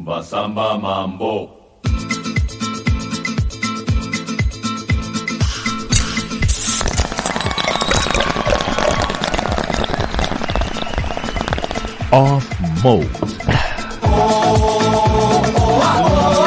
Rumba, samba, mambo. Off Mode.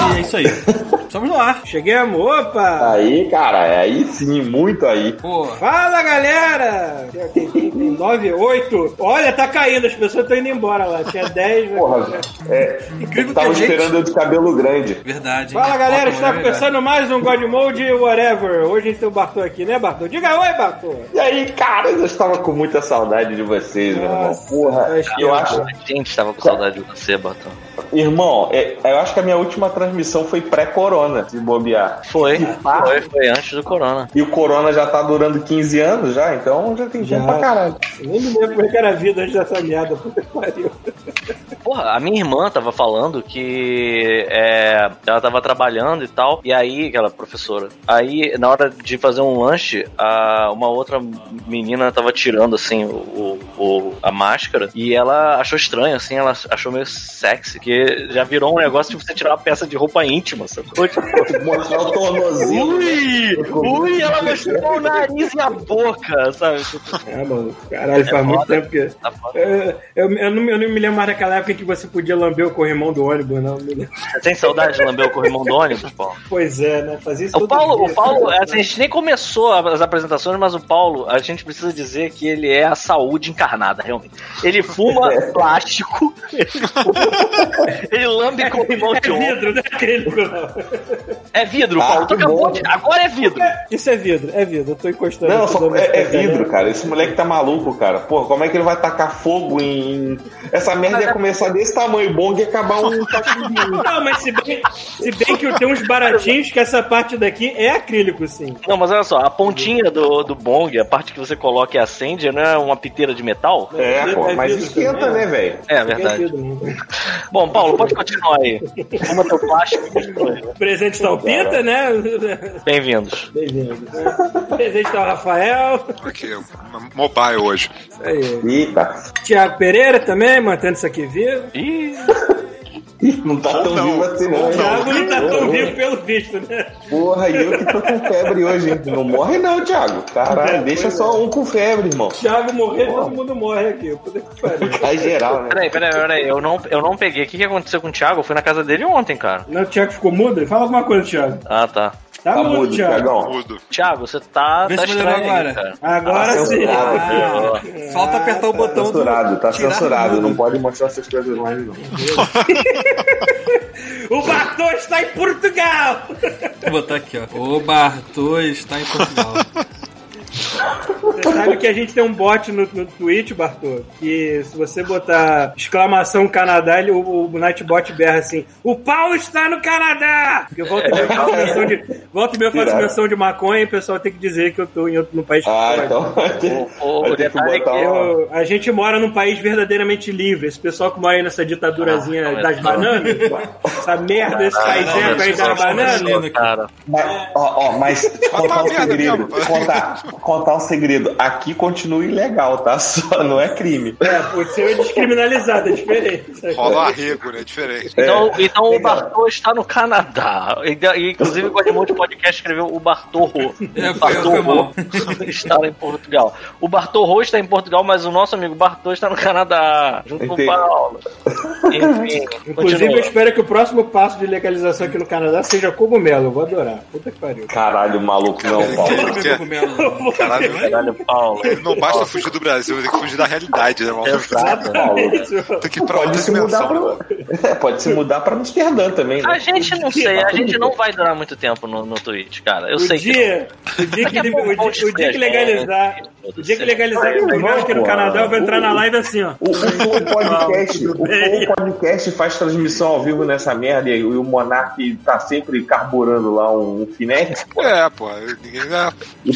E é isso aí. Estamos no ar. Chegamos. Opa! Aí, cara, aí sim, muito aí. Pô. Fala, galera! Tem, tem, tem 9, 8. Olha, tá caindo. As pessoas estão indo embora lá. Tinha 10. né? Porra, é, Incrível que tava gente- esperando eu de cabelo grande. Verdade. Fala, galera. Está é começando mais um God Mode Whatever. Hoje a gente tem o Bartô aqui, né, Bartô? Diga oi, Bartô. E aí, cara, eu estava com muita saudade de vocês, meu irmão. Nossa, Porra, faz eu tempo. acho. A gente tava com saudade de você, Batão. Irmão, é- eu acho que a minha última transmissão foi pré-corona, se bobear. Foi, foi, foi antes do Corona. E o corona já tá durando 15 anos já, então já tem Já. tempo pra caralho. Eu Nem me lembro como é que era a vida antes dessa merda. Puta que pariu. Porra, a minha irmã tava falando que é, ela tava trabalhando e tal, e aí, aquela professora, aí na hora de fazer um lanche, a, uma outra menina tava tirando assim o, o- a máscara e ela achou estranho, assim, ela achou meio sexy, que já virou um negócio de você tirar uma peça de roupa íntima, sacou? Tipo, Mostrar o tornozinho. ui, ui, ela mostrou o nariz e a boca, sabe? Tipo, É, mano. Caralho, faz muito foda. tempo que. tá. Eu, eu, eu não, eu não me lembro mais daquela época que você podia lamber o corrimão do ônibus, não. Você tem saudade de lamber o corrimão do ônibus, Paulo? Pois é, né? Fazia isso O todo Paulo, dia. o Paulo, assim, a gente nem começou as apresentações, mas o Paulo, a gente precisa dizer que ele é a saúde encarnada, realmente. Ele fuma plástico, ele, fuma- ele lambe corrimão É de ombro. vidro, não é acrílico, não. É vidro, Ah, Paulo. Acabou de... Agora é vidro. Isso é vidro, é vidro. Eu tô encostando. Não, tô é, é vidro, né? cara. Esse moleque tá maluco, cara. Pô, como é que ele vai tacar fogo em. Essa merda ia começar desse tamanho bom e acabar um cachorrinho. Não, mas se bem, se bem que tem uns baratinhos que essa parte daqui é acrílico, sim. Não, mas olha só, a pontinha do, do bong, a parte que você coloca e acende, não é uma piteira de metal? É, pô, É mas vidro esquenta, também, né, velho? É É verdade. né? Bom, Paulo, pode continuar aí. Fuma teu plástico. O presente tá o Pita, né? Bem-vindos. Bem-vindo. O presente tá o Rafael. Aqui, mobile hoje. Aí. Eita, Tiago Pereira também, mantendo isso aqui vivo. Ih, não tá tão não. vivo assim, não. O? Thiago não tá tão Porra. vivo pelo visto, né? Porra, e eu que tô com febre hoje, hein? Não morre não, Thiago. Caralho, deixa só um com febre, irmão. Thiago morrer, todo mundo morre aqui. Puta que pariu. Cai geral, né? peraí, peraí, peraí. Eu não, eu não peguei. O que, que aconteceu com o Thiago? Eu fui na casa dele ontem, cara. Não, o Thiago ficou mudo? Fala alguma coisa, Thiago. Ah, tá. Tá, Tá mudo, mudo, Thiago. Mudo. Thiago, você tá, Vê tá se melhorou agora. cara. Agora Ah, sim. censurado. Ah, Falta apertar o botão Censurado, tá tirar censurado. Não pode mostrar essas coisas online, não. O Bartô está em Portugal! Vou botar aqui, ó. O Bartô está em Portugal. Você sabe que a gente tem um bot no, no Twitch, Bartô, que se você botar exclamação Canadá, ele, o, o Nightbot berra assim: O pau está no Canadá! Porque volta e meia eu faço menção de, volta e faço menção de maconha e o pessoal tem que dizer que eu tô em outro no país Ah, então O- o- o detalhe é que. Eu- a gente mora num país verdadeiramente livre. Esse pessoal que mora aí nessa ditadurazinha Ah, não, das não. bananas, essa merda, esse país não, é país das não, bananas. Mas, ó, ó, mas contar um merda segredo, contar, contar um segredo. Aqui continua ilegal, tá? Só não é crime. É, por ser descriminalizado, é diferente. Rola arrego, né? Diferente. então, É, então o legal. Bartô está no Canadá. Inclusive o Godmode Podcast escreveu o Bartorro. É, foi mal. está em Portugal. O Bartorro está em Portugal, mas o nosso amigo Bartô está no Canadá. Junto com o Entendi. Paulo. Enfim, Inclusive, eu continua. espero que o próximo passo de legalização aqui no Canadá seja cogumelo. Eu vou adorar. Puta que pariu. Caralho, maluco, não, Paulo. Caralho, Caralho, Paulo. não basta fugir do Brasil, tem que fugir da realidade, né, irmão? Exato. Paulo. Tem que ir pra Pode se mudar pra. É, pode se mudar pra Amsterdã também, A né? gente não sei, a gente não vai durar muito tempo no, no Twitch, cara. Eu O sei que. dia, o dia que, a o dia, o dia que legalizar, o dia que legalizar o cogumelo aqui no Canadá, eu vou entrar na live assim, ó. O, o Podcast, o Podcast faz transmissão ao vivo nessa merda e o Monark tá sempre carburando lá um, um finete. É, pô, ninguém é. E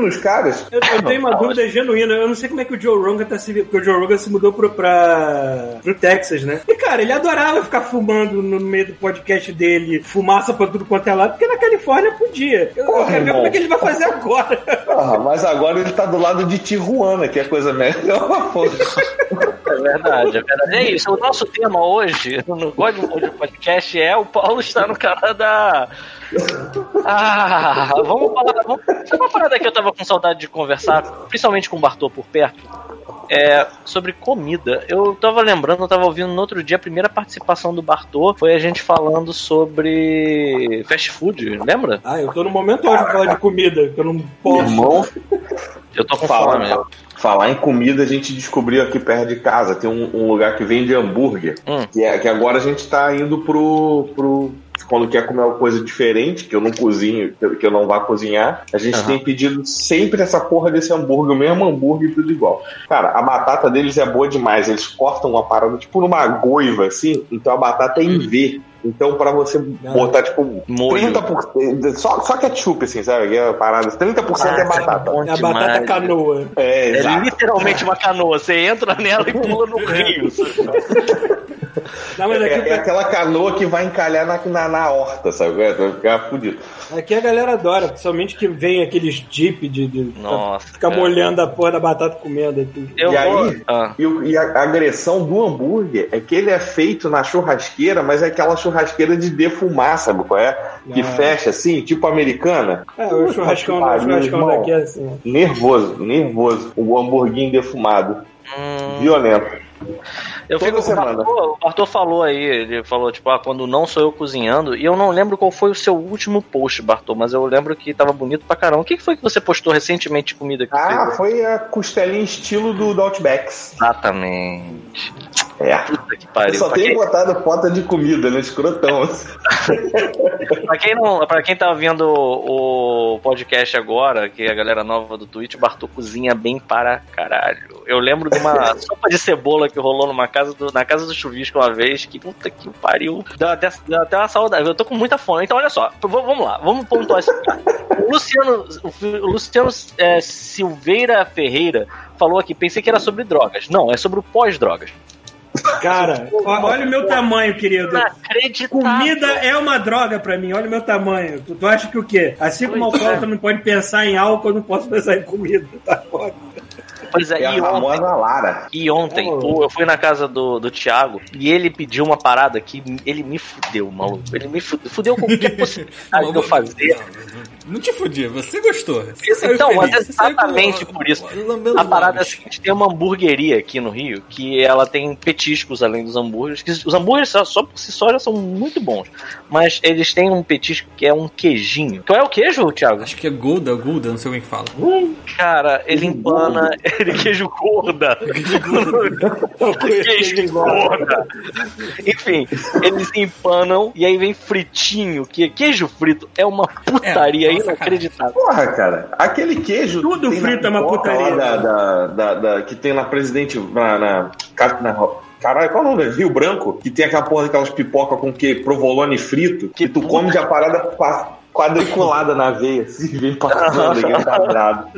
patrocina os caras. Eu, eu tenho uma dúvida genuína. Eu não sei como é que o Joe Rogan tá se. Porque o Joe Rogan se mudou pro, pra, pro Texas, né? E, cara, ele adorava ficar fumando no meio do podcast dele, fumaça pra tudo quanto é lado, porque na Califórnia podia. Eu, eu Porra, quero ver como é que ele vai fazer agora. Ah, mas agora ele tá do lado de Tijuana, que é coisa melhor. É verdade, é verdade. É isso. O nosso tema hoje no God Mode Podcast é o Paulo está no Canadá. Ah, vamos falar. Vamos, uma parada que eu tava com saudade de conversar, principalmente com o Bartô por perto? É, sobre comida. Eu tava lembrando, eu tava ouvindo no outro dia a primeira participação do Bartô foi a gente falando sobre fast food, lembra? Ah, eu tô no momento ótimo de falar de comida, que eu não posso. Irmão, Eu tô com Fala, fome. fala. Falar em comida, a gente descobriu aqui perto de casa, tem um, um lugar que vende hambúrguer. Hum. Que, é, que agora a gente tá indo pro, pro. Quando quer comer uma coisa diferente, que eu não cozinho, que eu- não vá cozinhar, a gente Aham. tem pedido sempre essa porra desse hambúrguer, o mesmo hambúrguer e tudo igual. Cara, a batata deles é boa demais. Eles cortam uma parada tipo numa goiva, assim, então a batata é em V. Então, pra você botar, tipo, Molho. 30%. Só, só ketchup, assim, sabe? É parada. 30% é batata. bom É a batata canoa. É, É literalmente uma canoa. Você entra nela e pula no rio. Não, mas aqui, É, é aquela canoa que vai encalhar na, na, na horta, sabe? É, Vai ficar fudido. aqui a galera adora, principalmente que vem aqueles jeep de, de Nossa, ficar cara. molhando a porra da batata comendo. Aqui. Eu E vou. aí? Ah, E, e a agressão do hambúrguer é que ele é feito na churrasqueira, mas é aquela churrasqueira de defumar, sabe qual é? Que Ah. fecha assim, tipo americana. É, o churrascão, o churrascão irmão. daqui é assim. Nervoso, nervoso. O hamburguinho defumado. hum, Violento. Eu toda fico, o, semana. O Bartô falou aí, ele falou, tipo, ah, quando não sou eu cozinhando, e eu não lembro qual foi o seu último post, Bartô, mas eu lembro que tava bonito pra caramba. O que foi que você postou recentemente de comida que Ah, foi a costelinha estilo do, do Outbacks. Exatamente. É. Puta que Eu pariu. só Pra tenho quem, botado foto de comida, né? Escrotão. pra, quem não, pra quem tá vendo o podcast agora, que é a galera nova do Twitch, Bartô cozinha bem para caralho. Eu lembro de uma sopa de cebola que rolou numa casa do, na casa do chuvisco uma vez, que puta que pariu. Deu até, deu até uma saudade. Eu tô com muita fome. Então, olha só, vamos lá, vamos pontuar isso. O Luciano, o Luciano é, Silveira Ferreira falou aqui, pensei que era sobre drogas. Não, é sobre o pós-drogas. Cara, olha o meu tamanho, querido. Comida é uma droga pra mim, olha o meu tamanho. Tu, tu acha que o quê? Assim como o Pois é. alcoólatra não pode pensar em álcool, eu não posso pensar em comida. Tá foda. Pois é, É a e ontem, Lara. E ontem, Oh. o- eu fui na casa do, do Thiago e ele pediu uma parada que ele me fudeu, maluco. Ele me fudeu, fudeu com de possibilidade de eu fazer. Não te fudia, você gostou. Você saiu Então, mas com- exatamente por isso. lambendo A parada é a seguinte: tem uma hamburgueria aqui no Rio que ela tem petiscos além dos hambúrgueres. Que os hambúrgueres só, só por si só já são muito bons. Mas eles têm um petisco que é um queijinho. Qual é o queijo, Thiago? Acho que é Gouda, Gouda, não sei como é que fala. Cara, ele empana. Ele queijo gorda. queijo gorda. Enfim, eles empanam e aí vem fritinho. Que queijo frito é uma putaria É, inacreditável. Porra, cara, aquele queijo. Tudo que tem frito na é uma putaria. lá Da, da, da- da- que tem na presidente. Na, na, na- Caralho, qual é o nome? Rio Branco? Que tem aquela porra daquelas pipoca com que provolone frito. Que, tu come de a parada quadriculada na veia, assim, vem passando quadrado.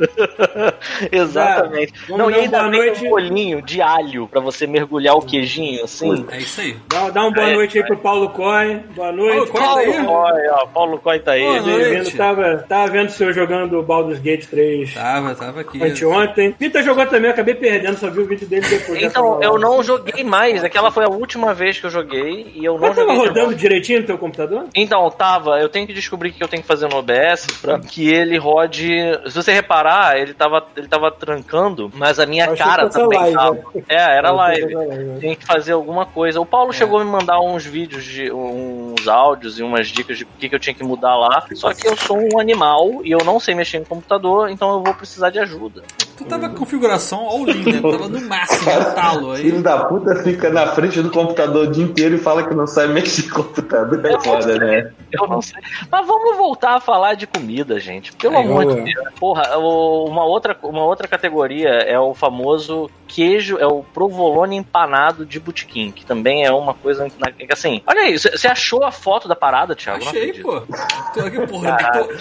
Exatamente. Vamos Não, e ainda boa noite. um bolinho de alho pra você mergulhar o queijinho, assim. É isso aí. Dá, dá uma boa É, noite aí pro Paulo Coy. Boa noite. Paulo Coy tá aí? Paulo Coy, ó, Paulo Coy tá aí. Boa noite. Bem-vindo. Tava, tava vendo o senhor jogando Baldur's Gate 3 Tava, tava aqui. anteontem. Pita jogou também, eu acabei perdendo, só vi o vídeo dele depois. Então, tava eu não joguei mais. Aquela foi a última vez que eu joguei e eu não Mas tava joguei. de rodando novo. direitinho no teu computador? Então, tava. Eu tenho que descobrir o que eu tenho que fazer no OBS pra que ele rode. Se você reparar, ele tava, ele tava trancando, mas a minha cara também live, tava. né? É, era achei live. né? Tem que fazer alguma coisa. O Paulo chegou a me mandar uns vídeos de uns áudios e umas dicas de o que, que eu tinha que mudar lá. Só que eu sou um animal e eu não sei mexer no computador, então eu vou precisar de ajuda. Tu tava com configuração all-in, né? Tava no máximo, no talo aí. Filho da puta fica na frente do computador o dia inteiro e fala que não sabe mexer no computador. É foda, né? Eu não sei. Mas vamos voltar a falar de comida, gente. Pelo Aí, amor de Deus. Porra, uma outra, uma outra categoria é o famoso queijo, é o provolone empanado de botequim, que também é uma coisa que, assim. Olha aí, você achou a foto da parada, Thiago? Achei, pô. Tô aqui, porra.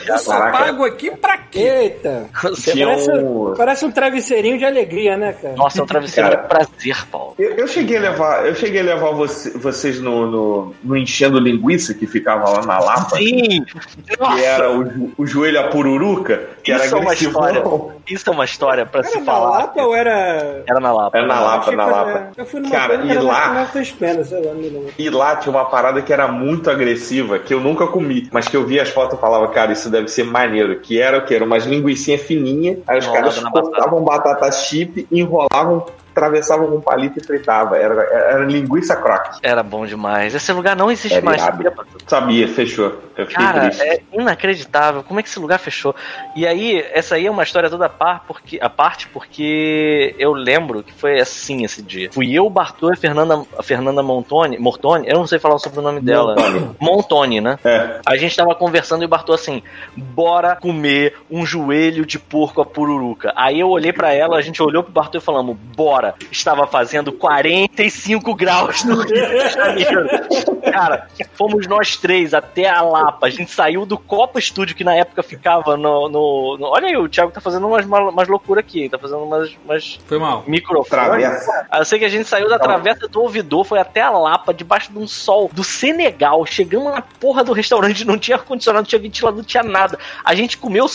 Eu só pago aqui pra quê? Eita! Parece, um- parece parece um travesseirinho de alegria, né, cara? Nossa, é um travesseiro Cara. de prazer, Paulo. Eu, eu cheguei a levar, eu cheguei a levar você- vocês no, no, no enchendo linguiça que ficava lá na Lapa, Sim! que Nossa, era o, o joelho a pururuca, que era isso é uma história. Isso é uma história pra Era se na falar. Lapa ou era. Era na Lapa. Era na Lapa, na que era- Lapa. Eu fui numa Cara, e era lá- na das penas, sei lá. E lá tinha uma parada que era muito agressiva, que eu nunca comi, mas que eu vi as fotos e falava, cara, isso deve ser maneiro. Que era o que? Era umas linguicinhas fininhas, aí os caras na cortavam batata chip, enrolavam, atravessavam com palito e fritava. Era, era linguiça croque. Era bom demais. Esse lugar não existe Era mais. sabia? Sabia, fechou. Eu fiquei Cara, triste. é inacreditável. Como é que esse lugar fechou? E aí, essa aí é uma história toda a par, porque, a parte, porque eu lembro que foi assim esse dia. Fui eu, Bartô e a Fernanda, a Fernanda Montoni, Mortoni, eu não sei falar sobre o nome dela. Montoni. Montoni, né? É. A gente tava conversando e o Bartô assim, bora comer um joelho de porco a pururuca. Aí eu olhei pra ela, a gente olhou pro Bartô e falamos, bora. Estava fazendo 45 graus no Rio de Janeiro. Cara, fomos nós três até a Lapa. A gente saiu do Copa Estúdio, que na época ficava no. no- no- Olha aí, o Thiago tá fazendo umas, umas loucuras aqui. Tá fazendo umas, umas Foi mal. microfones. Travessa. Eu sei que a gente saiu da travessa do ouvidor, foi até a Lapa, debaixo de um sol do Senegal. Chegamos na porra do restaurante, não tinha ar-condicionado, não tinha ventilador, não tinha nada. A gente comeu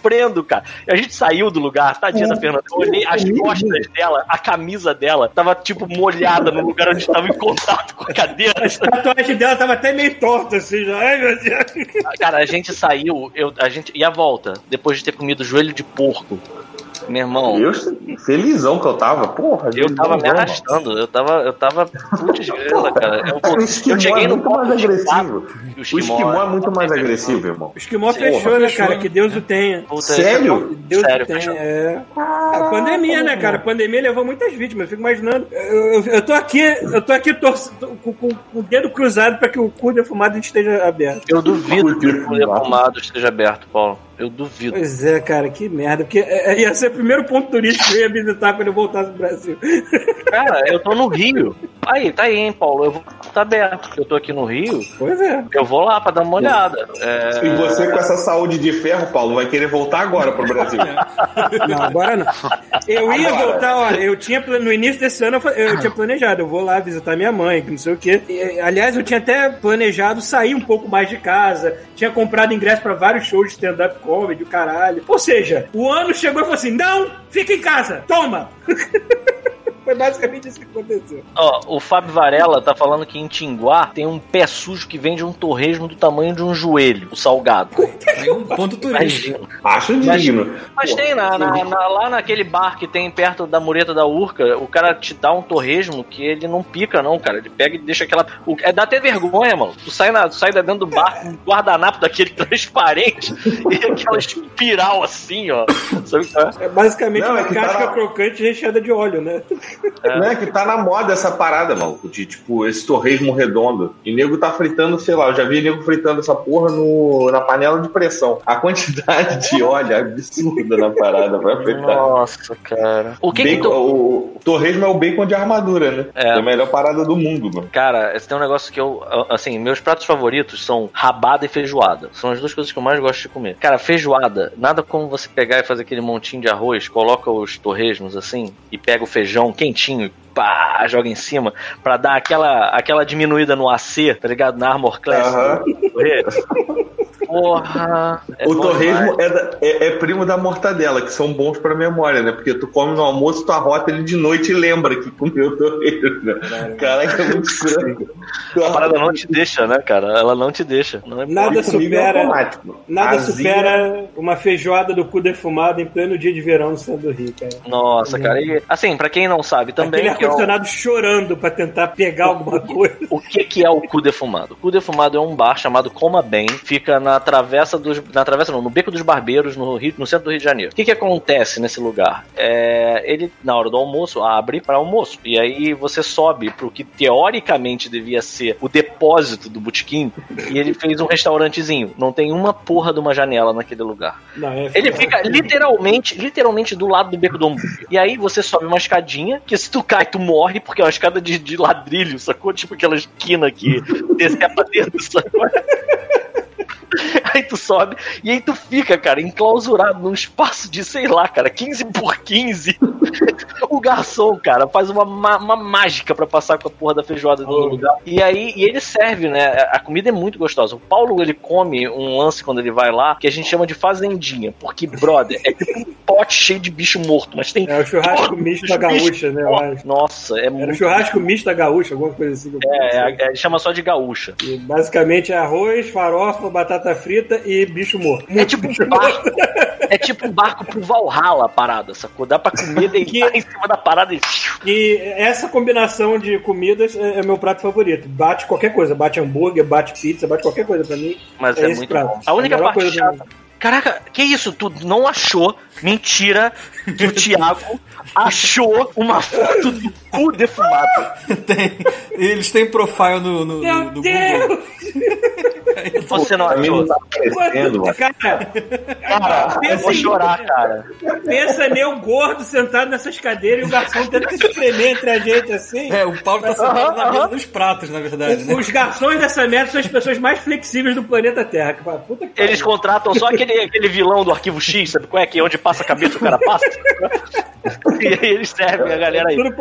sofrendo, cara. E a gente saiu do lugar, tadinha da Fernanda. Eu olhei as costas dela, a camisa dela, tava tipo molhada no lugar onde tava em contato com a cadeira. A tatuagem dela tava até meio torta, assim, já. Ai, meu Deus. Cara, a gente saiu, eu, a gente, e a volta, depois de ter comido joelho de porco. Meu irmão, Eu, felizão que eu tava. Porra, Eu tava me arrastando, eu tava, eu tava putz grila, cara. Eu, eu esquimó cheguei é no muito mais ponto de agressivo. O esquimó é muito mais agressivo, irmão. O esquimó fechou, né, cara? né? Que Deus o tenha. Puta, Sério? Deus Sério, o tenha, é. A pandemia, né, cara? A pandemia levou muitas vítimas. Eu fico imaginando. Eu, eu, eu tô aqui, eu tô aqui torce- tô com, com- com o dedo cruzado pra que o cu defumado esteja aberto. Eu duvido que o Puta, defumado esteja aberto, Paulo. Eu duvido. Pois é, cara, que merda. Porque é, é, ia ser o primeiro ponto turístico que eu ia visitar quando eu voltasse pro Brasil. Cara, eu tô no Rio. Aí, tá aí, hein, Paulo. Eu vou tá aberto. Eu tô aqui no Rio. Pois é. Eu vou lá pra dar uma olhada. É, E você com essa saúde de ferro, Paulo, vai querer voltar agora pro Brasil. Não, agora não. Eu ia Agora. voltar, olha, eu tinha no início desse ano eu tinha planejado, eu vou lá visitar minha mãe, que não sei o quê. E, aliás, eu tinha até planejado sair um pouco mais de casa, tinha comprado ingresso pra vários shows de stand-up comedy, o caralho. Ou seja, o ano chegou e falou assim: não, fica em casa, toma! Basicamente isso que aconteceu. Ó, o Fábio Varela tá falando que em Tinguá tem um pé sujo que vende um torresmo do tamanho de um joelho, o salgado. Aí um ponto turístico. Acho digno. Mas tem na, na- na- lá naquele bar que tem perto da mureta da Urca, o cara te dá um torresmo que ele não pica, não, cara. Ele pega e deixa aquela. O, é, dá até vergonha, mano. Tu sai, na, tu sai da dentro do bar com um guardanapo daquele transparente e aquela espiral assim, ó. Sabe é? É basicamente Não, uma é que tá casca lá. crocante recheada de óleo, né? É que tá na moda essa parada, maluco, de tipo, esse torresmo redondo. E nego tá fritando, sei lá, eu já vi nego fritando essa porra no, na panela de pressão. A quantidade de óleo é absurda na parada pra fritar. Nossa, cara. O que que Bacon- tu. O torresmo é o bacon de armadura, né? É. É, a melhor parada do mundo, mano. Cara, esse tem um negócio que eu. Assim, meus pratos favoritos são rabada e feijoada. São as duas coisas que eu mais gosto de comer. Cara, feijoada, nada como você pegar e fazer aquele montinho de arroz, coloca os torresmos assim, e pega o feijão quentinho e pá, joga em cima, pra dar aquela, aquela diminuída no AC, tá ligado? Na Armor Class. Aham. Porra. é o torresmo é, da- é- é primo da mortadela, que são bons pra memória, né? Porque tu come no almoço, tu arrota ele de noite e lembra que comeu torresmo. Né? Caraca, é muito estranho. A parada não te deixa, né, cara? Ela não te deixa. Não é Nada é supera. automático. Nada supera uma feijoada do cu defumado em pleno dia de verão no centro do Rio, cara. Nossa, cara. E, assim, pra quem não sabe também. Aquele que é um- ar-condicionado chorando pra tentar pegar alguma coisa. O que, que é o cu defumado? O cu defumado é um bar chamado Coma Bem, fica na travessa dos. Na travessa não, no Beco dos Barbeiros, no, Rio, no centro do Rio de Janeiro. O que, que acontece nesse lugar? É, ele, na hora do almoço, abre para almoço. E aí você sobe pro que teoricamente devia ser o depósito do botequim. E ele fez um restaurantezinho. Não tem uma porra de uma janela naquele lugar. Não, é Ele fica literalmente, literalmente do lado do beco do hambúrguer. E aí você sobe uma escadinha, que se tu cai, tu morre, porque é uma escada de, de ladrilho, sacou? Tipo aquela esquina que decepa dentro, sacou? Aí aí tu sobe, e aí tu fica, cara, enclausurado num espaço de, sei lá, cara, 15 por 15. o garçom, cara, faz uma, ma- uma mágica pra passar com a porra da feijoada no lugar. E aí, e ele serve, né? A comida é muito gostosa. O Paulo, ele come um lance quando ele vai lá, que a gente chama de fazendinha. Porque, brother, é tipo um pote cheio de bicho morto, mas tem. É o churrasco misto da gaúcha, né? eu mortos. acho. Nossa, é Era muito. o churrasco misto da gaúcha, alguma coisa assim. É, é, é, chama só de gaúcha. E basicamente é arroz, farofa, batata frita e bicho morto. É tipo um barco. É tipo um barco pro Valhalla a parada, sacou? Dá pra comer, deitar em cima da parada e. E essa combinação de comidas é, é meu prato favorito. Bate qualquer coisa, bate hambúrguer, bate pizza, bate qualquer coisa pra mim. Mas É é, muito prato. bom. A única É a parte chata. Caraca, que isso? Tu não achou? Mentira que o Thiago achou uma foto do cu defumado. Tem, eles têm profile no, no, Meu no, no Google. Deus! Você não achou? tá mano. Cara, Cara, eu vou chorar, cara. pensa meu gordo sentado nessas cadeiras e o garçom tendo que se espremer entre a gente assim. É, o Paulo tá sentado na mesa dos pratos, na verdade, né? Os garçons dessa merda são as pessoas mais flexíveis do planeta Terra. Que fala, Puta que Eles contratam só aquele, aquele vilão do arquivo X, sabe qual é? Que é onde passa a cabeça o cara passa. E aí eles servem a galera aí. Tudo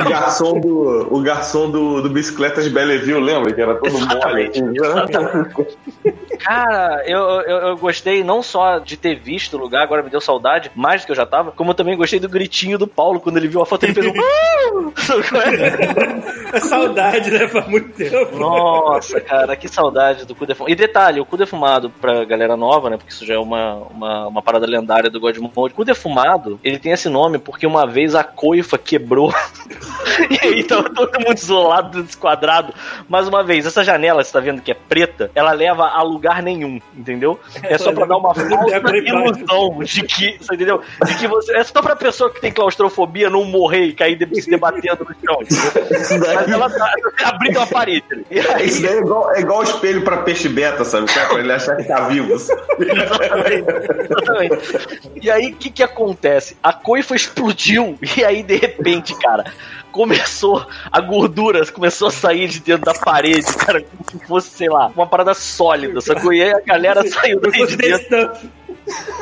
O garçom do, o garçom do, do Bicicletas Belleville, lembra? Que era todo mole. assim, né? Cara, eu, eu, eu gostei não só de ter visto o lugar, agora me deu saudade, mais do que eu já tava, como eu também gostei do gritinho do Paulo quando ele viu a foto, ele fez um. "Uh!" É? Saudade, né? Faz muito tempo. Nossa, cara, que saudade do cu defumado. E detalhe, o cu defumado pra galera nova, né? Porque isso já é uma, uma, uma parada lendária do God Mode. O cu defumado, ele tem esse nome porque uma vez a coifa quebrou. e aí tava todo mundo isolado, desquadrado. Mais uma vez, essa janela, você tá vendo que é preta, ela leva a lugar nenhum, entendeu? É só pra dar uma falsa ilusão de que, você entendeu? De que você. É só pra pessoa que tem claustrofobia não morrer e cair de- se debatendo no chão, Mas ela tá abrindo uma parede. E aí, isso daí é, igual, é igual espelho pra peixe beta, sabe? Pra ele achar que tá vivo. Exatamente, exatamente. E aí, o que que acontece? A coifa explodiu, e aí, de repente, cara, começou, a gordura começou a sair de dentro da parede, cara, como se fosse, sei lá, uma parada sólida, sacou? E aí a galera saiu daí de dentro. tanto.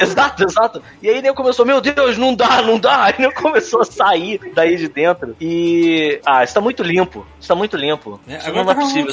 Exato, exato. E aí nego começou, meu Deus, não dá, não dá. Aí nego começou a sair daí de dentro. E. Ah, isso tá muito limpo. Isso tá muito limpo. É, agora não é tá possível.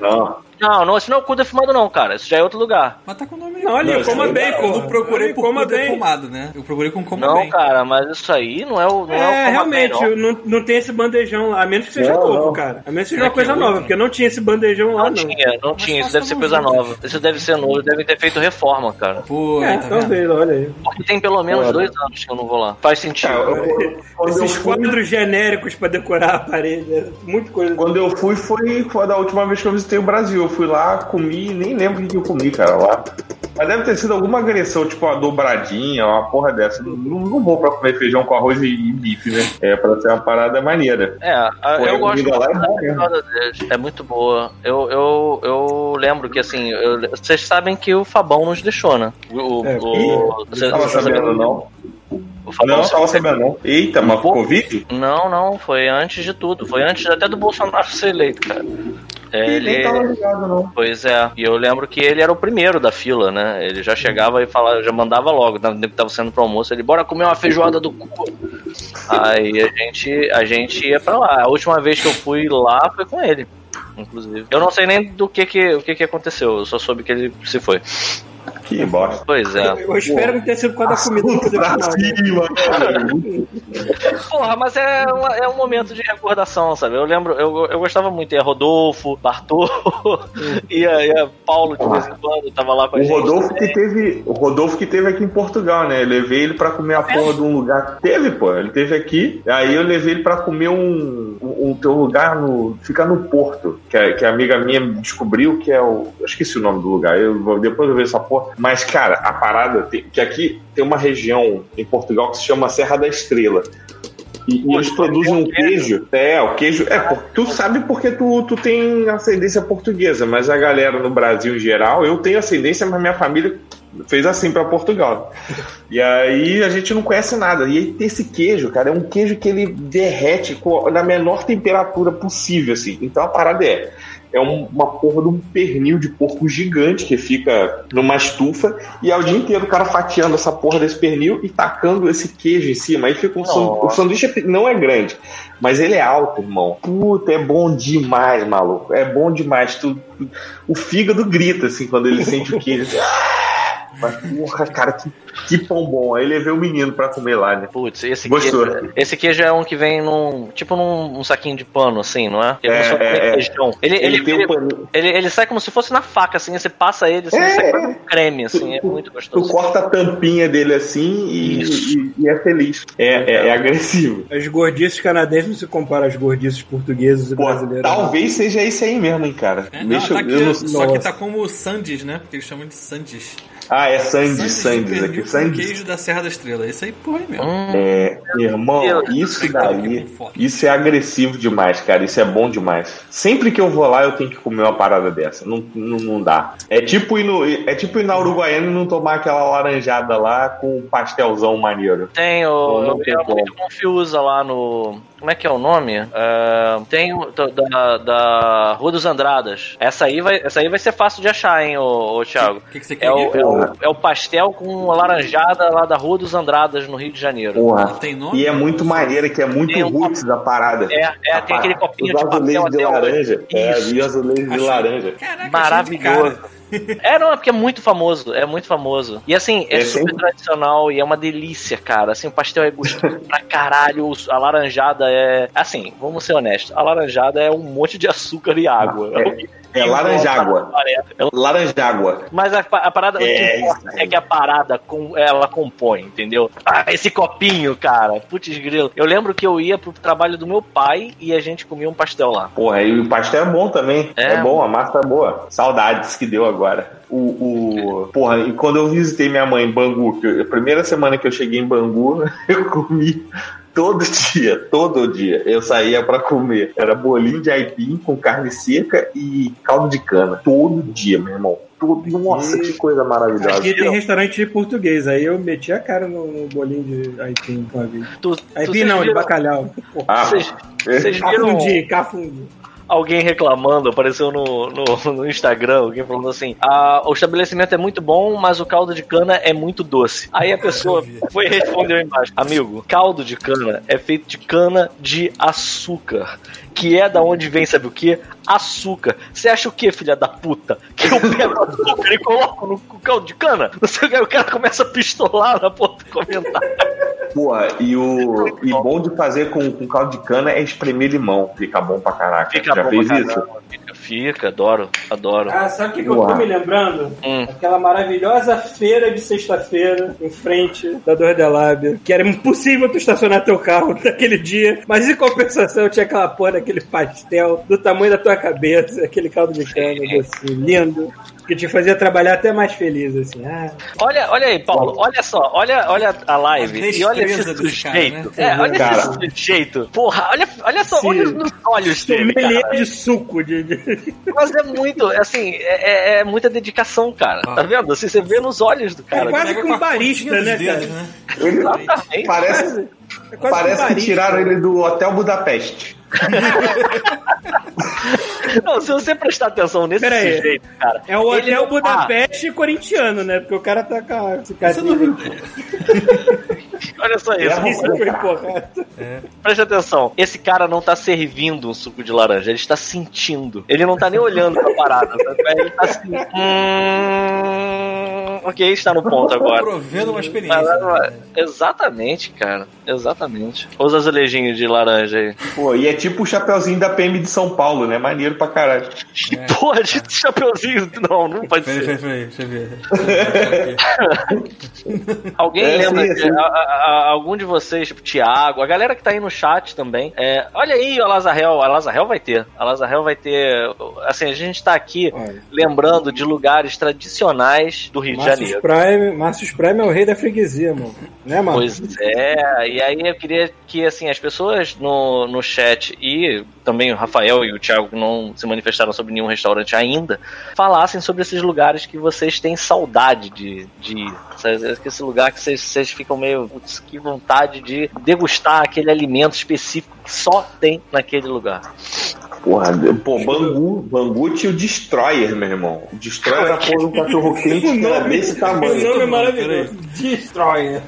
Não. Não, não, isso não é o cu defumado, não, cara. Isso já é outro lugar. Mas tá com o nome Não, ali, Não, coma bem, aí pô. Eu não procurei por coma bem. defumado, né? Eu procurei com coma Não, bem. cara, mas isso aí não é o. Não é, o É, coma realmente, bem, não. não, não tem esse bandejão lá, a menos que seja Não, novo, não. cara. A menos que seja Será uma coisa é nova, porque não tinha esse bandejão lá, Não não. tinha, não tinha. Isso deve ser coisa nova. Isso deve ser novo, devem ter feito reforma, cara. Pô, É, tá vendo? talvez, olha aí. Porque tem pelo menos dois anos que eu não vou lá. Faz sentido. Eu Esses quadros genéricos pra decorar a parede, é muita coisa. quando eu fui, foi, foi da última vez que eu visitei o Brasil. Eu fui lá, comi, nem lembro o que eu comi, cara, lá. Mas deve ter sido alguma agressão, tipo uma dobradinha, uma porra dessa. Não, não não vou pra comer feijão com arroz e, e bife, né? É pra ser uma parada maneira. É, a- Pô, eu a gosto lá é. É muito boa. Eu, eu, eu lembro que assim, eu- vocês sabem que o Fabão nos deixou, né? O, É, o, você- Tava você- sabendo, não? O Fabão Não, sabendo, não. Eita, mas Covid? Não, não, foi antes de tudo. Foi antes até do Bolsonaro ser eleito, cara. É, Ele, Nem tava ligado, não. Pois é, e eu lembro que ele era o primeiro da fila, né? Ele já chegava e falava, já mandava logo, na que tava sendo pro almoço, ele, bora comer uma feijoada do cu. Aí a gente, a gente ia pra lá. A última vez que eu fui lá foi com ele, inclusive. Eu não sei nem do que que, o que que aconteceu, eu só soube que ele se foi. Que bosta. Pois é. Eu espero que tenha sido por causa da comida eu Pra cima, cara. Porra, mas é, é um momento de recordação, sabe? Eu lembro, eu, eu gostava muito, ia Rodolfo, Bartô, ia, ia Paulo de vez em quando, tava lá com a O gente. Rodolfo também. que teve. O Rodolfo que teve aqui em Portugal, né? Eu levei ele pra comer a porra de um lugar. Teve, pô. Ele teve aqui. Aí eu levei ele pra comer um. Um, um teu lugar no. Fica no Porto. Que a, que a amiga minha descobriu que é o. Eu esqueci o nome do lugar. Eu, vou- depois eu vejo essa porra. Mas, cara, a parada. Tem, que aqui tem uma região em Portugal que se chama Serra da Estrela. E, eles produzem um queijo. É, o queijo. É, por- tu sabe porque tu, tu tem ascendência portuguesa, mas a galera no Brasil em geral, eu tenho ascendência, mas minha família fez assim pra Portugal. E aí a gente não conhece nada. E aí tem esse queijo, cara, é um queijo que ele derrete na menor temperatura possível, assim. Então a parada é. É um- uma porra de um pernil de porco gigante que fica numa estufa e é o dia inteiro o cara fatiando essa porra desse pernil e tacando esse queijo em cima. Aí fica um sandu- o sanduíche é pe- não é grande, mas ele é alto, irmão. Puta, é bom demais, maluco. É bom demais. Tu- o fígado grita assim quando ele sente o queijo. Mas, porra, cara, que, que pão bom. Aí levei o menino pra comer lá, né? Putz, esse Gostou. queijo, esse queijo é um que vem num. Tipo num um saquinho de pano, assim, não é? Ele É, é, é. Ele, ele, Ele tem ele, um paninho. ele, ele sai como se fosse na faca, assim, você passa ele, assim, É, sai é. um creme, assim, é Tu- muito Tu gostoso. corta a tampinha dele assim e, Isso. e- e é feliz. É, é- é agressivo. As gordices canadenses não se comparam às gordices portuguesas e Pô, brasileiras. talvez seja esse aí mesmo, hein, cara. É, não, Deixa tá eu- aqui, eu não- só que Nossa. tá como Sandes, né? Porque eles chamam de Sandes. Ah, é Sandy, de Sandy pernil aqui. Sandy. queijo da Serra da Estrela. Esse aí, porra, é mesmo. Hum, É, irmão, isso daí, isso é agressivo demais, cara. Isso é bom demais. Sempre que eu vou lá, eu tenho que comer uma parada dessa. Não, não, não dá. É tipo, ir no, é tipo ir na Uruguaiana e não tomar aquela laranjada lá com um pastelzão maneiro. Tem o. não Eu como. muito confusa lá no. Como é que é o nome? É, tem da, da Rua dos Andradas. Essa aí vai, essa aí vai ser fácil de achar, hein, ô, ô Thiago. O que, que você quer É o, é, o, é o pastel com laranjada lá da Rua dos Andradas, no Rio de Janeiro. Porra. Tem nome? E é muito maneiro, que é muito Tem um roots da parada. É, é, A tem aquele parada. copinho Os de papel de até hoje. laranja. É, Isso. e azulejos de laranja. Caraca, Maravilhoso. É, não, é porque é muito famoso, é muito famoso. E assim, é, É super sempre- tradicional e é uma delícia, cara. Assim, o pastel é gostoso pra caralho, a laranjada é. Assim, vamos ser honestos, a laranjada é um monte de açúcar e água. É, é laranjágua. É, Laranjágua. Mas a, a parada o que É, importa é que a parada com, ela compõe, entendeu? Ah, esse copinho, cara. Putz grilo. Eu lembro que eu ia pro trabalho do meu pai e a gente comia um pastel lá. Porra, e o pastel é bom também. É. É, bom, a massa é boa. Saudades que deu agora. O, o- Porra, e quando eu visitei minha mãe em Bangu, a primeira semana que eu cheguei em Bangu, eu comi todo dia, todo dia. Eu saía pra comer. Era bolinho de aipim com carne seca e caldo de cana. Todo dia, meu irmão. Todo... Nossa, que coisa maravilhosa. Aqui tem restaurante português, aí eu meti a cara no, no bolinho de aipim uma vez. Tu, Aipim não, de bacalhau. Ah, Vocês, é. vocês viram Cafundi, cafundi. Alguém reclamando, apareceu no, no, no Instagram, alguém falando assim: ah, o estabelecimento é muito bom, mas o caldo de cana é muito doce. Aí a pessoa foi e respondeu embaixo: Amigo, caldo de cana é feito de cana de açúcar. Que é da onde vem, sabe o que? Açúcar. Você acha o que, filha da puta? Que eu pego açúcar e coloco no caldo de cana? Não sei o que, aí o cara começa a pistolar na porra do comentário. Porra, e o e bom de fazer com, com caldo de cana é espremer limão. Fica bom pra caraca. Fica Já bom fez pra isso? caramba. Fica, fica, adoro, adoro. Ah, sabe o que, que eu tô me lembrando? Hum. Aquela maravilhosa feira de sexta-feira, em frente da Dor de Lábia, que era impossível tu estacionar teu carro naquele dia, mas em compensação tinha aquela porra daquele pastel do tamanho da tua cabeça, aquele caldo de cana, assim, lindo, que te fazia trabalhar até mais feliz, assim. Ah, Olha, olha aí, Paulo, olha só, olha, olha a live A e olha esse destreza desse cara, sujeito. né? É, olha Cara. esse sujeito. Porra, olha, olha só, Sim. olha nos olhos dele. Cara. de suco, de... Mas é muito, assim, é, é- é muita dedicação, cara. Ah. Tá vendo? Assim, você vê nos olhos do cara. É quase que um barista, né, dos cara? dedos, né? Exatamente. parece, É parece um que tiraram ele do Hotel Budapeste. Não, se você prestar atenção nesse Pera aí. sujeito, cara. É o Hotel não tá- Budapeste corintiano, né? Porque o cara tá com a Você cicatriz. não- Olha só isso. É, Isso foi correto. Presta atenção. Esse cara não tá servindo um suco de laranja, ele está sentindo. Ele não tá nem olhando pra parada. sabe? Ele tá assim. Hum, ok, está no ponto agora. Provendo uma experiência. Mas, mas, Exatamente, cara. Exatamente. Os azulejinhos de laranja aí. Pô, e é tipo o chapeuzinho da PM de São Paulo, né? Maneiro pra caralho. Que porra de chapeuzinho? Não, não pode Peraí, ser. peraí, peraí, deixa eu ver. Alguém É, lembra? sim, de- sim. a- a- a- algum de vocês, tipo, Thiago, a galera que tá aí no chat também. é, olha aí, a Lazarel. A Lazarel vai ter. A Lazarel vai ter. Assim, a gente tá aqui Olha. lembrando de lugares tradicionais do Rio de Márcio Janeiro. Prime, Márcio Prime é o rei da freguesia, mano. Né, mano? Pois é, e aí eu queria que assim as pessoas no, no chat e também o Rafael e o Thiago que não se manifestaram sobre nenhum restaurante ainda, falassem sobre esses lugares que vocês têm saudade de, de ir. Esse lugar que vocês, vocês ficam meio, putz, que vontade de degustar aquele alimento específico que só tem naquele lugar. Porra, pô, Bangu, Bangu tinha o Destroyer, meu irmão. O Destroyer era porra do cachorro quente que era desse O tamanho. nome é maravilhoso. Destroyer.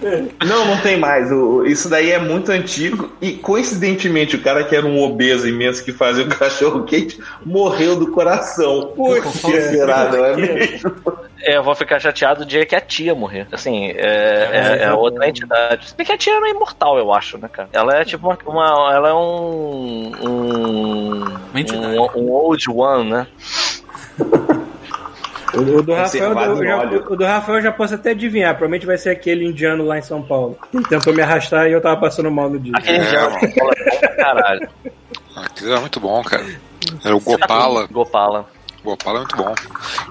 Não, não tem mais. O- isso daí é muito antigo. E coincidentemente, o cara que era um obeso imenso que fazia o cachorro quente morreu do coração. Puxa, que será, não é mesmo? É, eu vou ficar chateado o dia que a tia morrer. Assim, é, é, é outra entidade. Se bem que a tia não é imortal, eu acho, né, cara? Ela é tipo uma. uma- ela é um. Um, Uma entidade. um, um old one, né? O, o do Rafael, em já, o do Rafael eu já posso até adivinhar. Provavelmente vai ser aquele indiano lá em São Paulo. Ele tentou me arrastar e eu tava passando mal no dia. Aquele É, mano. é bom pra caralho. Aquilo era muito bom, cara. Era o Gopala. Gopala. Gopala é muito bom.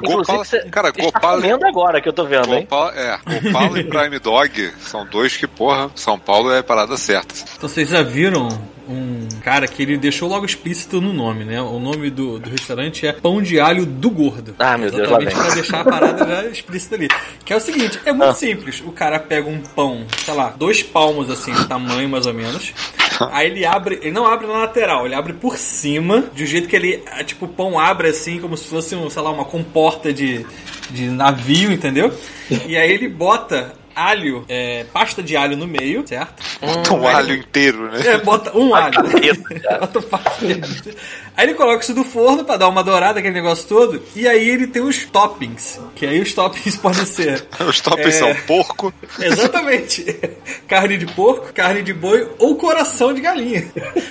Gopala, cara, Gopala, comendo agora que eu tô vendo, hein? Gopala, é, Gopala e Prime Dog são dois que, porra, São Paulo é parada certa. Então vocês já viram um cara que ele deixou logo explícito no nome, né? O nome do, do restaurante é Pão de Alho do Gordo. Ah, meu Deus, lá Exatamente pra deixar a parada já explícita ali. Que é o seguinte, é muito simples. O cara pega um pão, sei lá, dois palmos assim, de tamanho mais ou menos. Aí ele abre, ele não abre na lateral, ele abre por cima, de um jeito que ele, ah, tipo, o pão abre assim, como se fosse, um, sei lá, uma comporta de, de navio, entendeu? E aí ele bota alho, é, pasta de alho no meio, certo? Bota um alho inteiro, né? É, bota um alho. Bota pasta de alho. Aí ele coloca isso no forno pra dar uma dourada, aquele negócio todo. E aí ele tem os toppings. Que aí os toppings podem ser. Os toppings É. são porco. Exatamente. carne de porco, carne de boi ou coração de galinha.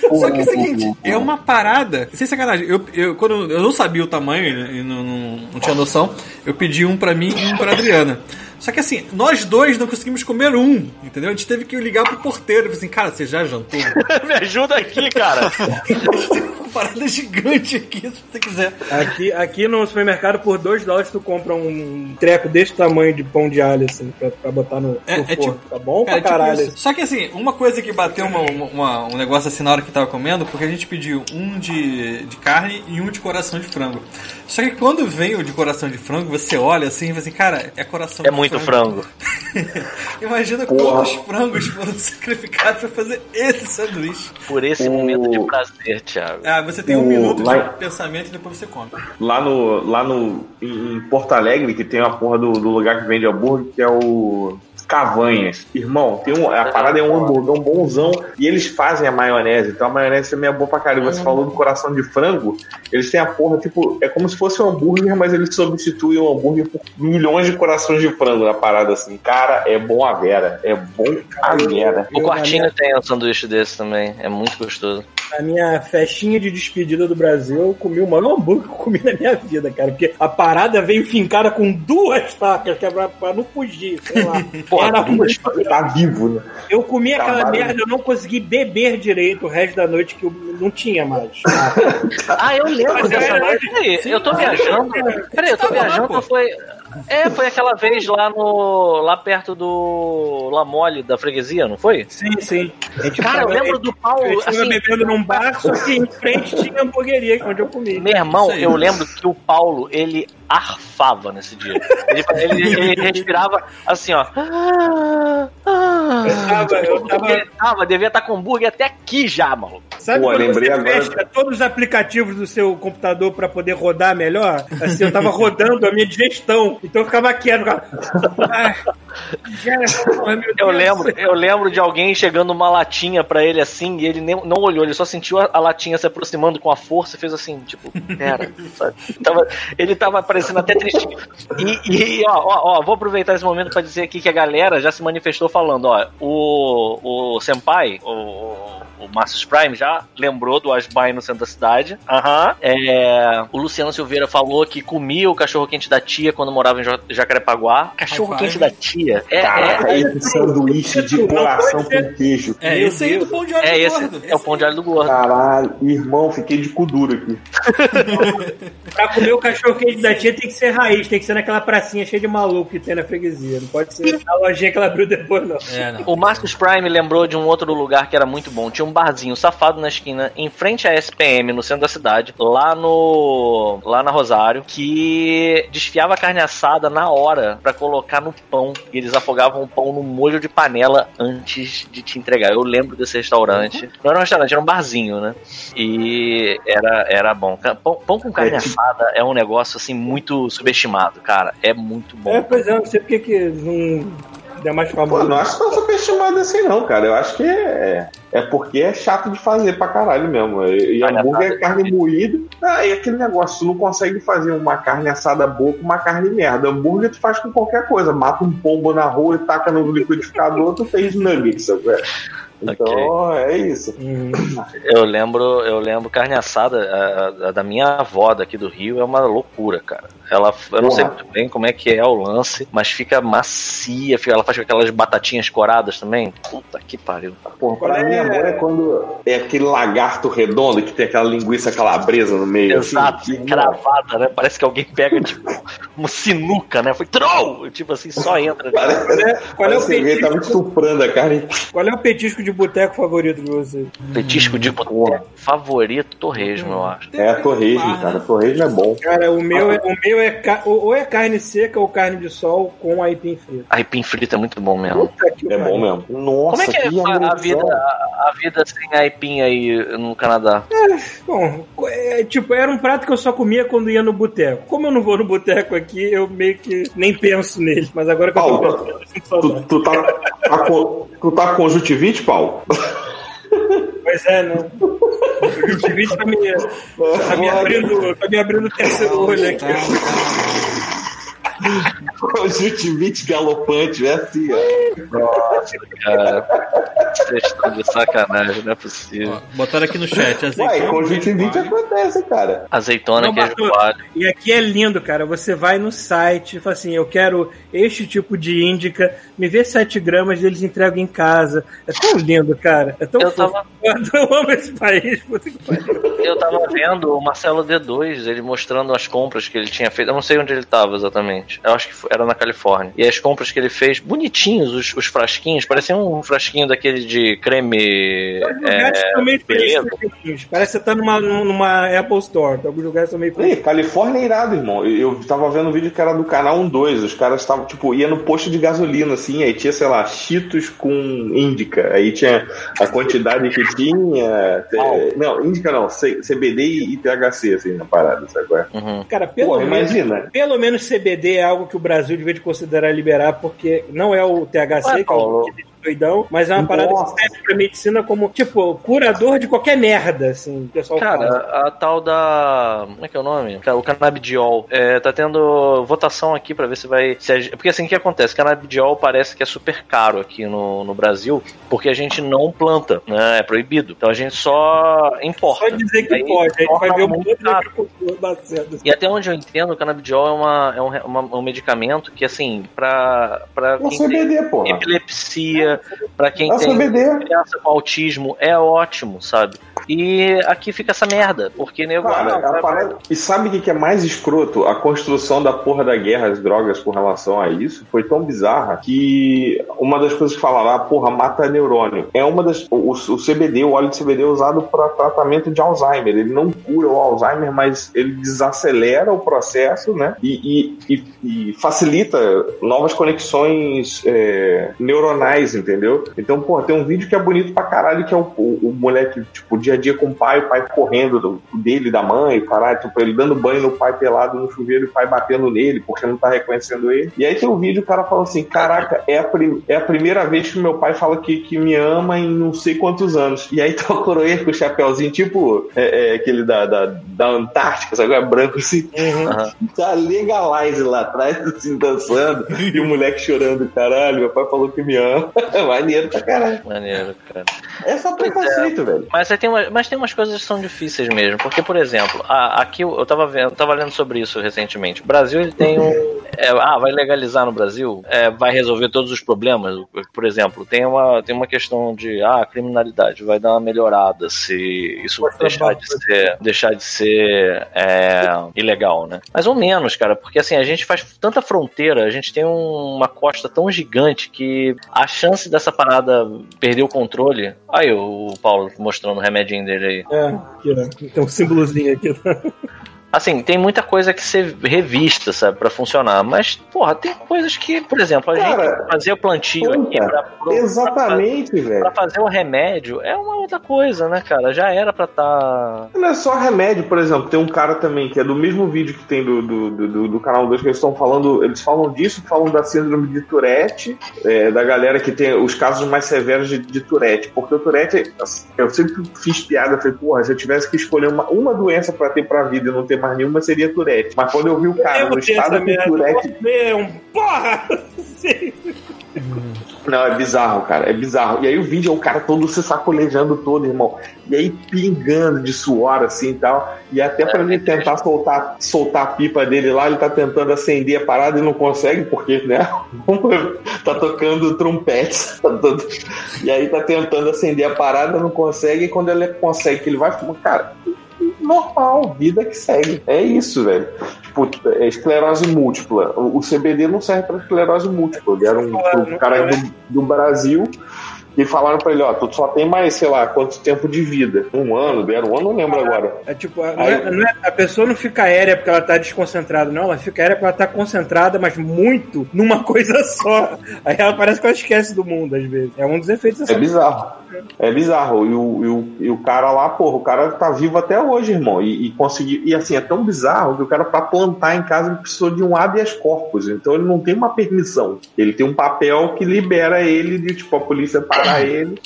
Só que é o seguinte, é uma parada. Sem sacanagem, eu, eu, quando eu não sabia o tamanho né, e não, não, não tinha noção, eu pedi um pra mim e um pra Adriana. Só que assim, nós dois não conseguimos comer um, entendeu? A gente teve que ligar pro porteiro e assim, cara, você já jantou? Me ajuda aqui, cara. parada gigante aqui, se você quiser. Aqui, aqui no supermercado, por 2 dólares, tu compra um treco desse tamanho de pão de alho, assim, pra, pra botar no, É- no é forno. tipo- tá bom Cara, pra tipo caralho. isso. Só que assim, uma coisa que bateu uma, uma- um negócio assim na hora que tava comendo, porque a gente pediu um de, de carne e um de coração de frango. Só que quando vem o de coração de frango, você olha assim e fala assim, cara, é coração É de muito frango. Imagina quantos frangos foram sacrificados pra fazer esse sanduíche. Por esse O- momento de prazer, Thiago. Ah, você tem um O- minuto lá- de pensamento e depois você come. Lá no. Lá no. Em Porto Alegre, que tem uma porra do, do lugar que vende hambúrguer, que é o. Cavanhas. Irmão, tem um, a parada é um hambúrguer, um bonzão, e eles fazem a maionese, então a maionese também é boa pra caralho. Você falou do coração de frango, eles têm a porra, tipo, é como se fosse um hambúrguer, mas eles substituem o hambúrguer por milhões de corações de frango na parada assim. Cara, é bom a vera, é bom a vera. O quartinho tem um sanduíche desse também. É muito gostoso. Na minha festinha de despedida do Brasil, eu comi o maior hambúrguer que eu comi na minha vida, cara. Porque a parada veio fincada com duas facas, que é pra, pra não fugir, sei lá. Porra, Era duas muito- Tá vivo, né? Eu comi aquela Acabaram. merda, eu não consegui beber direito o resto da noite, que eu não tinha mais. Ah, eu lembro dessa noite. Peraí, eu tô viajando. Peraí, eu tô viajando. Foi. É, foi aquela vez lá no. lá perto do. La Mole da freguesia, não foi? Sim, sim. A gente Cara, eu lembro do Paulo. Eu estava Assim, bebendo num bar, só que em frente tinha hamburgueria, onde eu comi. meu irmão, eu lembro que o Paulo, ele arfava nesse dia. Ele, ele, ele respirava assim, ó. Eu tava- eu tava- Ele tava, devia estar com hambúrguer até aqui já, maluco. Sabe Pô, quando você agora- fecha todos os aplicativos do seu computador pra poder rodar melhor? Assim, eu tava rodando a minha digestão, então eu ficava quieto. Ficava... Ai, Eu lembro, eu lembro de alguém chegando uma latinha pra ele assim, e ele nem, não olhou, ele só sentiu a, a latinha se aproximando com a força e fez assim, tipo, pera, sabe? Tava- ele tava parecendo até tristinho. E, e, ó, ó, ó, vou aproveitar esse momento pra dizer aqui que a galera já se manifestou falando, ó, o, o Senpai, o, o Marcus Prime já lembrou do Asbai no centro da cidade. Aham. É, o Luciano Silveira falou que comia o cachorro quente da tia quando morava em Ja- Jacarepaguá. Cachorro High quente five. da tia. É, Caraca, é, esse sanduíche de Não coração com queijo. É, Meu esse aí do pão de alho é do esse. gordo. É o pão de alho do gordo. Caralho, irmão, fiquei de cu duro aqui. Pra comer o cachorro quente da tia tem que ser raiz, tem que ser naquela pracinha cheia de maluco que tem na freguesia. Não pode ser na lojinha que ela abriu depois, não. É, não. O Marcus Prime lembrou de um outro lugar que era muito bom. Tinha um barzinho safado na esquina, em frente à SPM, no centro da cidade, lá no. lá na Rosário, que desfiava carne assada na hora pra colocar no pão. E eles afogavam o pão no molho de panela antes de te entregar. Eu lembro desse restaurante. Não era um restaurante, era um barzinho, né? E era, era bom. Pão, pão com carne É tipo- assada é um negócio assim muito subestimado, cara. É muito bom. É, pois é, não sei porque que não deu mais Pô, famoso. não acho tão superestimado assim, não, cara. Eu acho que é, é porque é chato de fazer pra caralho mesmo. E, e hambúrguer é carne moída. Ah, e aquele negócio, tu não consegue fazer uma carne assada boa com uma carne merda. Hambúrguer tu faz com qualquer coisa. Mata um pombo na rua e taca no liquidificador, tu fez nuggets, sabe? Então, é isso. Hum. Eu lembro, eu lembro carne assada a- a- a da minha avó daqui do Rio é uma loucura, cara. Ela, eu não sei Porra. muito bem como é que é o lance, mas fica macia, fica- ela faz com aquelas batatinhas coradas também. Puta que pariu. Porra, pra é? amor, é quando é aquele lagarto redondo que tem aquela linguiça calabresa no meio. Exato, assim. cravada, né? Parece que alguém pega, tipo, uma sinuca, né? Foi troll! Tipo assim, só entra. Parece, Qual é, qual é o parece alguém tava petisco, estuprando a carne. qual é o petisco de boteco favorito de você? Petisco de boteco favorito, torresmo, eu acho. É, torresmo, cara. Torresmo é bom. Cara, o meu é, o meu é ou é carne seca ou carne de sol com aipim frito. Aipim frito é muito bom mesmo. Puta que É bom mesmo. Nossa, Como é que é a, a agressão. vida, a, a vida sem aipim aí no Canadá? Bom, é, tipo, era um prato que eu só comia quando ia no boteco. Como eu não vou no boteco aqui, eu meio que nem penso nele. Mas agora que eu tô pensando, Tu, tu, tá, tá com, tu tá com conjuntivite, Paulo? Pois é, né? O conjuntivite tá me, tá me abrindo, tá me abrindo o terceiro olho aqui. Conjuntivite galopante, é assim, ó. Cara, vocês estão de sacanagem, não é possível. Ó, botaram aqui no chat. Azeitona, conjuntivite queijo coalho. acontece, cara. Azeitona, Não, queijo Bartô, coalho. E aqui é lindo, cara. Você vai no site e fala assim: eu quero este tipo de índica, me vê 7 gramas e eles entregam em casa. É tão lindo, cara. É tão Eu fofo. tava- Eu amo esse país. Puta que pariu. Eu tava vendo o Marcelo D2, ele mostrando as compras que ele tinha feito. Eu não sei onde ele tava exatamente. Eu acho que era na Califórnia. E as compras que ele fez, bonitinhos os, os frasquinhos, pareciam um frasquinho daquele de creme. Alguns lugares É, beleza. feios. Parece que você tá numa, numa Apple Store. Alguns lugares são meio Ih, feios. Califórnia é irado, irmão. Eu tava vendo um vídeo que era do canal 12. Os caras estavam, tipo, ia no posto de gasolina, assim, aí tinha, sei lá, Cheetos com Índica. Aí tinha a quantidade que tinha. é, não, Índica não, CBD e THC, assim, na parada, sabe? é? Uhum. Cara, pelo Pô, menos. imagina. Pelo menos CBD é algo que o Brasil devia de considerar liberar, porque não é o THC, Ué, que é o doidão, mas é uma parada Nossa. que serve pra medicina como, tipo, curador de qualquer merda, assim, o pessoal Cara, fala. a tal da. Como é que é o nome? O canabidiol. É, tá tendo votação aqui pra ver se vai. se porque assim, o que acontece? Canabidiol parece que é super caro aqui no, no Brasil, porque a gente não planta, né? É proibido. Então a gente só importa. Só dizer que Aí pode, a gente vai ver o muito mundo da agricultura batendo. E até onde eu entendo, o canabidiol é, uma, é um, uma- um medicamento que, assim, pra, pra É CBD, porra. epilepsia, pra quem o tem CBD. criança com autismo, é ótimo, sabe? E aqui fica essa merda, porque nego. Cara, ah, a vai- parada- E sabe o que que é mais escroto? A construção da porra da guerra às drogas com relação a isso foi tão bizarra que uma das coisas que falaram, ah, porra, mata neurônio. É uma das. O, o CBD, o óleo de CBD é usado para tratamento de Alzheimer. Ele não cura o Alzheimer, mas ele desacelera o processo, né? E, e- e- e facilita novas conexões é, neuronais, entendeu? Então, porra, tem um vídeo que é bonito pra caralho, que é o, o, o moleque, tipo, dia dia a dia com o pai, o pai correndo do, dele, da mãe, caralho, tipo, ele dando banho no pai pelado no chuveiro e o pai batendo nele porque não tá reconhecendo ele. E aí tem um vídeo, o cara fala assim: Caraca, é a, prim é a primeira vez que meu pai fala que, que me ama em não sei quantos anos. E aí tá o coroeiro com o chapéuzinho, tipo é, é, aquele da, da, da Antártica, sabe? É branco assim. Uhum. Tá legalize lá atrás, assim, dançando. e o moleque chorando, caralho, meu pai falou que me ama. Maneiro pra caralho. Maneiro, cara. É só preconceito, velho. Mas, aí tem uma- mas tem umas coisas que são difíceis mesmo. Porque, por exemplo, a- aqui eu, tava vendo, tava lendo sobre isso recentemente. O Brasil ele tem um. é, ah, vai legalizar no Brasil? É, vai resolver todos os problemas? Por exemplo, tem uma, tem uma questão de ah, criminalidade, vai dar uma melhorada se isso deixar de ser, deixar de ser é, ilegal, né? Mais ou menos, cara, porque assim, a gente faz tanta fronteira, a gente tem um- uma costa tão gigante que a chance dessa parada perder o controle. Aí, o Paulo mostrando o remedinho dele aí. É, aqui, ó. Tem um símbolozinho aqui. Assim, tem muita coisa que ser revista, sabe, pra funcionar. Mas, porra, tem coisas que, por exemplo, a Cara, gente fazer o plantio puta, aqui pra, pra- Exatamente, velho. Pra fazer o remédio é uma outra coisa, né, cara? Já era pra tá. Não é só remédio, por exemplo. Tem um cara também que é do mesmo vídeo que tem do, do, do, do- canal 2 que eles estão falando. Eles falam disso, falam da síndrome de Tourette, é, da galera que tem os casos mais severos de, de Tourette. Porque o Tourette, assim, eu sempre fiz piada, falei, porra, se eu tivesse que escolher uma, uma doença pra ter pra vida e não ter mais nenhuma, seria Tourette. Mas quando eu vi o cara no estado merda. Tourette. É um porra! Não, é bizarro, cara. É bizarro. E aí o vídeo é o cara todo se sacolejando todo, irmão. E aí pingando de suor, assim e tal. E até pra ele tentar soltar, soltar a pipa dele lá, ele tá tentando acender a parada e não consegue, porque, né? tá tocando trompete. E aí tá tentando acender a parada, não consegue. E quando ele consegue, que ele vai fumar, cara. Normal, vida que segue. É isso, velho. Tipo, é esclerose múltipla. O, o CBD não serve pra esclerose múltipla. Ele era um, um cara do, do Brasil e falaram pra ele, ó, tu só tem mais, sei lá, quanto tempo de vida? Um ano, deram um ano, não lembro agora. É tipo, não é- não é- a pessoa não fica aérea porque ela tá desconcentrada, não. Ela fica aérea porque ela tá concentrada, mas muito numa coisa só. Aí ela parece que ela esquece do mundo, às vezes. É um dos efeitos É bizarro. É bizarro. E o, e o, e o cara lá, porra, o cara tá vivo até hoje, irmão. E, e conseguiu. E assim, é tão bizarro que o cara, pra plantar em casa, ele precisou de um habeas corpus. Então ele não tem uma permissão. Ele tem um papel que libera ele de, tipo, a polícia parar ele.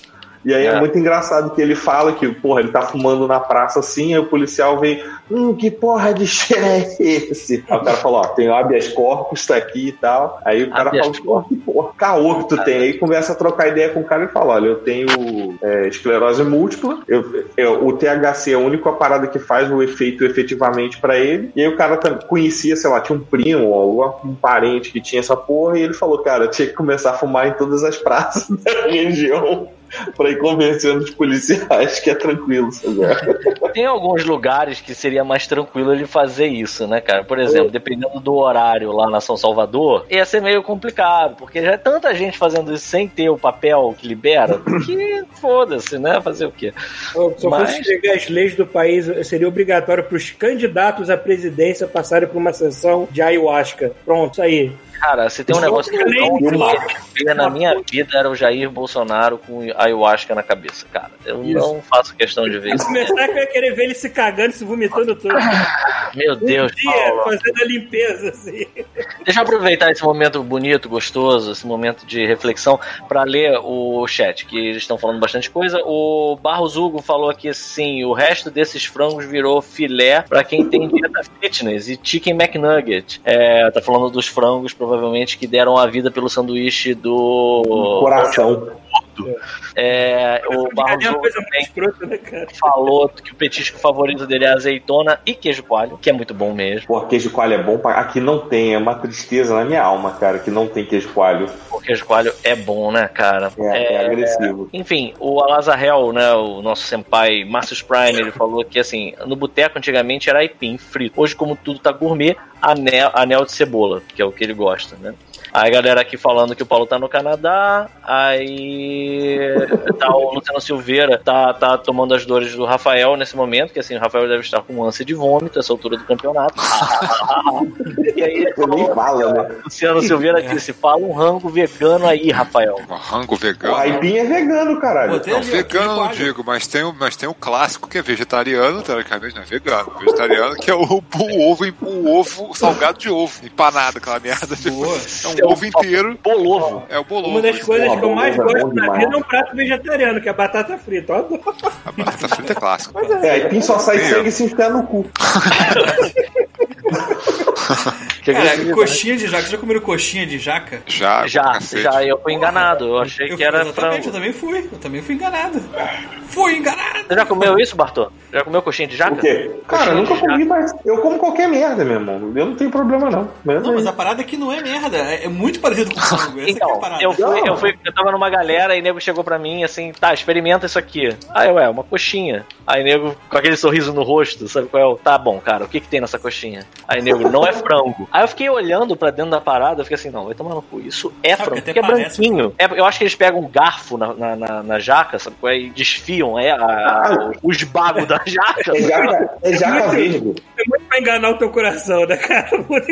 E aí é. É. muito engraçado que ele fala que, porra, ele tá fumando na praça assim, aí o policial vem, hum, que porra de cheiro é esse? Aí o cara fala, ó, tem o habeas corpus, tá aqui e tal. Aí o cara Habeas fala, que porra, caô que tu tem. Aí começa a trocar ideia com o cara e fala, olha, eu tenho é, esclerose múltipla, eu, eu- o THC é a única parada que faz o efeito efetivamente pra ele. E aí o cara conhecia, sei lá, tinha um primo ou algum- um parente que tinha essa porra, e ele falou, cara, tinha que começar a fumar em todas as praças da região. Pra ir convencendo os policiais que é tranquilo, sabe? Tem alguns lugares que seria mais tranquilo ele fazer isso, né, cara? Por exemplo, dependendo do horário lá na São Salvador, ia ser meio complicado, porque já é tanta gente fazendo isso sem ter o papel que libera, que foda-se, né? Fazer o quê? Se eu fosse Mas- escrever as leis do país, seria obrigatório para os candidatos à presidência passarem por uma sessão de ayahuasca. Pronto, isso aí. Cara, se tem um negócio que eu não queria na minha vida era o Jair Bolsonaro com ayahuasca na cabeça, cara. Eu Isso. não faço questão de ver isso. Começar que eu ia querer ver ele se cagando, se vomitando tudo. Meu Um Deus, dia Paulo. fazendo a limpeza, assim. Deixa eu aproveitar esse momento bonito, gostoso, esse momento de reflexão, para ler o chat, que eles estão falando bastante coisa. O Barros Hugo falou aqui assim: o resto desses frangos virou filé para quem tem dieta fitness e chicken McNugget. É, tá falando dos frangos, provavelmente, que deram a vida pelo sanduíche do. Coração. É, o Barros É né, falou que o petisco favorito dele é azeitona e queijo coalho, que é muito bom mesmo. Pô, queijo coalho é bom pra... Aqui não tem, é uma tristeza na minha alma, cara, que não tem queijo coalho. O queijo coalho é bom, né, cara? É, é agressivo. Enfim, o Alazarel, né, o nosso senpai Marcius Prime, ele falou que assim, no boteco antigamente era aipim frito. Hoje, como tudo tá gourmet, anel, anel de cebola, que é o que ele gosta, né? Aí a galera aqui falando que o Paulo tá no Canadá. Aí tá o Luciano Silveira tá, tá tomando as dores do Rafael nesse momento, que assim, o Rafael deve estar com ânsia de vômito essa altura do campeonato. e aí ele falou, fala, né? Luciano Silveira disse: fala um rango vegano aí, Rafael. Um rango O vegano. Aipim é vegano, caralho. Não, vegano não digo, mas tem, o- mas tem o clássico que é vegetariano, teoricamente não é vegano. Vegetariano que é o, o ovo, o ovo salgado de ovo, empanado, aquela merda. Boa. É um ovo inteiro, Bolovo. é o bolovo. Uma das coisas que eu mais bom gosto na vida é um prato vegetariano, que é batata frita. Eu adoro. A batata frita é clássico. É, Aipim só sai sangue se enfiar no cu. Que agressividade. coxinha de jaca. Vocês já comeram coxinha de jaca? Já, pra Já, já, eu fui enganado. Eu achei Eu que era exatamente, frango. eu também fui. Eu também fui enganado. Fui enganado. Você já comeu isso, Bartô? Já comeu coxinha de jaca? O quê? Cara, eu nunca comi, mas eu como qualquer merda, meu irmão. Eu não tenho problema, não. Mesmo Não, mas aí. a parada é que não é merda. É, é muito parecido com frango. Essa é Então, parada. eu fui, eu fui, eu tava numa galera e nego chegou pra mim assim, tá, experimenta isso aqui. Aí, ué, uma coxinha. Aí, nego, com aquele sorriso no rosto, sabe qual é? o- Tá bom, cara, o que que tem nessa coxinha? Aí, nego, não é frango. Aí eu fiquei olhando pra dentro da parada, eu fiquei assim, não, vai tomar no cu, isso é Sabe frango, porque é parece branquinho. É, eu acho que eles pegam um garfo na, na, na- na jaca, sabe qual é? E desfiam é, a- a- os bagos da jaca. É jaca, é jaca verde. É muito pra enganar o teu coração, né, cara?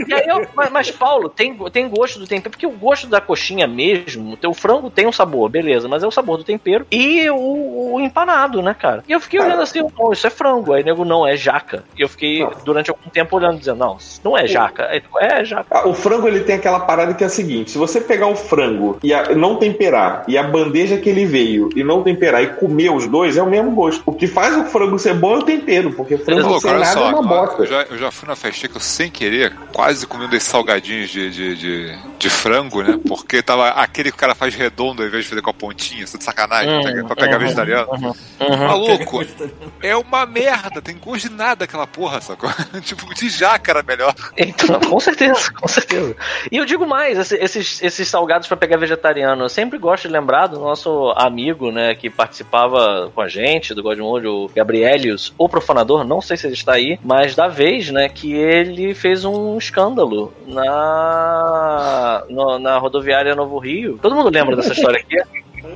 E aí eu- mas, mas, Paulo, tem, tem gosto do tempero, porque o gosto da coxinha mesmo, o teu frango tem um sabor, beleza, mas é o sabor do tempero e o, o empanado, né, cara? E eu fiquei olhando assim, não, isso é frango. Aí nego, não, é jaca. E eu fiquei durante algum tempo olhando, dizendo, não, isso não é jaca. Aí, nego, é jaca. Ah, O frango ele tem aquela parada que é a seguinte: se você pegar o frango e a- não temperar e a bandeja que ele veio e não temperar e comer os dois é o mesmo gosto. O que faz o frango ser bom é o tempero, porque frango sem nada só, é uma bosta. eu já, eu já fui na festinha que eu sem querer, quase comi um desses salgadinhos de, de, de, de frango, né? Porque tava aquele que o cara faz redondo ao invés de fazer com a pontinha, isso é de sacanagem, Hum, pra pegar, pra pegar uhum, vegetariano. Uhum. Maluco, é uma merda, tem gosto de nada aquela porra, sacou? tipo, de jaca era melhor. Então, com certeza, com certeza. E eu digo mais, esse- esses, esses salgados pra pegar vegetariano, eu sempre gosto de lembrar do nosso amigo, né, que participava com a gente, do Godmode, o Gabrielius, o profanador, não sei se ele está aí, mas da vez, né, que ele fez um escândalo na, no- na rodoviária Novo Rio. Todo mundo lembra dessa história aqui?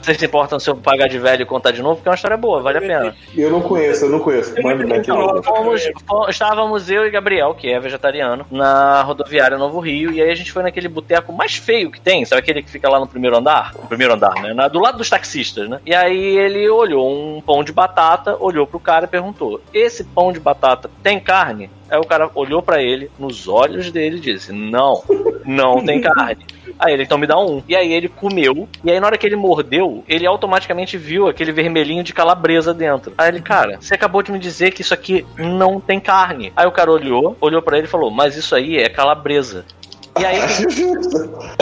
Vocês se importam se eu pagar de velho e contar de novo? Porque é uma história boa, vale a pena. Eu não conheço, eu não conheço. Manda Então, fomos, fomos- estávamos eu e Gabriel, que é vegetariano, na rodoviária Novo Rio, e aí a gente foi naquele boteco mais feio que tem, sabe aquele que fica lá no primeiro andar? No primeiro andar, né? Na- do lado dos taxistas, né? E aí ele olhou um pão de batata, olhou pro cara e perguntou: Esse pão de batata tem carne? Aí o cara olhou pra ele, nos olhos dele e disse: Não, não tem carne. Aí ele, então me dá um. E aí ele comeu. E aí na hora que ele mordeu, ele automaticamente viu aquele vermelhinho de calabresa dentro. Aí ele, cara, você acabou de me dizer que isso aqui não tem carne. Aí o cara olhou, olhou pra ele e falou, mas isso aí é calabresa. E aí,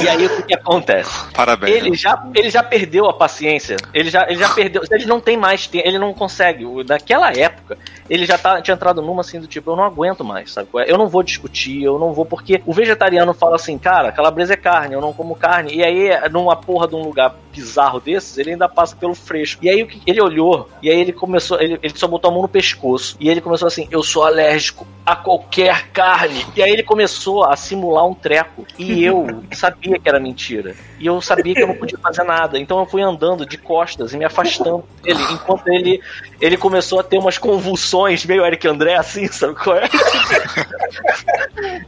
e aí o que, acontece? Parabéns. Ele já, ele já perdeu a paciência. Ele já, ele já perdeu. Ele não tem mais tempo. Ele não consegue. Naquela época, ele já tá, tinha entrado numa assim do tipo: eu não aguento mais, sabe? Eu não vou discutir, eu não vou. Porque o vegetariano fala assim, cara, calabresa é carne, eu não como carne. E aí, numa porra de um lugar bizarro desses, ele ainda passa pelo fresco. E aí, o que ele olhou, e aí ele começou. Ele, ele só botou a mão no pescoço. E ele começou assim: eu sou alérgico a qualquer carne. E aí ele começou a simular um treco. E eu sabia que era mentira. E eu sabia que eu não podia fazer nada. Então eu fui andando de costas e me afastando dele, enquanto ele, ele começou a ter umas convulsões, meio Eric André, assim, sabe qual é?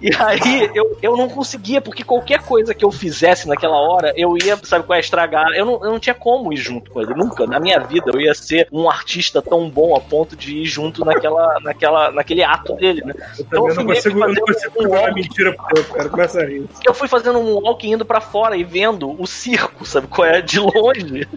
E aí eu, eu não conseguia, porque qualquer coisa que eu fizesse naquela hora, eu ia, sabe qual é, estragar. Eu não, eu não tinha como ir junto com ele. Nunca, na minha vida, eu ia ser um artista tão bom a ponto de ir junto naquela, naquela, naquele ato dele, né? Então Eu não consigo, eu não consigo um mentira cara. Começa rir. eu fui fazendo um walk indo pra fora e vendo o circo, sabe qual é? De longe.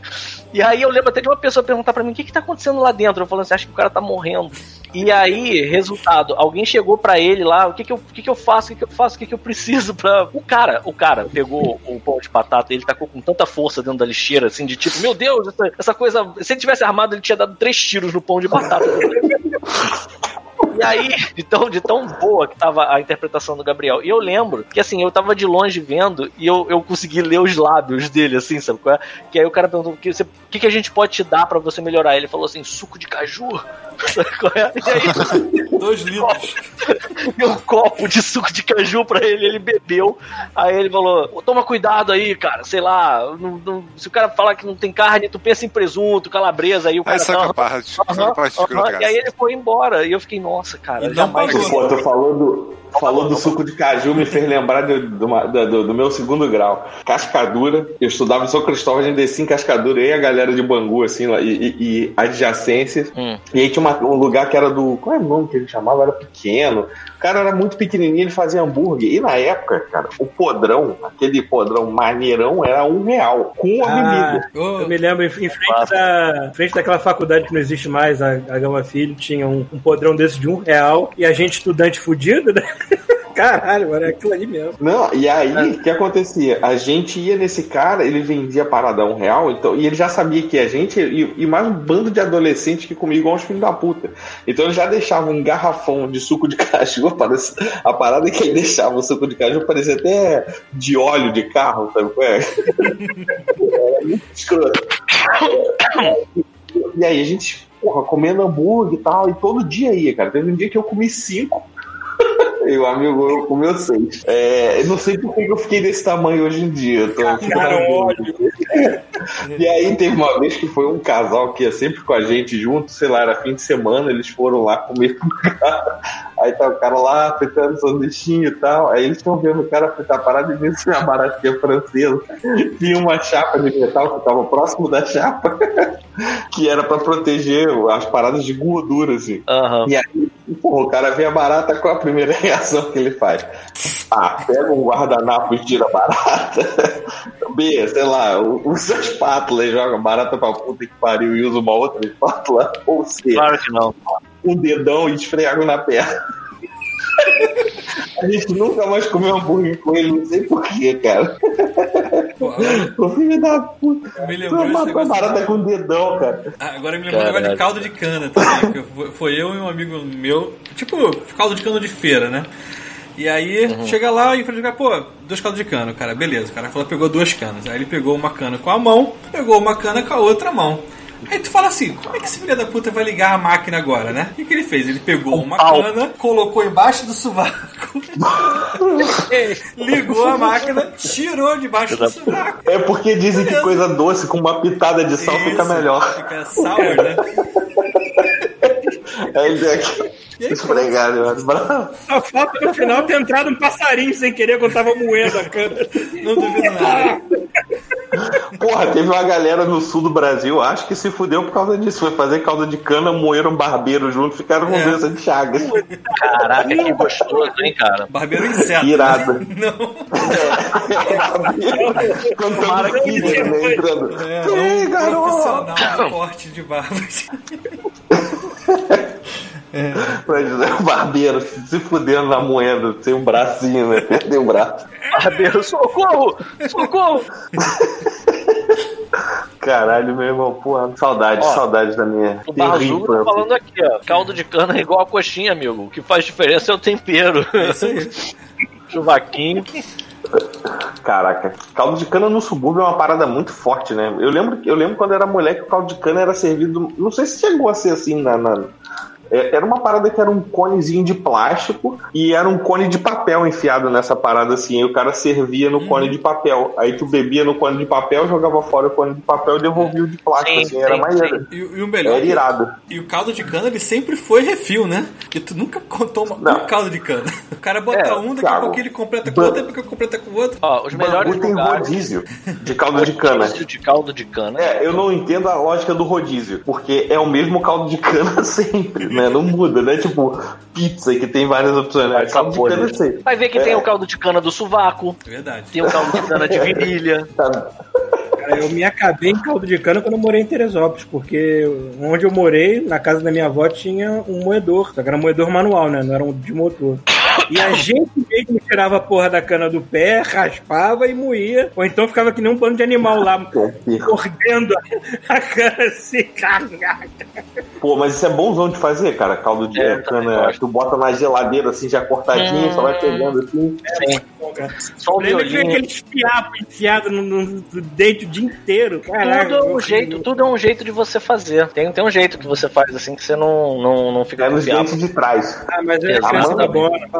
E aí eu lembro até de uma pessoa perguntar pra mim: o que que tá acontecendo lá dentro? Eu falando assim: acho que o cara tá morrendo. E aí, resultado, alguém chegou pra ele lá: o que que eu, o que que eu faço? O que que eu faço? O que que eu preciso pra. O cara, o cara pegou o pão de batata e ele tacou com tanta força dentro da lixeira, assim, de tipo: meu Deus, essa, essa coisa. Se ele tivesse armado, ele tinha dado três tiros no pão de batata. E aí, de tão, de tão boa que tava a interpretação do Gabriel. E eu lembro que, assim, eu tava de longe vendo e eu, eu consegui ler os lábios dele, assim, sabe é? Que aí o cara perguntou, que você, que, que a gente pode te dar pra você melhorar? Ele falou assim, suco de caju. É? E aí, Dois litros. deu um copo de suco de caju pra ele, ele bebeu. Aí ele falou: toma cuidado aí, cara, sei lá. não- não- se o cara falar que não tem carne, tu pensa em presunto, calabresa, aí o cara. Aí "Não, a parte de aham, a parte aham", escrota, E aí ele foi embora. E eu fiquei, nossa, cara, E não jamais. Pô, tu falou do, falou do suco de caju, me fez lembrar do, do, do- do meu segundo grau. Cascadura, eu estudava em São Cristóvão, a gente descia em Cascadura, e a galera de Bangu, assim, lá, e, e, e adjacências. Hum. E aí tinha uma- um lugar que era do. Qual é o nome que ele chamava? Era pequeno. O cara era muito pequenininho, ele fazia hambúrguer. E na época, cara, o podrão, aquele podrão maneirão, era um real, com a Ah, bebida. Eu me lembro, em em frente, da, em frente daquela faculdade que não existe mais, a, a Gama Filho, tinha um, um podrão desse de um real e a gente estudante fudido, né? Caralho, mano, é aquilo ali mesmo. Não, e aí, o que acontecia? A gente ia nesse cara, ele vendia um real, então, e ele já sabia que a gente, e, e mais um bando de adolescentes que comia igual uns filhos da puta. Então ele já deixava um garrafão de suco de caju, a parada que ele deixava o suco de caju parecia até de óleo de carro, sabe? é? Era muito escroto. E aí a gente, porra, comendo hambúrguer e tal, e todo dia ia, cara. Teve um dia que eu comi cinco. E o amigo eu comeu seis. É, eu não sei por que eu fiquei desse tamanho hoje em dia. Tô, e aí teve uma vez que foi um casal que ia sempre com a gente junto, sei lá, era fim de semana, eles foram lá comer com o cara. Aí tá o cara lá fritando sanduichinho e tal. Aí eles estão vendo o cara fritar a parada e vindo uma baratinha francesa. Tinha uma chapa de metal que tava próximo da chapa, que era pra proteger as paradas de gordura, assim. Aham. E aí, porra, o cara vê a barata, qual a primeira reação que ele faz? A, pega um guardanapo e tira a barata. B, sei lá, usa a espátula e joga a barata pra puta que pariu e usa uma outra espátula. Ou C, Claro que não. Um dedão e esfrega na perna. A gente nunca mais comeu hambúrguer com ele, não sei porquê, cara. O filho da puta. me lembrou esse matou barata com o dedão, cara. Ah, Agora me lembrou um negócio de caldo de cana também. foi- eu e um amigo meu, tipo, caldo de cana de feira, né? E aí, chega lá e fala, pô, dois caldos de cana, cara, beleza. O cara falou, pegou duas canas. Aí ele pegou uma cana com a mão, pegou uma cana com a outra mão. Aí tu fala assim, como é que esse filho da puta vai ligar a máquina agora, né? O que, que ele fez? Ele pegou uma pau. cana, colocou embaixo do sovaco, ligou a máquina, tirou debaixo do sovaco. É porque dizem que coisa doce com uma pitada de sal fica Isso, melhor. Fica sour, né? Aí vem aqui. E aí, Esfregado, mano. Bravo. Só falta no final ter entrado um passarinho sem querer quando tava moendo a cana. Não duvido nada. Porra, teve uma galera no sul do Brasil, acho que se fudeu por causa disso. Foi fazer caldo de cana, moeram barbeiro junto, ficaram com É. doença de chagas. Caraca, que gostoso, hein, cara? Barbeiro inseto. Irado. Não. Cantando Kid, né? Entrando. É, Ei, um garoto! profissional corte de barbas. Imagina, o barbeiro se fudendo na moeda, sem um bracinho, né? Perdeu o braço. Barbeiro, socorro! Socorro! Caralho, meu irmão, porra, saudades, Ó, saudades da minha O terrível tá falando aqui, ó. Caldo de cana é igual a coxinha, amigo. O que faz diferença é o tempero. Isso aí. Chuvaquinho. Caraca, caldo de cana no subúrbio é uma parada muito forte, né? Eu lembro, eu lembro quando era moleque, o caldo de cana era servido. Não sei se chegou a ser assim na. na- é- Era uma parada que era um conezinho de plástico e era um cone de papel enfiado nessa parada assim. Aí o cara servia no cone de papel. Aí tu bebia no cone de papel, jogava fora o cone de papel e devolvia o de plástico. Sim, assim, era sim, maneiro. E, e o melhor. Era irado. E o caldo de cana, ele sempre foi refil, né? Porque tu nunca toma Não. um caldo de cana. O cara bota É, um, daqui a pouco ele completa com Ban- outro, daqui a pouco completa com outro. Ó, os melhores Bangu tem lugares. rodízio de caldo de cana. Rodízio de caldo de cana. É, eu não entendo a lógica do rodízio, porque é o mesmo caldo de cana sempre, né? Não muda, né? Tipo, pizza que tem várias opções, né? Caldo de cana né? sempre. Vai ver que É. tem o caldo de cana do sovaco, É verdade. tem o caldo de cana de virilha. Tá- Cara, eu me acabei em caldo de cana quando eu morei em Teresópolis, porque onde eu morei, na casa da minha avó, tinha um moedor. Só que era um moedor manual, né? Não era um de motor. E a gente mesmo tirava a porra da cana do pé, raspava e moía. Ou então ficava que nem um pano de animal lá, mordendo a cana assim. Pô, mas isso é bonzão de fazer, cara. Caldo de É, eu também cana, tu bota na geladeira assim, já cortadinho, só vai pegando assim. Sim. Só o Lembra que aquele fiapo enfiado no, no, no dente o dia inteiro? Caraca. Tudo é um jeito, tudo é um jeito de você fazer. Tem, tem um jeito que você faz assim que você não, não, não fica É nos dentes de trás. Ah, mas eu A penso manga- da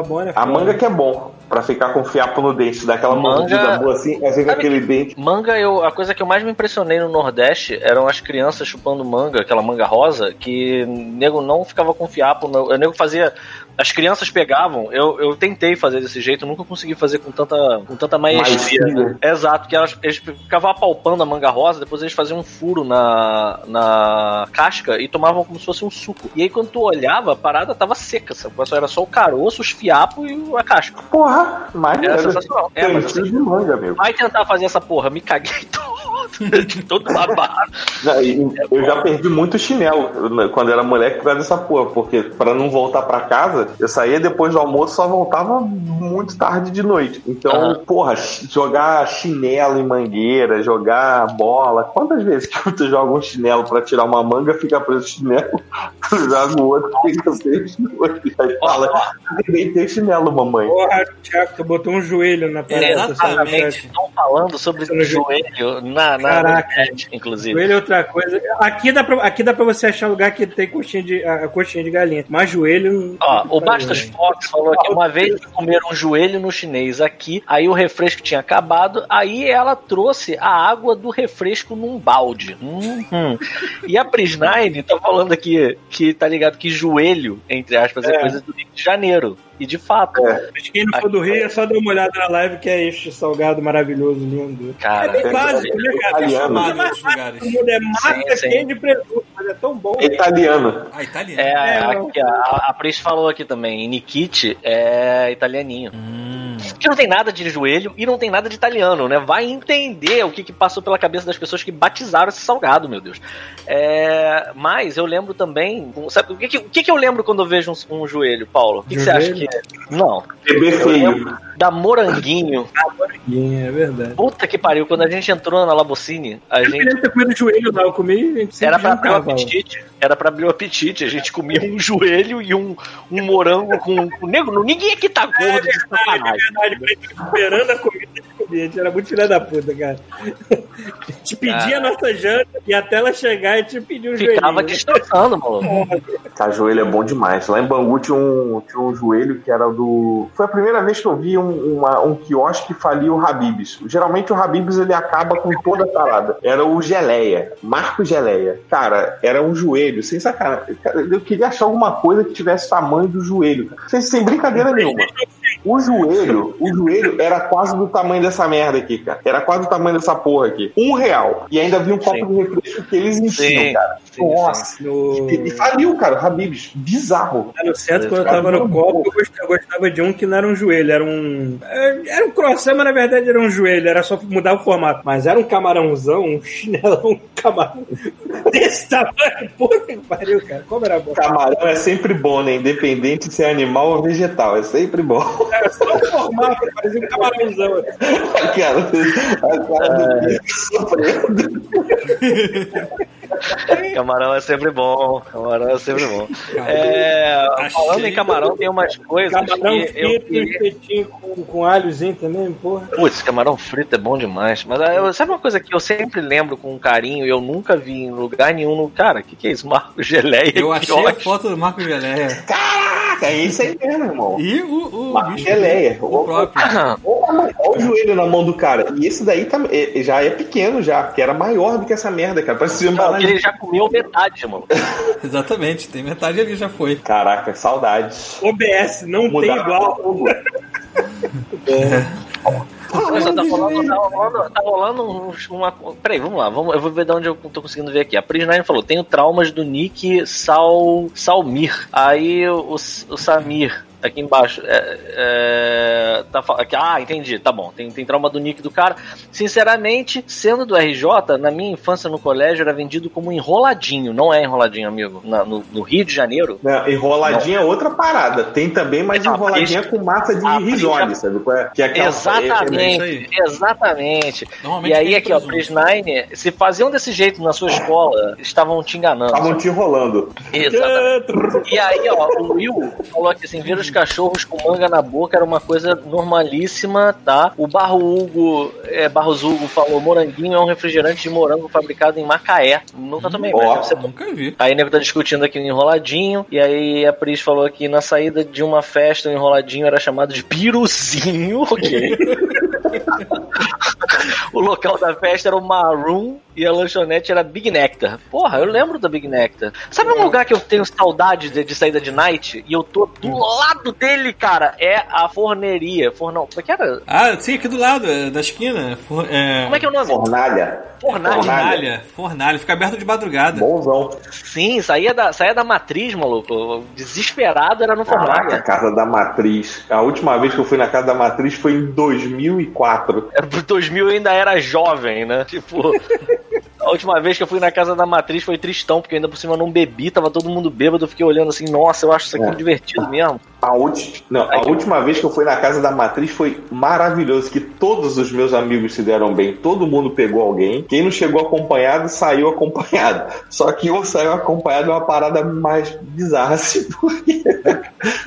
bona, a bona é A manga que é bom, pra ficar com fiapo no dente, dar aquela Manga- mordida boa assim, fica Sabe aquele dente. Manga, eu, a coisa que eu mais me impressionei no Nordeste eram as crianças chupando manga, aquela manga rosa, que nego não ficava com fiapo. O nego fazia. As crianças pegavam, eu, eu tentei fazer desse jeito, nunca consegui fazer com tanta, com tanta maestria. Maestria. Exato, que elas, eles ficavam apalpando a manga rosa, depois eles faziam um furo na, na casca e tomavam como se fosse um suco. E aí quando tu olhava, a parada tava seca, sabe? Era só o caroço, os fiapos e a casca. Porra, Era maneiro. sensacional. É, mas Cantinho de manga, amigo. Vai tentar fazer essa porra, me caguei todo, todo babado. Eu já perdi muito chinelo né, quando era moleque por causa dessa porra, porque pra não voltar pra casa, eu saía depois do almoço só voltava muito tarde de noite. Então, Aham. porra, jogar chinelo em mangueira, jogar bola. Quantas vezes que tu joga um chinelo pra tirar uma manga, fica preso o chinelo, tu joga o outro, fica preso o outro. Aí fala, arrebentei o chinelo, mamãe. Porra, Thiago, tu botou um joelho na parada. Exatamente. Estão falando sobre No joelho na, na Caraca. internet, inclusive. Joelho é outra coisa. Aqui dá, pra, aqui dá pra você achar lugar que tem coxinha de, a, a coxinha de galinha. Mas joelho. Ó, o. Bastos Fox falou que uma vez comeram um joelho no chinês aqui, aí o refresco tinha acabado, aí ela trouxe a água do refresco num balde. Uhum. E a Prisnine tá falando aqui que tá ligado que joelho, entre aspas, é, É. coisa do Rio de Janeiro. E de fato, Mas quem não for do Rio é só dar uma olhada na live que é este salgado maravilhoso, lindo. cara. É bem básico, né, cara? Italiano. A coisa mais fácil lugares. do mundo é massa, Sim, sim. de presunto, mas é tão bom. É italiano. Ah, italiano. É, É, aqui, a, a Pris falou aqui também, Nikit é italianinho. Que não tem nada de joelho e não tem nada de italiano, né? Vai entender o que, que passou pela cabeça das pessoas que batizaram esse salgado, meu Deus. É, mas eu lembro também. Sabe, o que, que- o que, que eu lembro quando eu vejo um, um joelho, Paulo? O que, que você acha que é? Não. Bebê feio. da Moranguinho. É verdade. Puta que pariu, quando a gente entrou na Labocine, a Eu gente. de ter comido joelho lá, eu comi a gente Era pra abrir o apetite. Era pra abrir o apetite. A gente comia um joelho e um, um morango com. com nego, ninguém aqui tá É gordo de verdade, é sacanagem. verdade. A gente esperando a comida de comer. A gente era muito filha da puta, cara. A gente pedia a nossa janta e até ela chegar a gente pedia um Ficava joelhinho. destroçando, maluco. Cara, joelho é bom demais. Lá em Bangu tinha um, tinha um joelho que era do. Foi a primeira vez que eu vi um, uma- um quiosque que falia o Habibs. Geralmente o Habibs ele acaba com toda a parada. Era o Geleia, Marco Geleia. Cara, era um joelho, sem sacanagem. Eu queria achar alguma coisa que tivesse tamanho do joelho. Sem, sem brincadeira nenhuma. O joelho, o joelho era quase do tamanho dessa merda aqui, cara. Era quase do tamanho dessa porra aqui. Um real. E ainda vinha um copo de refresco que eles enchiam, Sim, cara. sim, Nossa. No, E, e faliu, cara, o Habibs. Bizarro. no centro, quando eu tava no copo, eu gostava, eu gostava de um que não era um joelho, era um. Era um croissant, mas na verdade era um joelho, era só mudar o formato. Mas era um camarãozão, um chinelão, um camarão desse tamanho. Puta que pariu, cara. Como era bom. Camarão é sempre bom, né? Independente de ser animal ou vegetal, é sempre bom. Era só o formato, parecia um camarãozão. cara, a cara do bicho sofrendo. Camarão é sempre bom. Camarão é sempre bom. É, falando em camarão, tem umas coisas Camarão que eu frito queria... com, com alhozinho também, porra. Putz, camarão frito é bom demais. Mas ah, eu- sabe uma coisa que eu sempre lembro com carinho e eu nunca vi em lugar nenhum? No... Cara, o que, que é isso? Marco Geleia. Eu achei a foto do Marco Geleia. Caraca, é isso aí mesmo, irmão. E o, o Marco bicho Geleia. o próprio. Olha o joelho na mão do cara. E esse daí tá- é- já é pequeno, já, porque era maior do que essa merda, cara. Parecia uma Porque ele já comeu metade, mano. Exatamente, tem metade ali já foi. Caraca, saudades. OBS, não tem igual. Olha, tá rolando, tá rolando, tá rolando uma. Peraí, vamos lá, vamos, eu vou ver de onde eu tô conseguindo ver aqui. A Pris9 falou: tenho traumas do Nick Sal, Salmir. Aí o, o Samir Aqui embaixo. É, é, tá, aqui- ah, entendi. Tá bom. Tem, tem trauma do nick do cara. Sinceramente, sendo do RJ, na minha infância no colégio era vendido como enroladinho. Não é enroladinho, amigo. Na- no, no Rio de Janeiro. Não, enroladinha é outra parada. Tem também, mas Ah, enroladinha isso- com massa de risole, sabe? qual é? Que é aquela- Exatamente, exatamente. Normalmente E aí aqui, ó, presunto. Pris9, se faziam desse jeito na sua escola, estavam te enganando. Estavam te enrolando. Exatamente. E aí, ó, o Will falou aqui assim: ver os cachorros com manga na boca era uma coisa normalíssima, tá? O Barro Hugo, é, Barros Hugo falou: moranguinho é um refrigerante de morango fabricado em Macaé. Nunca tomei, Ó. bom. Nunca vi. Aí nego tá discutindo aqui o enroladinho. E aí a Pris falou que na saída de uma festa o enroladinho era chamado de piruzinho, ok? o local da festa era o Maroon e a lanchonete era Big Nectar. Porra, eu lembro da Big Nectar. Sabe um lugar que eu tenho saudade de, de saída de night? E eu tô do lado dele, cara? É a forneria. Fornão. Como é que era? Ah, sim, aqui do lado, é, da esquina. For, é, Como é que é o nome? Fornalha. Fornalha. Fornalha. Fornalha. Fica aberto de madrugada. Bonzão. Sim, saía da, saía da matriz, maluco. Desesperado era no Caraca, Fornalha. casa da matriz. A última vez que eu fui na casa da matriz foi em 2004. Era pro 2000 eu ainda era jovem, né? Tipo. A última vez que eu fui na casa da matriz foi tristão, porque ainda por cima eu não bebi, tava todo mundo bêbado, eu fiquei olhando assim, nossa, eu acho isso aqui É. divertido mesmo. A, ulti... Não, a última vez que eu fui na casa da matriz foi maravilhoso, que todos os meus amigos se deram bem, todo mundo pegou alguém. Quem não chegou acompanhado, saiu acompanhado. Só que um saiu acompanhado é uma parada mais bizarra, assim, porque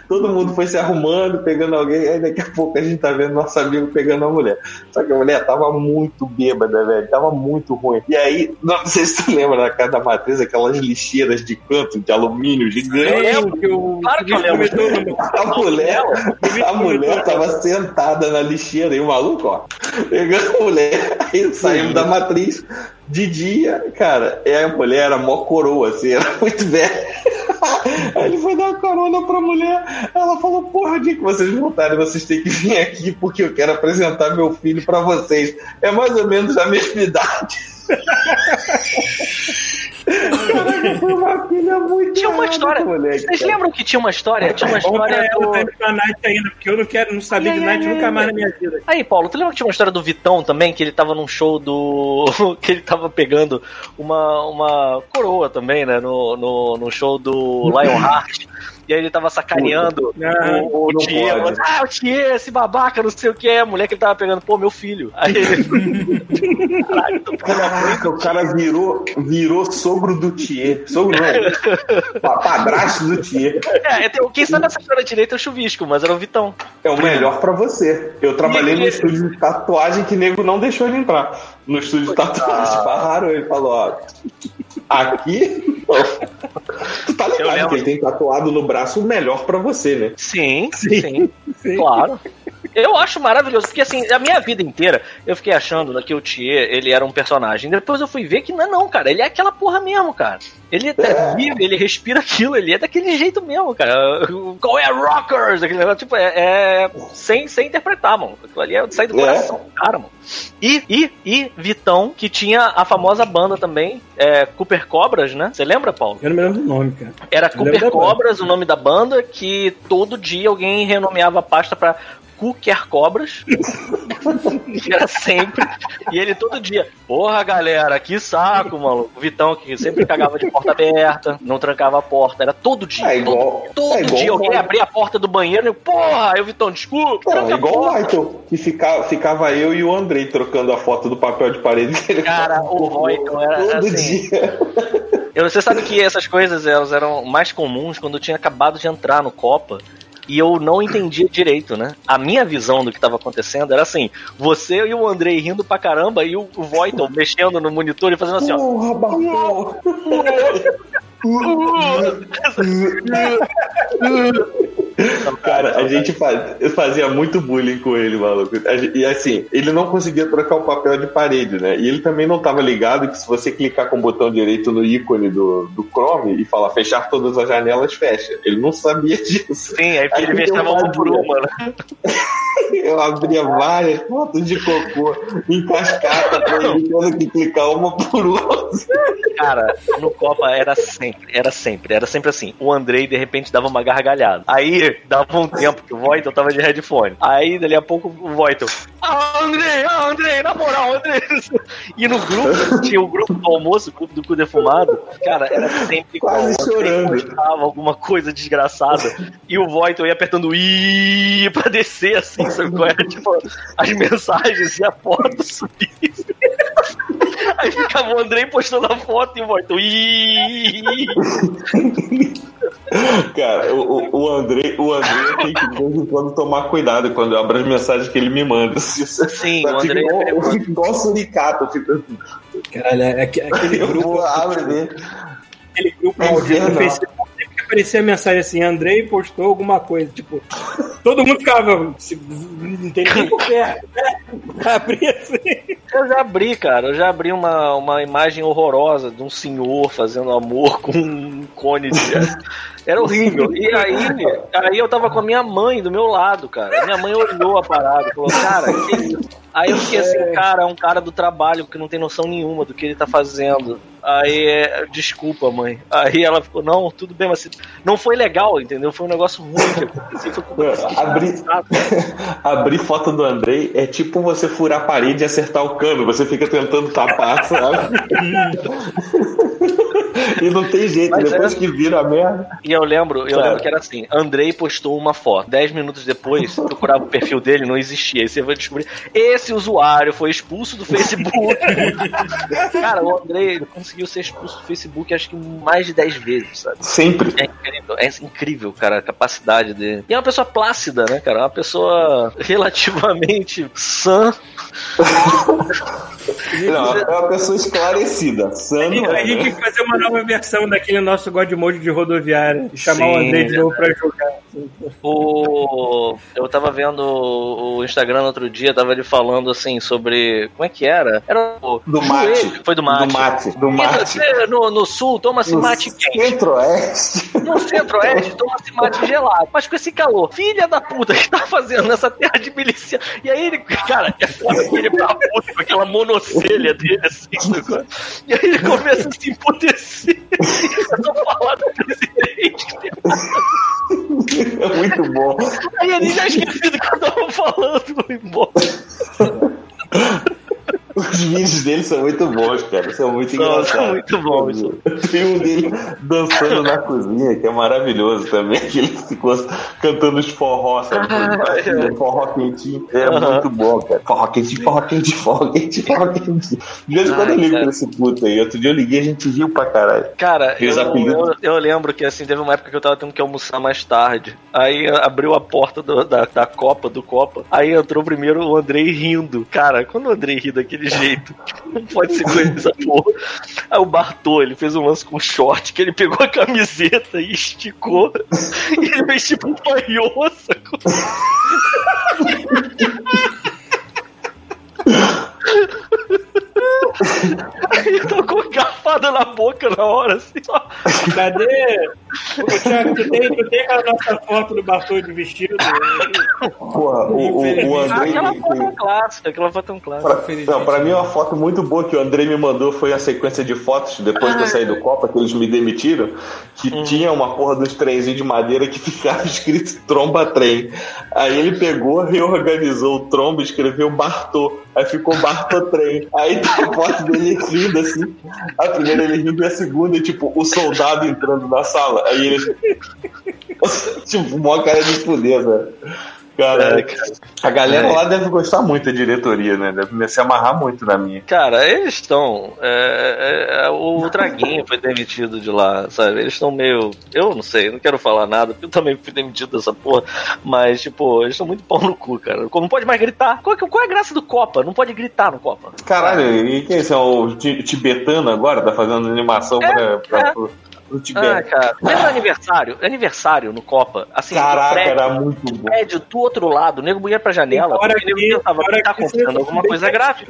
todo mundo foi se arrumando, pegando alguém, aí daqui a pouco a gente tá vendo nosso amigo pegando a mulher. Só que a mulher tava muito bêbada, velho, tava muito ruim. E aí, não sei se tu lembra da casa da matriz, aquelas lixeiras de canto de alumínio gigante. lembro que o Claro que eu lembro. A mulher, a mulher tava sentada na lixeira e o maluco, ó, pegando a mulher, aí saímos da matriz de dia, cara, e a mulher era mó coroa, assim, era muito velha. Aí ele foi dar uma carona pra mulher, ela falou, porra, dia que vocês voltarem, vocês têm que vir aqui porque eu quero apresentar meu filho pra vocês. É mais ou menos a mesma idade. Caraca, foi uma filha muito Tinha uma história. moleque, Vocês lembram que tinha uma história? Tinha uma história do. tá indo pra Night ainda, porque eu não quero, não sabia de Night nunca ai, mais ai. na minha vida. Aí, Paulo, tu lembra que tinha uma história do Vitão também, que ele tava num show do. que ele tava pegando uma, uma coroa também, né? No, no, no show do Lionheart. E aí ele tava sacaneando Ah, o, o não Thier. Ah, o Thier, esse babaca, não sei o que é. A mulher que ele tava pegando, pô, meu filho. Aí ele. Caralho, Caraca, o cara virou, virou sogro do Thier. Sogro não. pa- Padrasto do Thier. É, tem- quem sabe essa história direita é o chuvisco, mas era o Vitão. É o melhor pra você. Eu trabalhei no estúdio de tatuagem que nego não deixou ele entrar. No estúdio de tatuagem. Barraram ele falou, ó. Aqui. Tu tá ligado que ele tem tatuado no braço o melhor pra você, né? Sim, Sim. sim, Sim. claro. Eu acho maravilhoso, porque assim, a minha vida inteira eu fiquei achando que o Thier, ele era um personagem. Depois eu fui ver que não é não, cara. Ele é aquela porra mesmo, cara. Ele é, vive, ele respira aquilo, ele é daquele jeito mesmo, cara. Qual é Rockers? Aquele negócio, tipo, é, é sem, sem interpretar, mano. Aquilo ali é de sair do É. coração do cara, mano. E, e, e Vitão, que tinha a famosa banda também, é, Cooper Cobras, né? Você lembra, Paulo? Eu não me lembro do nome, cara. Era Cooper. Cobras, o nome da banda, que todo dia alguém renomeava a pasta pra Cooker Cobras. que era sempre. E ele todo dia, porra, galera, que saco, maluco. O Vitão, que sempre cagava de porta aberta, não trancava a porta, era todo dia. É igual- todo todo é dia alguém abria a porta do banheiro e, eu, porra, aí o Vitão, desculpa, Não, a igual o. Michael, que ficava, ficava eu e o Andrei trocando a foto do papel de parede dele. Cara, o Royton era Todo assim. dia. Eu, você sabe que essas coisas elas eram mais comuns quando eu tinha acabado de entrar no Copa e eu não entendia direito, né? A minha visão do que estava acontecendo era assim: você e o Andrei rindo pra caramba e o, o Voitel mexendo no monitor e fazendo assim, ó. Porra. Cara, a gente fazia muito bullying com ele, maluco. E assim, ele não conseguia trocar o papel de parede, né? E ele também não tava ligado que se você clicar com o botão direito no ícone do, do Chrome e falar fechar todas as janelas, fecha. Ele não sabia disso. Sim, aí Aí ele mexava uma por uma, né? Eu abria várias fotos de cocô em cascata pra ele tendo que clicar uma por outra. Cara, no Copa era sempre, era sempre, era sempre assim. O Andrei de repente dava uma gargalhada. Aí dava um tempo que o Voitel tava de headphone. Aí, dali a pouco, o Voitel. Ah, Andrei, ah, Andrei, na moral, Andrei. E no grupo, tinha o grupo do almoço, o grupo do cu defumado. Cara, era sempre Quase igual. O Andrei chorando. alguma coisa desgraçada. E o Voitel ia apertando i pra descer assim, sabe qual era? Tipo, as mensagens e a foto subir. Aí ficava o Andrei postando a foto e o. "Ih". Cara, o, o, o André, o André tem que de vez em quando tomar cuidado quando eu abro as mensagens que ele me manda. Sim, o Eu fico André é igual- eu igual suricato. Eu assim, Caralho, é aque- aquele eu grupo, vou abro ver. aquele grupo É maldito no. Facebook, aparecia a mensagem assim, Andrei postou alguma coisa, tipo, todo mundo ficava, se, não tem nem por perto, né? Abria assim. Eu já abri, cara. Eu já abri uma, uma imagem horrorosa de um senhor fazendo amor com um cone de. Era horrível. E aí, aí eu tava com a minha mãe do meu lado, cara. Minha mãe olhou a parada e falou, cara, que isso? Aí eu fiquei assim, cara, é um cara do trabalho que não tem noção nenhuma do que ele tá fazendo. Aí, é, desculpa, mãe. Aí ela ficou, não, tudo bem, mas não foi legal, entendeu? Foi um negócio ruim que aconteceu. Foi com Abrir, abrir foto do Andrei é tipo você furar a parede e acertar o cano. Você fica tentando tapar, sabe? e não tem jeito, Mas depois é- que vira a merda. E eu lembro, eu Claro. lembro que era assim, Andrei postou uma foto. Dez minutos depois, procurava o perfil dele, não existia. Aí você vai descobrir. Esse usuário foi expulso do Facebook. Cara, o Andrei conseguiu ser expulso do Facebook acho que mais de 10 vezes, sabe? Sempre. É incrível, é incrível, cara, a capacidade dele. E é uma pessoa plácida, né, cara? É Uma pessoa relativamente sã. Não, é uma pessoa esclarecida. Sã não a é, gente né? tem que fazer uma versão daquele nosso God Mode de rodoviária e chamar o Sim, Andrei de novo pra jogar. O... Eu tava vendo o Instagram no outro dia, tava ele falando assim sobre. Como é que era? Era o. Do mate. joelho, Foi do mate. Do mate. Do mate. no, no sul, toma-se No mate quente. Centro-Oeste. No centro-oeste, toma-se mate gelado. Mas com esse calor, filha da puta, que tá fazendo nessa terra de milícia? E aí ele, cara, é foda que ele tá puto com aquela monocelha dele, assim? E aí ele começa a se emputecer. E começa a falar do presidente. É muito bom. Aí ele já esqueci do que eu tava falando, foi embora. Os vídeos dele são muito bons, cara. São muito São- engraçados. são muito bons. Tem um dele dançando na cozinha, que é maravilhoso também. Que ele ficou cantando os forró, sabe? Um forró quentinho. É Aham. muito bom, cara. Forró quentinho, forró quentinho, forró quentinho, forró quentinho. De vez em quando eu ligo pra esse puto aí. Outro dia eu liguei e a gente riu pra caralho. Cara, eu, eu, eu lembro que assim, teve uma época que eu tava tendo que almoçar mais tarde. Aí abriu a porta do- da, da Copa, do Copa. Aí entrou primeiro o Andrei rindo. Cara, quando o Andrei ri daquele jeito, não pode ser coisa porra. Aí o Bartô, ele fez um lance com short, que ele pegou a camiseta e esticou. E ele fez tipo um maiô, sacou? Aí ele tocou garfada na boca na hora, assim, ó. Cadê? Ô, Thiago, tu tem, tu tem aquela nossa foto do Bartô de vestido? Porra, o, o, o Andrei. Aquela foto é um clássico, aquela foto é um clássico. Pra, não, pra mim uma foto muito boa que o Andrei me mandou foi a sequência de fotos depois que eu saí do Copa, que eles me demitiram, que tinha uma porra dos trenzinhos de madeira que ficava escrito tromba trem. Aí ele pegou, reorganizou o trombo, escreveu Bartô. Aí ficou Bartô trem. Aí a foto dele rindo assim. A primeira ele rindo e a segunda, tipo, o soldado entrando na sala. Aí ele. tipo, mó cara de fuder, velho. Cara, É, a galera lá deve gostar muito da diretoria, né? Deve se amarrar muito na minha. Cara, eles estão. é, é, é, o Draguinho foi demitido de lá, sabe? Eles estão meio. Eu não sei, não quero falar nada, porque eu também fui demitido dessa porra. Mas, tipo, eles estão muito pau no cu, cara. Não pode mais gritar. Qual, qual é a graça do Copa? Não pode gritar no Copa. Caralho, e quem é esse? É o ti- tibetano agora? Tá fazendo animação pra, pra, é. Pro, pro Ah, Tibete. cara. Lembra aniversário? Aniversário no Copa. Assim, Caraca, prédio, era muito bom. prédio do outro lado, o nego ia pra janela, Fora porque o nego que- pensava fora que tá que acontecendo alguma coisa grave.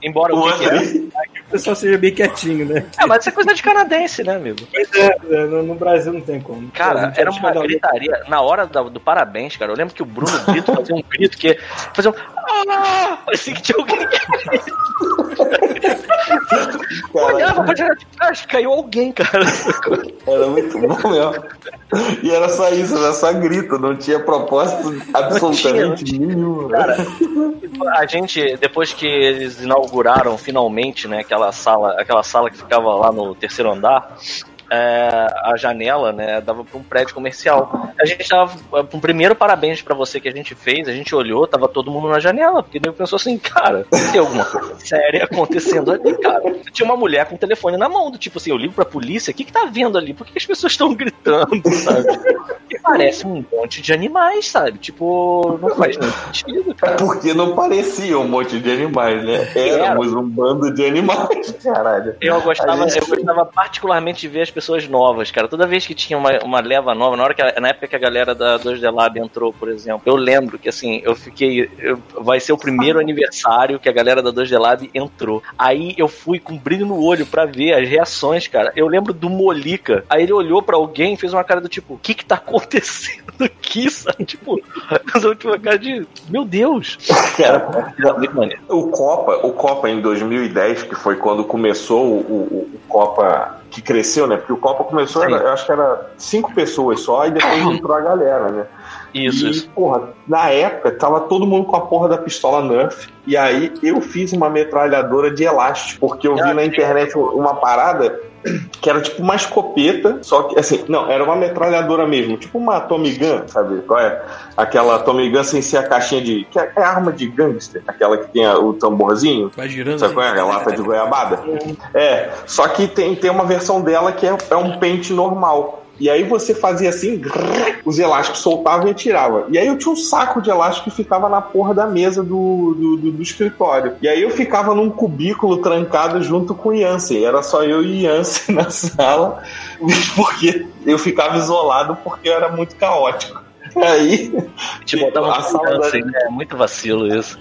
Embora O o que que é? Andrei, O pessoal seja bem quietinho, né? Ah, mas isso é coisa de canadense, né, amigo? Pois é, é, no, no Brasil não tem como. Cara, era uma um- gritaria. Na hora do, do parabéns, cara, eu lembro que o Bruno Brito fazia um grito que fazia um. Ah! Parecia que tinha alguém. Olhava pra tirar de trás, caiu alguém, cara. Era muito bom mesmo. E era só isso, era só grito, não tinha propósito absolutamente nenhum. Cara, a gente, depois que eles inauguraram finalmente, né, aquela sala, aquela sala que ficava lá no terceiro andar, é, a janela, né, dava para um prédio comercial. A gente tava, um primeiro parabéns para você que a gente fez, a gente olhou, tava todo mundo na janela, porque ele pensou assim, cara, tem alguma coisa séria acontecendo ali, cara. Tinha uma mulher com o telefone na mão, do tipo assim, eu ligo pra polícia, o que que tá vendo ali? Por que, que as pessoas estão gritando, sabe? Parece um monte de animais, sabe? Tipo, não faz nem sentido, cara. Porque não parecia um monte de animais, né? Éramos um bando de animais, caralho. Eu gostava, gente- eu gostava particularmente de ver as pessoas novas, cara. Toda vez que tinha uma, uma leva nova, na hora que a- na época que a galera da 2D Lab entrou, por exemplo, eu lembro que assim, eu fiquei. eu- vai ser o primeiro aniversário que a galera da 2D Lab entrou. Aí eu fui com brilho no olho pra ver as reações, cara. Eu lembro do Molica. Aí ele olhou pra alguém e fez uma cara do tipo, o que que tá acontecendo aqui, sabe? Tipo, tipo, uma cara de. Meu Deus! Cara, muito maneiro. o Copa, o Copa em 2010, que foi quando começou o, o- o Copa que cresceu, né? Porque o Copa começou, era- eu acho que era cinco pessoas só, e depois entrou a galera, né? Isso, e, isso. porra, na época tava todo mundo com a porra da pistola Nerf. E aí eu fiz uma metralhadora de elástico, porque eu vi Ah, na sim. internet uma parada que era tipo uma escopeta, só que assim, não, era uma metralhadora mesmo, tipo uma Tommy Gun, sabe qual é? Aquela Tommy Gun sem ser a caixinha de. que é, é arma de gangster, aquela que tem a- o tamborzinho. Vai girando. Sabe qual é? A lata de goiabada? É, só que tem, tem uma versão dela que é, é um pente normal. E aí você fazia assim, os elásticos soltavam e atirava. E aí eu tinha um saco de elástico que ficava na porra da mesa do, do, do- do escritório. E aí eu ficava num cubículo trancado junto com o Yancey. Era só eu e o Yancey na sala, porque eu ficava isolado porque eu era muito caótico. Aí Te botava a sala da- assim, é muito vacilo isso.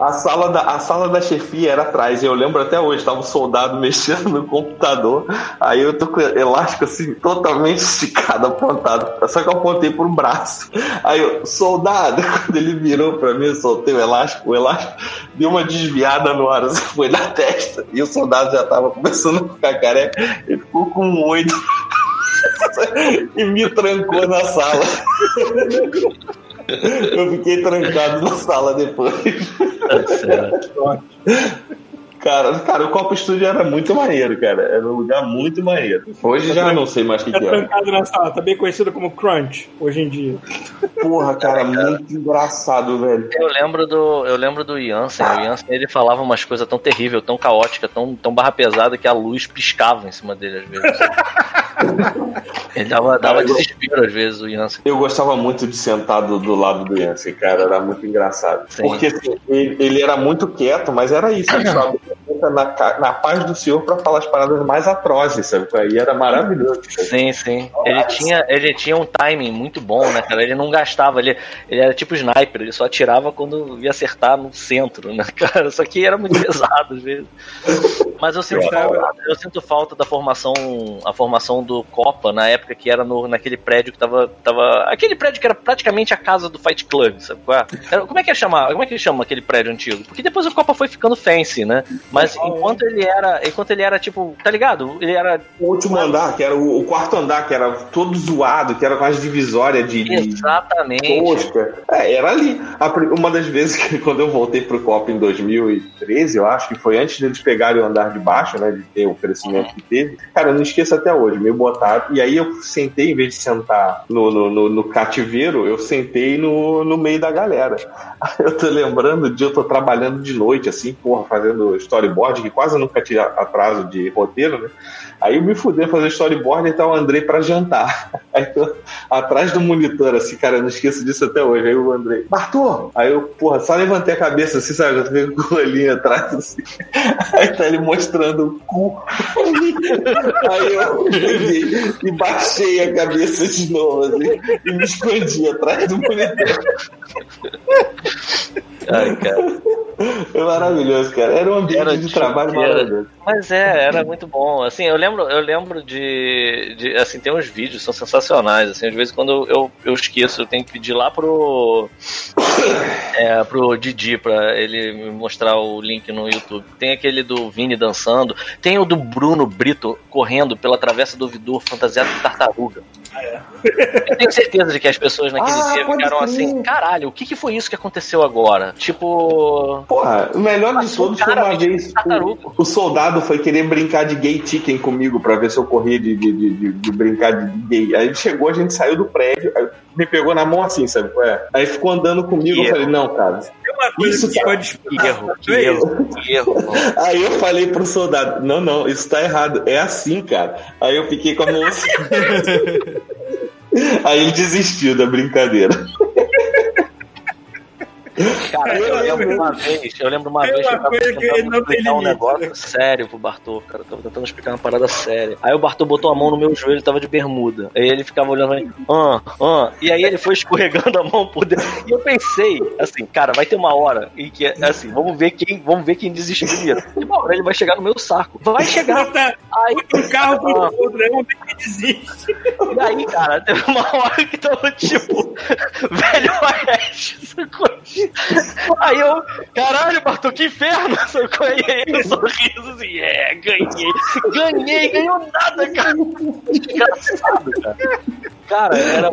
A sala, da, a sala da chefia era atrás, e eu lembro até hoje, tava um soldado mexendo no computador, aí eu tô com elástico assim, totalmente esticado, apontado, só que eu apontei pro braço. Aí eu, soldado, quando ele virou pra mim, eu soltei o elástico, o elástico deu uma desviada no ar, assim, foi na testa, e o soldado já tava começando a ficar careca, ele ficou com um oito e me trancou na sala. Eu fiquei trancado na sala depois. Tá certo. Cara, cara, o Copa Studio era muito maneiro, cara. Era um lugar muito maneiro. Hoje já não sei mais o que, Tá que é. trancado na sala, tá bem conhecido como Crunch hoje em dia. Porra, cara, muito engraçado, velho. Eu lembro do, eu lembro do Jansen. O Jansen ele falava umas coisas tão terríveis, tão caóticas, tão, tão barra pesada que a luz piscava em cima dele às vezes. ele dava, dava desespero às vezes, o Jansen. Eu gostava muito de sentar do, do lado do Yancey, cara. Era muito engraçado. Sim. Porque assim, ele, ele era muito quieto, mas era isso. Ele na, na paz do Senhor pra falar as paradas mais atrozes, sabe? Aí era maravilhoso. cara. Sim, sim. Ele tinha, ele tinha um timing muito bom, né, cara? Ele não gastava, ele, ele era tipo sniper, ele só atirava quando ia acertar no centro, né, cara? Só que era muito pesado às vezes. Mas eu sinto, falta, eu sinto falta da formação, a formação do Copa na época que era no, naquele prédio que tava, tava. Aquele prédio que era praticamente a casa do Fight Club, sabe qual é? Era- como é que é chamar? Como é que ele chama aquele prédio antigo? Porque depois o Copa foi ficando fancy, né? Mas enquanto ele era. Enquanto ele era, tipo, tá ligado? Ele era O último andar, que era o, o quarto andar, que era todo zoado, que era com as divisórias de, Exatamente. tosca. É, era ali. Uma das vezes que quando eu voltei pro Copa em 2013, eu acho que foi antes deles pegarem o andar de baixo, né? De ter o crescimento que teve. Cara, eu não esqueço até hoje, meio botado. E aí eu sentei, em vez de sentar no, no, no- no cativeiro, eu sentei no, no meio da galera. Eu tô lembrando de eu tô trabalhando de noite, assim, porra, fazendo storyboard, que quase nunca tinha atraso de roteiro, né? Aí eu me fudei fazer storyboard e tá o Andrei pra jantar. Aí tô atrás do monitor, assim, cara, eu não esqueço disso até hoje. Aí o Andrei, Bartô! Aí eu, porra, só levantei a cabeça assim, sabe? Eu tô com o atrás, assim. Aí tá ele mostrando o cu. Aí eu peguei e baixei a cabeça de novo, assim, e me escondi atrás do monitor. Ai, cara. É maravilhoso, cara. Era um ambiente Era de tipo- trabalho era- maravilhoso. Mas é, era muito bom. Assim, eu lembro, eu lembro de, de- assim, tem uns vídeos são sensacionais. Assim, às vezes quando eu, eu esqueço, eu tenho que pedir lá pro é, pro Didi pra ele me mostrar o link no YouTube. Tem aquele do Vini dançando, tem o do Bruno Brito correndo pela travessa do Vidor fantasiado de tartaruga. Eu tenho certeza de que as pessoas naquele Ah, dia ficaram assim, caralho, o que, que foi isso que aconteceu agora? Tipo, Porra, o melhor de todos foi uma vez. O, o soldado foi querer brincar de gay chicken comigo pra ver se eu corria de, de, de, de- de brincar de gay. Aí ele chegou, a gente saiu do prédio, me pegou na mão assim, sabe? qual é? Aí ficou andando comigo, Que eu falei, não, cara. Isso, que cara. pode que erro, que erro, que erro. Aí eu falei pro soldado, não, não, isso tá errado, é assim, cara. Aí eu fiquei com a mão assim. Aí ele desistiu da brincadeira. Cara, eu lembro uma vez, eu lembro uma vez que eu tava tentando explicar um negócio sério pro Bartô, cara. Eu tava tentando explicar uma parada séria. Aí o Bartô botou a mão no meu joelho, tava de bermuda. Aí ele ficava olhando mim, ah, ah. E aí ele foi escorregando a mão por dentro. E eu pensei, assim, cara, vai ter uma hora em que, assim, vamos ver quem, vamos ver quem desiste primeiro. E uma hora ele vai chegar no meu saco. Vai chegar. Aí, um carro pro Ah. outro, né? Um que desiste. E aí, cara, teve uma hora que tava tipo, velho oeste, sacou? Aí eu, caralho, Bartô, que inferno, sacou? E aí ele sorriso assim, é, ganhei, ganhei, ganhou nada, cara. Desgraçado, cara. Cara, era,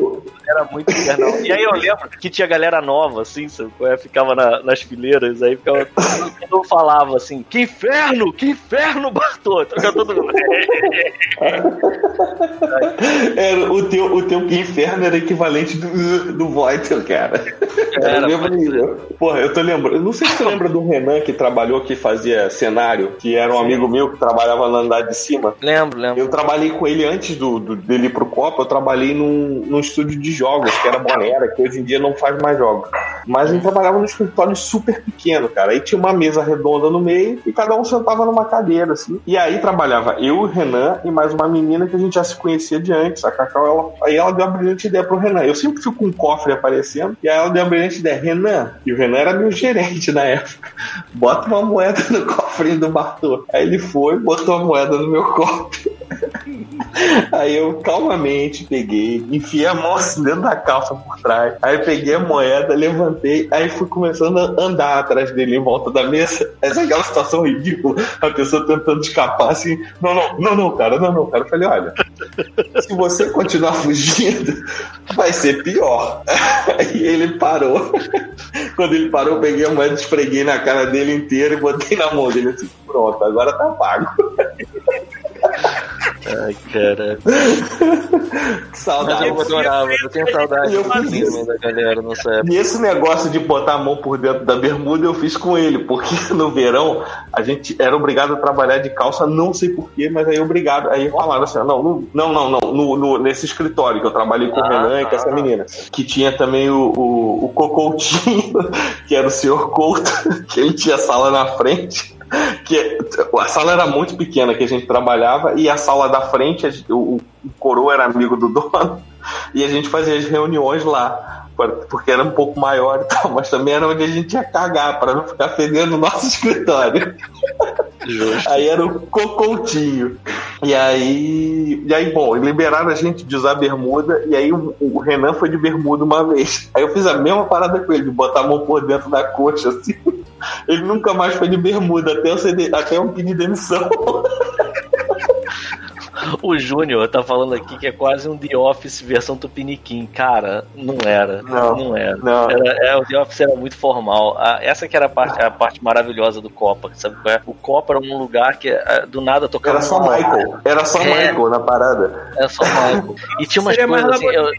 era muito infernal. E aí eu lembro que tinha galera nova, assim? Eu ficava na- nas fileiras, aí ficava. Falava assim, que inferno, que inferno, Bartô. Ficava todo mundo. Era, o, teu, o teu inferno era equivalente do, do Voitel, cara. Era Era, mesmo nível. Porra, eu tô lembrando. Eu não sei se você lembra do Renan que trabalhou, que fazia cenário, que era um amigo meu que trabalhava no andar de cima. Lembro, lembro. Eu trabalhei com ele antes do, do- dele ir pro Copa, eu trabalhei num, num estúdio de jogos, que era Bonera, que hoje em dia não faz mais jogos. Mas a gente trabalhava num escritório super pequeno, cara. Aí tinha uma mesa redonda no meio e cada um sentava numa cadeira, assim. E aí trabalhava eu, o Renan e mais uma menina que a gente já se conhecia de antes. A Cacau, ela, aí ela deu a brilhante ideia pro Renan. Eu sempre fico com um cofre aparecendo, e aí ela deu a brilhante ideia, Renan, e o Renan era meu gerente na época. Bota uma moeda no cofrinho do Bartô. Aí ele foi, botou a moeda no meu cofre. Aí eu calmamente peguei, enfiei a mão assim dentro da calça por trás. Aí peguei a moeda, levantei, aí fui começando a andar atrás dele em volta da mesa. Essa é aquela situação ridícula, a pessoa tentando escapar assim. Não, não, não, não, cara, não, não, cara. Eu falei, olha, se você continuar fugindo, vai ser pior. Aí ele parou. Quando ele parou, eu peguei a moeda, esfreguei na cara dele inteira e botei na mão dele assim, pronto, agora tá pago. Ai, cara. Saudade. eu adorava, eu tenho saudade Eu fiz da galera nessa época. E esse negócio de botar a mão por dentro da bermuda eu fiz com ele, porque no verão a gente era obrigado a trabalhar de calça, não sei porquê, mas aí obrigado. Aí falaram assim: não, no- não, não, não, no, no- nesse escritório que eu trabalhei com o Ah, Renan e com essa ah. menina, que tinha também o, o, o Cocoutinho, que era o senhor Couto, que ele tinha sala na frente. Que a sala era muito pequena que a gente trabalhava e a sala da frente, o, o coroa era amigo do dono e a gente fazia as reuniões lá porque era um pouco maior e tal, mas também era onde a gente ia cagar para não ficar fedendo o nosso escritório. Justo. Aí era o cocoutinho. E aí, e aí, bom, liberaram a gente de usar bermuda, e aí o, o Renan foi de bermuda uma vez. Aí eu fiz a mesma parada com ele, de botar a mão por dentro da coxa, assim. Ele nunca mais foi de bermuda, até ser de- até demissão. O Júnior tá falando aqui que é quase um The Office versão Tupiniquim. Cara, não era. Não, era. não. Era- é, o The Office era muito formal. Ah, essa que era a parte, a parte maravilhosa do Copa, sabe qual é? O Copa era um lugar que ah, do nada tocava Era só Michael. Era só É. Michael na parada. Era só Michael. E tinha umas Seria coisas assim, eu-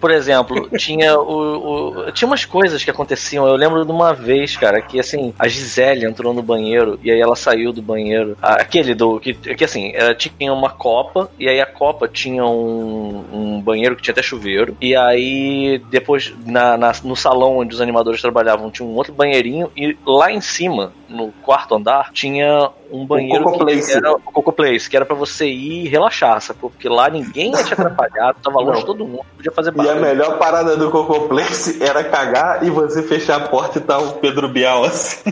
por exemplo, tinha o, o- tinha umas coisas que aconteciam. Eu lembro de uma vez, cara, que assim, a Gisele entrou no banheiro e aí ela saiu do banheiro. Aquele do que, que assim, ela tinha uma copa Copa, e aí a Copa tinha um, um banheiro que tinha até chuveiro, e aí depois na, na- no salão onde os animadores trabalhavam tinha um outro banheirinho, e lá em cima, no quarto andar, tinha um banheiro Coco que Place. era o Coco Place, que era pra você ir e relaxar, sacou? Porque lá ninguém ia te atrapalhar, tava longe de todo mundo, podia fazer E a barulho. melhor parada do Coco Place era cagar e você fechar a porta e tá o Pedro Bial assim.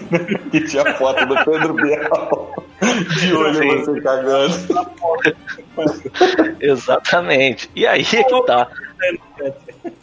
que tinha foto do Pedro Bial. De olho Sim. você cagando. Exatamente. E aí é que tá.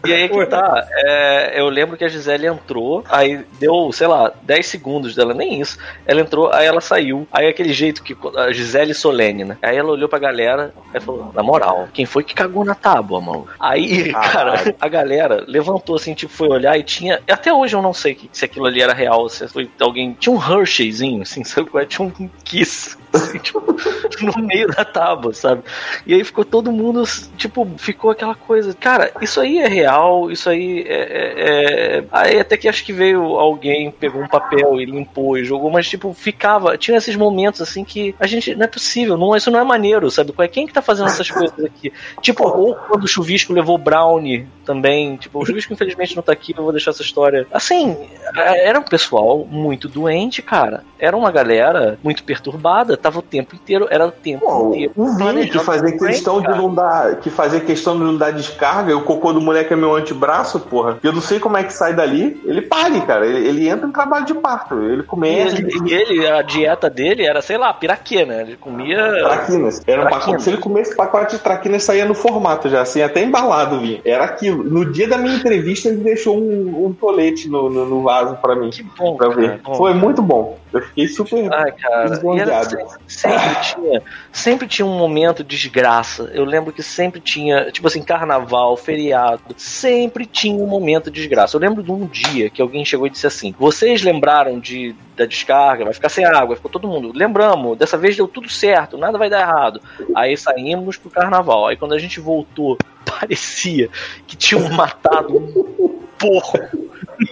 E aí que tá. É, eu lembro que a Gisele entrou, aí deu, sei lá, 10 segundos dela, nem isso. Ela entrou, aí ela saiu. Aí aquele jeito que. A Gisele Solene, né? Aí ela olhou pra galera e falou: Na moral, quem foi que cagou na tábua, mano? Aí, cara, a galera levantou assim, tipo, foi olhar e tinha. Até hoje eu não sei se aquilo ali era real, se foi alguém. Tinha um Hersheyzinho, assim, sabe? qual é? Tinha um Kiss. assim, tipo, no meio da tábua, sabe? E aí ficou todo mundo, tipo, ficou aquela coisa. Cara, isso aí é real, isso aí é. é- é- Aí até que acho que veio alguém, pegou um papel e limpou e jogou, mas tipo, ficava. Tinha esses momentos assim que a gente. Não é possível, não, isso não é maneiro, sabe? É- Quem que tá fazendo essas coisas aqui? Tipo, ou quando o chuvisco levou Brownie também. Tipo, o chuvisco infelizmente não tá aqui, eu vou deixar essa história. Assim, era um pessoal muito doente, cara. Era uma galera muito perturbada, tava o tempo inteiro, era o tempo Pô, inteiro. Vini que fazia prank, questão de não dar. Que fazia questão de não dar descarga, e o cocô do moleque é meu antebraço, porra. E eu não sei como é que sai dali. Ele pare, cara. Ele, ele entra em trabalho de parto. Ele E começa. ele, e ele, a dieta dele era, sei lá, piraquê, né? Ele comia. Traquinas. Era um pacote. Se ele comesse pacote de traquinas, saía no formato já, assim, até embalado vinha. Era aquilo. No dia da minha entrevista, ele deixou um, um tolete no, no, no vaso pra mim. Que bom, Pra cara. ver. Bom. Foi muito bom. Eu fiquei super. Ai, cara, sempre, sempre tinha, sempre tinha um momento de desgraça. Eu lembro que sempre tinha, tipo assim, carnaval, feriado, sempre tinha um momento de desgraça. Eu lembro de um dia que alguém chegou e disse assim: "Vocês lembraram de da descarga, vai ficar sem água". Ficou todo mundo: "Lembramos, dessa vez deu tudo certo, nada vai dar errado". Aí saímos pro carnaval. Aí quando a gente voltou, parecia que tinham matado porco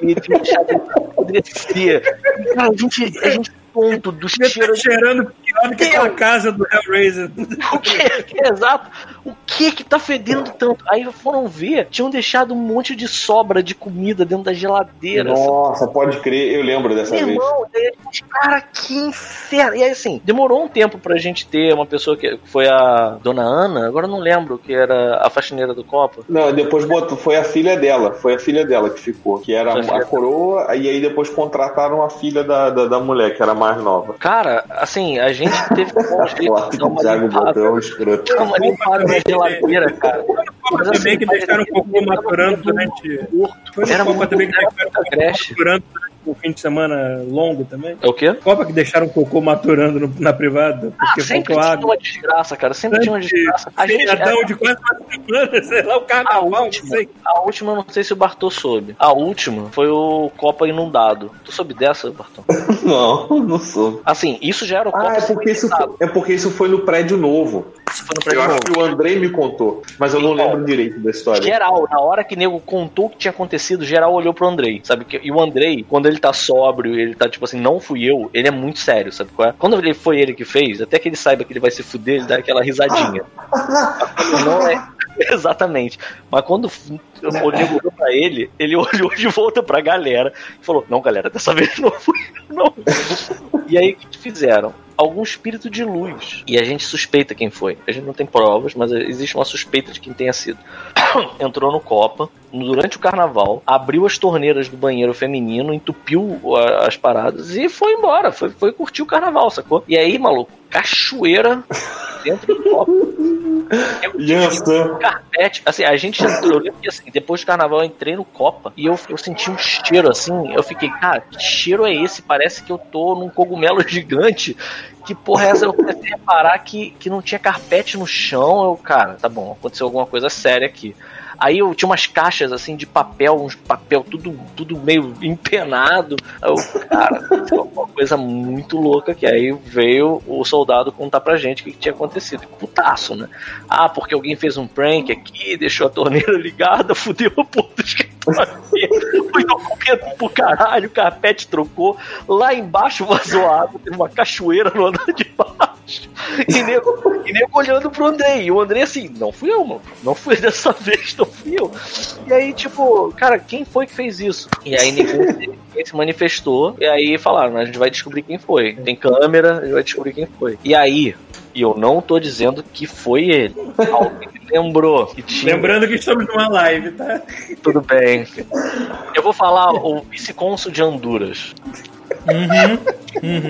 e Cara, a gente, a gente tonto do cheiro cheirando pior do que aquela casa do Hellraiser. o que? Exato. O que que tá fedendo tanto? Aí foram ver, tinham deixado um monte de sobra de comida dentro da geladeira. Nossa, pode crer. Eu lembro dessa Meu vez. irmão, cara, que inferno. E aí, assim, demorou um tempo pra gente ter uma pessoa que foi a dona Ana, agora eu não lembro, que era a faxineira do Copa. Não, depois botou, foi a filha dela, foi a filha dela que ficou, que era a a coroa, e aí depois contrataram a filha da, da, da mulher, que era mais nova. Cara, assim, a gente teve um jeito de dar uma limpada. um escroto. Dar uma limpada na geladeira, cara. Mas, assim, também que deixaram o cocô maturando durante. Foi no Copa também que deixaram o cocô agreste. maturando durante o fim de semana longo também. É o quê? Copa que deixaram o cocô maturando no- na privada, Ah, porque sempre faltou tinha água. uma desgraça, cara. Sempre tinha uma desgraça. A gente, Feriadão de quase uma semana, sei lá, o a, carnaval, não última, sei. a última, eu não sei se o Bartô soube. A última foi o Copa Inundado. Tu soube dessa, Bartô? Não, não sou. Assim, isso já era o Copa Ah, é porque, isso foi, é porque isso foi no prédio novo. Isso foi no Eu prédio acho novo. que o Andrei me contou, mas eu não Então, lembro direito da história. Geral, na hora que o nego contou o que tinha acontecido, geral olhou pro Andrei, sabe? Que- E o Andrei, quando ele tá sóbrio, ele tá tipo assim, não fui eu, ele é muito sério, sabe qual é? Quando ele foi ele que fez, até que ele saiba que ele vai se fuder, ele dá aquela risadinha. Não é. Exatamente. Mas quando o nego olhou pra ele, ele olhou de volta pra galera e falou: Não, galera, dessa vez não fui eu, não. E aí o que que fizeram? Algum espírito de luz. E a gente suspeita quem foi. A gente não tem provas, mas existe uma suspeita de quem tenha sido. Entrou no Copa, durante o carnaval, abriu as torneiras do banheiro feminino, entupiu as paradas e foi embora. Foi, foi curtir o carnaval, sacou? E aí, maluco, cachoeira dentro do Copa. Eu Jansan. carpete. Assim, a gente entrou. Eu lembro que assim, depois do carnaval eu entrei no Copa e eu, eu senti um cheiro assim. Eu fiquei, cara, que cheiro é esse? Parece que eu tô num cogumelo gigante. Que porra é essa? Eu comecei a reparar que, que não tinha carpete no chão. Eu, cara, tá bom, aconteceu alguma coisa séria aqui. Aí eu tinha umas caixas assim de papel, uns papel tudo, tudo meio empenado. Aí Eu, cara, foi uma coisa muito louca que aí veio o soldado contar pra gente o que, que tinha acontecido. Putaço, né? Ah, porque alguém fez um prank aqui, deixou a torneira ligada, fudeu a porra do escritório. Foi pro caralho, o carpete trocou. Lá embaixo vazou água, teve uma cachoeira no andar de baixo. E nego, e nego olhando pro Andrei. E o Andrei assim, não fui eu, mano. Não fui dessa vez, não fui eu. E aí, tipo, cara, quem foi que fez isso? E aí ninguém se manifestou. E aí falaram, a gente vai descobrir quem foi. Tem câmera, a gente vai descobrir quem foi. E aí, e eu não tô dizendo que foi ele. Alguém lembrou que tinha. Lembrando que estamos numa live, tá? Tudo bem. Eu vou falar o vice-cônsul de Honduras.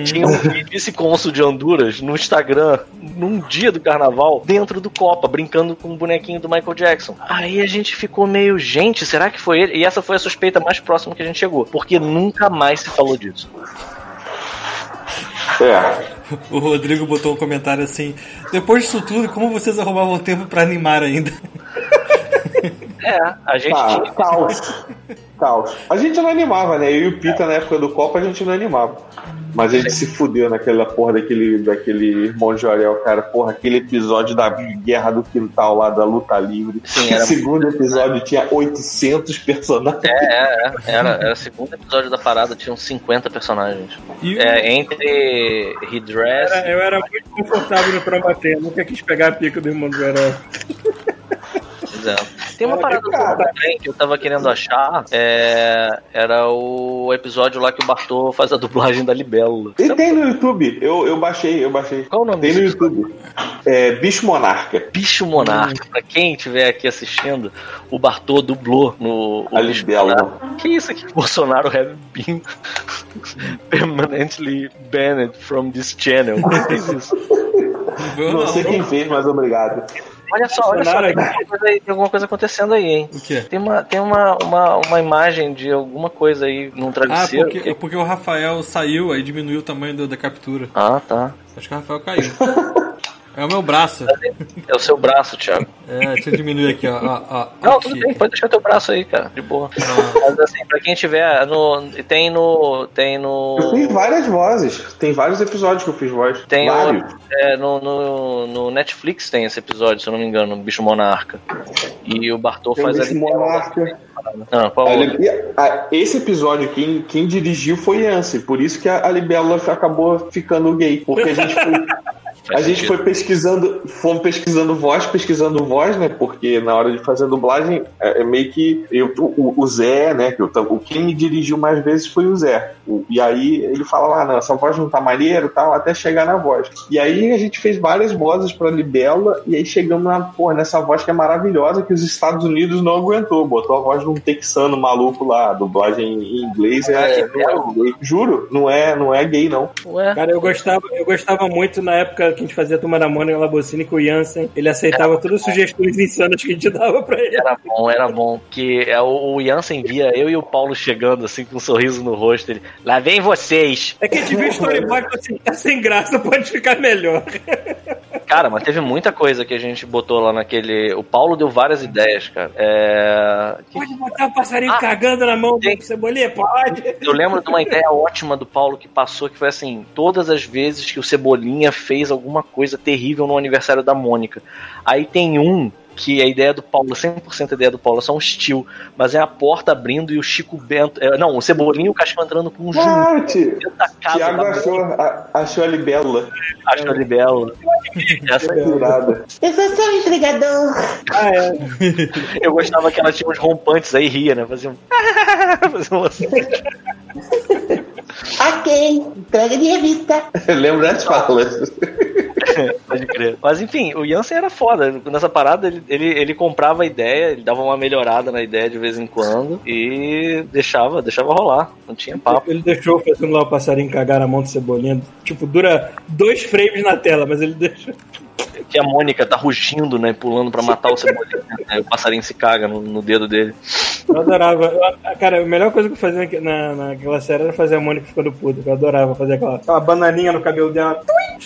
Tinha um vice-cônsul de Honduras no Instagram, num dia do carnaval, dentro do Copa, brincando com o bonequinho do Michael Jackson. Aí a gente ficou meio, gente, será que foi ele? E essa foi a suspeita mais próxima que a gente chegou, porque nunca mais se falou disso. É. O Rodrigo botou um comentário assim: Depois disso tudo, como vocês arrumavam tempo pra animar ainda? É, a gente Tá, tinha. caos. Caos. A gente não animava, né? Eu e o Pita na época do Copa a gente não animava. Mas a gente se fudeu naquela porra daquele, daquele irmão de Ariel, cara. Porra, aquele episódio da Guerra do Quintal lá da luta livre. Sim, era- O segundo episódio tinha 800 personagens. É, é, é. Era, era o segundo episódio da parada, tinham 50 personagens. E É, entre Redress. Era- eu era muito confortável no Trombaté. Eu nunca quis pegar a pica do irmão do Herói. É. Tem uma Olha, parada cara. também que eu tava querendo achar. é, era o episódio lá que o Bartô faz a dublagem da Libélula. E tem no YouTube. Eu, eu baixei, eu baixei. Qual o nome Tem no YouTube. É Bicho Monarca. Bicho Monarca. Pra quem estiver aqui assistindo, o Bartô dublou no. o A Libélula. Que isso aqui? Bolsonaro have been permanently banned from this channel. Não. sei quem fez, mas obrigado. Olha só, olha só, tem alguma coisa, aí, tem alguma coisa acontecendo aí, hein? O quê? Tem uma, tem uma, uma, uma imagem de alguma coisa aí num Ah, travesseiro. porque, porque o Rafael saiu, aí diminuiu o tamanho do- da captura. Ah, tá. Acho que o Rafael caiu. É o meu braço. É o seu braço, Thiago. É, deixa eu diminuir aqui, ó. ó, ó Não, aqui. tudo bem, pode deixar teu braço aí, cara, de boa. Mas assim, pra quem tiver, no, tem no. Tem Eu fiz no. várias vozes. Tem vários episódios que eu fiz voz. Tem vários. o, é, no, no, no Netflix tem esse episódio, se eu não me engano, Bicho Monarca. E o Bartol Tem faz Bicho ali. Monarca. Não, qual A a- Esse episódio, quem, quem dirigiu foi Yancy, por isso que a, a Libélula acabou ficando gay, porque a gente foi, a Faz gente sentido. foi pesquisando, fomos pesquisando voz, pesquisando voz, né? Porque na hora de fazer a dublagem, é, é meio que eu, o, o Zé, né? Que eu, o quem me dirigiu mais vezes foi o Zé. O- e aí ele falava, ah, não, essa voz não tá maneira e tal, até chegar na voz. E aí a gente fez várias vozes pra Libélula, e aí chegamos na, porra, nessa voz que é maravilhosa, que os Estados Unidos não aguentou, botou a voz de um texano maluco lá, a dublagem em inglês é, que não é gay. Juro, não é, não é gay, não. Ué? Cara, eu gostava, eu gostava muito na época que a gente fazia Turma da Mônica Labocine com o Jansen. Ele aceitava todas as sugestões insanas que a gente dava pra ele. Era bom, era bom. Que é, o, o Jansen via eu e o Paulo chegando assim com um sorriso no rosto. Ele, lá vem vocês. É que a gente viu o storyboard assim, tá sem graça, pode ficar melhor. Cara, mas teve muita coisa que a gente botou lá naquele. O Paulo deu várias ideias, cara. É... Pode botar o passarinho Ah, cagando na mão tem. do Cebolinha? Pode. Eu lembro de uma ideia ótima do Paulo que passou, que foi assim: todas as vezes que o Cebolinha fez alguma coisa terrível no aniversário da Mônica. Aí tem um que a ideia do Paulo, 100% a ideia do Paulo, é só um estilo, mas é a porta abrindo e o Chico Bento. é, não, o Cebolinha e o Cascão entrando com um casa Tiago achou, a- achou a Libélula Acho a Libela. Essa jurada. Eu sou entregador. Ah, é. Eu gostava que ela tinha uns rompantes aí, ria, né? Fazia um. Fazia um assim. Ok, entrega de revista. Lembra das falas. Pode crer. Mas enfim, o Jansen era foda. Nessa parada, ele, ele, ele comprava a ideia, ele dava uma melhorada na ideia de vez em quando e deixava, deixava rolar. Não tinha papo. Ele deixou fazendo lá o passarinho cagar na mão do Cebolinha. Tipo, dura dois frames na tela, mas ele deixou. Que a Mônica tá rugindo, né? Pulando pra matar o cebolinha. Aí o passarinho se caga no, no dedo dele. Eu adorava. Eu- cara, a melhor coisa que eu fazia na, naquela série era fazer a Mônica ficando puta. Eu adorava fazer aquela, aquela bananinha no cabelo dela.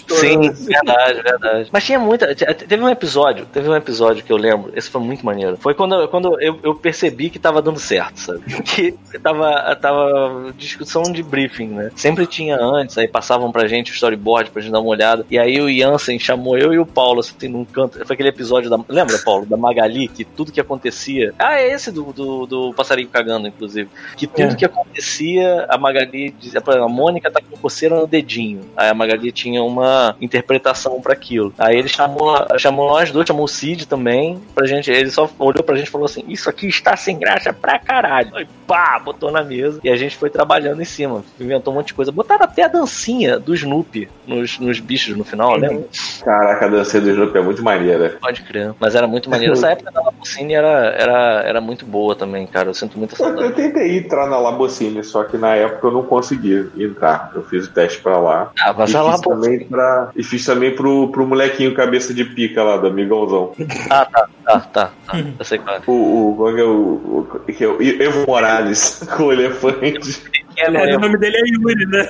Sim, assim. verdade, verdade. Mas tinha muita. te- Teve um episódio, teve um episódio que eu lembro, esse foi muito maneiro. Foi quando, quando eu, eu percebi que tava dando certo, sabe? Que tava, tava discussão de briefing, né? Sempre tinha antes, aí passavam pra gente o storyboard pra gente dar uma olhada. E aí o Jansen chamou eu e o Paulo, assim, num canto. Foi aquele episódio da. Lembra, Paulo? Da Magali, que tudo que acontecia. Ah, é esse do, do, do passarinho cagando, inclusive. Que tudo É. que acontecia, a Magali dizia, a Mônica tá com coceira no dedinho. Aí a Magali tinha uma interpretação pra aquilo. Aí ele chamou, chamou nós dois, chamou o Cid também, pra gente, ele só olhou pra gente e falou assim, isso aqui está sem graça pra caralho. Aí pá, botou na mesa e a gente foi trabalhando em cima, inventou um monte de coisa. Botaram até a dancinha do Snoopy nos, nos bichos no final, lembra? Caraca, a dança do Snoopy é muito maneira. Pode crer. Mas era muito maneiro. Essa época da Lapocine era, era, era muito boa também, cara. Eu sinto muita Eu, eu saudade. tentei entrar na Labocine, só que na época eu não consegui entrar. Eu fiz o teste pra lá. Ah, mas e, a fiz Lapocine- também pra, e fiz também pro, pro molequinho cabeça de pica lá, do amigãozão. Ah, tá, tá, tá. tá. Eu sei qual é. O, o, qual que é o, o, que é o Evo Morales com o elefante. Quem é Mas o nome dele é Yuri, né?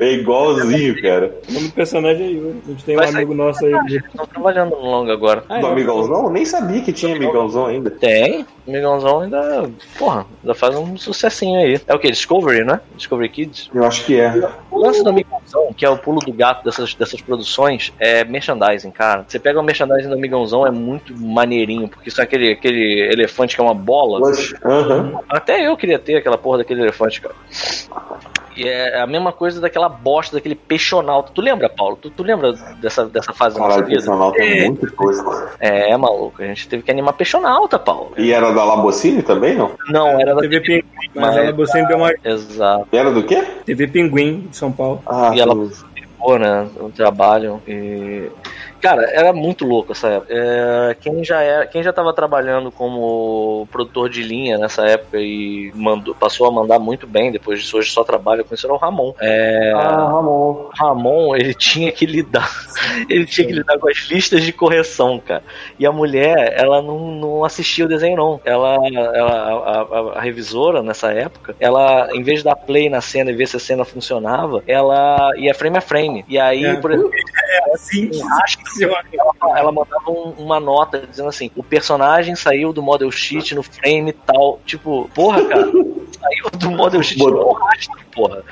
É igualzinho, cara. O nome do personagem é Yuri. A gente tem um Vai sair- amigo nosso aí. Estão trabalhando no longa agora. Ah, Do é. amigãozão? Eu nem sabia que tinha amigãozão ainda. Tem. O Migãozão ainda. Porra, ainda faz um sucessinho aí. É o que? Discovery, né? Discovery Kids? Eu acho que é. O lance do Amigãozão, que é o pulo do gato dessas, dessas produções, é merchandising, cara. Você pega o merchandising do Amigãozão, é muito maneirinho, porque isso é aquele, aquele elefante que é uma bola. Até eu queria ter aquela porra daquele elefante, cara. E é a mesma coisa daquela bosta, daquele peixonauta. Tu lembra, Paulo? Tu, tu lembra dessa, dessa fase da nossa vida? esse canal tá muito tosco. É, maluco. A gente teve que animar peixonauta, Paulo. E era da Labocine também, não? Não, era da TV Pinguim. Mas Mas- ela você deu uma Exato. Era do quê? TV Pinguim de São Paulo. Ah, E ela-. Pô, né? O trabalho. E... Cara, era muito louco essa época. É, quem, já era, quem já tava trabalhando como produtor de linha nessa época e mandou, passou a mandar muito bem, depois disso hoje só trabalha com isso, era o Ramon. É, Ah, Ramon. Ramon, ele tinha que lidar. Ele tinha que lidar com as listas de correção, cara. E a mulher, ela não, não assistia o desenho, não. Ela, ela a, a- a revisora, nessa época, ela, em vez de dar play na cena e ver se a cena funcionava, ela ia frame a frame. E aí, É. por exemplo, Assim, ela, ela mandava um- uma nota dizendo assim: o personagem saiu do model sheet no frame tal. Tipo, porra, cara, saiu do model sheet no rastro, porra.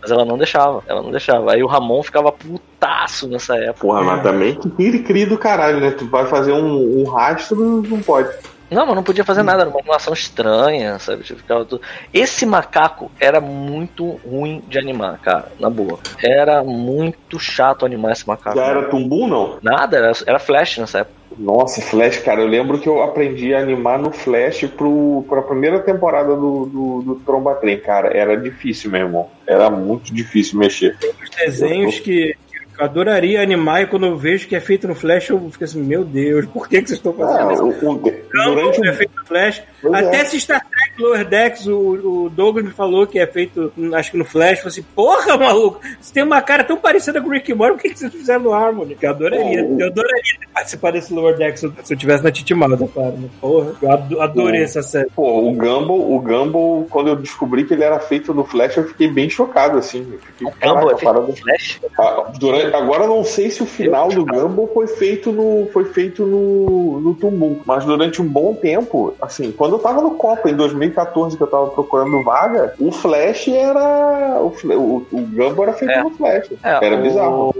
Mas ela não deixava, ela não deixava. Aí o Ramon ficava putaço nessa época. Porra, mas também que cri do caralho, né? Tu vai fazer um, um rastro, não pode. Não, mas não podia fazer nada, era uma animação estranha, sabe? Tipo, ficava tudo... Esse macaco era muito ruim de animar, cara, na boa. Era muito chato animar esse macaco. Já era Tumbu, não? Nada, era, era Flash nessa época. Nossa, Flash, cara, eu lembro que eu aprendi a animar no Flash pro, pra primeira temporada do, do, do Tromba Trem, cara. Era difícil, meu irmão. Era muito difícil mexer. os desenhos que que eu adoraria animar e quando eu vejo que é feito no Flash, eu fico assim, meu Deus, por que, que vocês estão fazendo Ah, isso? o, o- Não, durante é o. feito no Flash. Pois Até é. esse Star Trek Lower Decks, o, o Douglas me falou que é feito, acho que no Flash. Eu falei assim, porra, maluco, você tem uma cara tão parecida com o Rick Morty, por que, que vocês fizeram no Harmony? Que eu adoraria, Oh. eu adoraria ter participado desse Lower Decks se eu- se tivesse na Titimada, claro. Né? Porra, eu ado- adorei Oh. essa série. Pô, o Gumball, o Gumball, quando eu descobri que ele era feito no Flash, eu fiquei bem chocado, assim. Eu fiquei, O Gumball é feito no Flash? Ah, durante- agora eu não sei se o final do Gumball foi feito no foi feito no, no Tumbu, mas durante um bom tempo, assim, quando eu tava no Copa em 2014 que eu tava procurando vaga, o Flash era o, o, o Gumball era feito É. no Flash. É, era o- bizarro.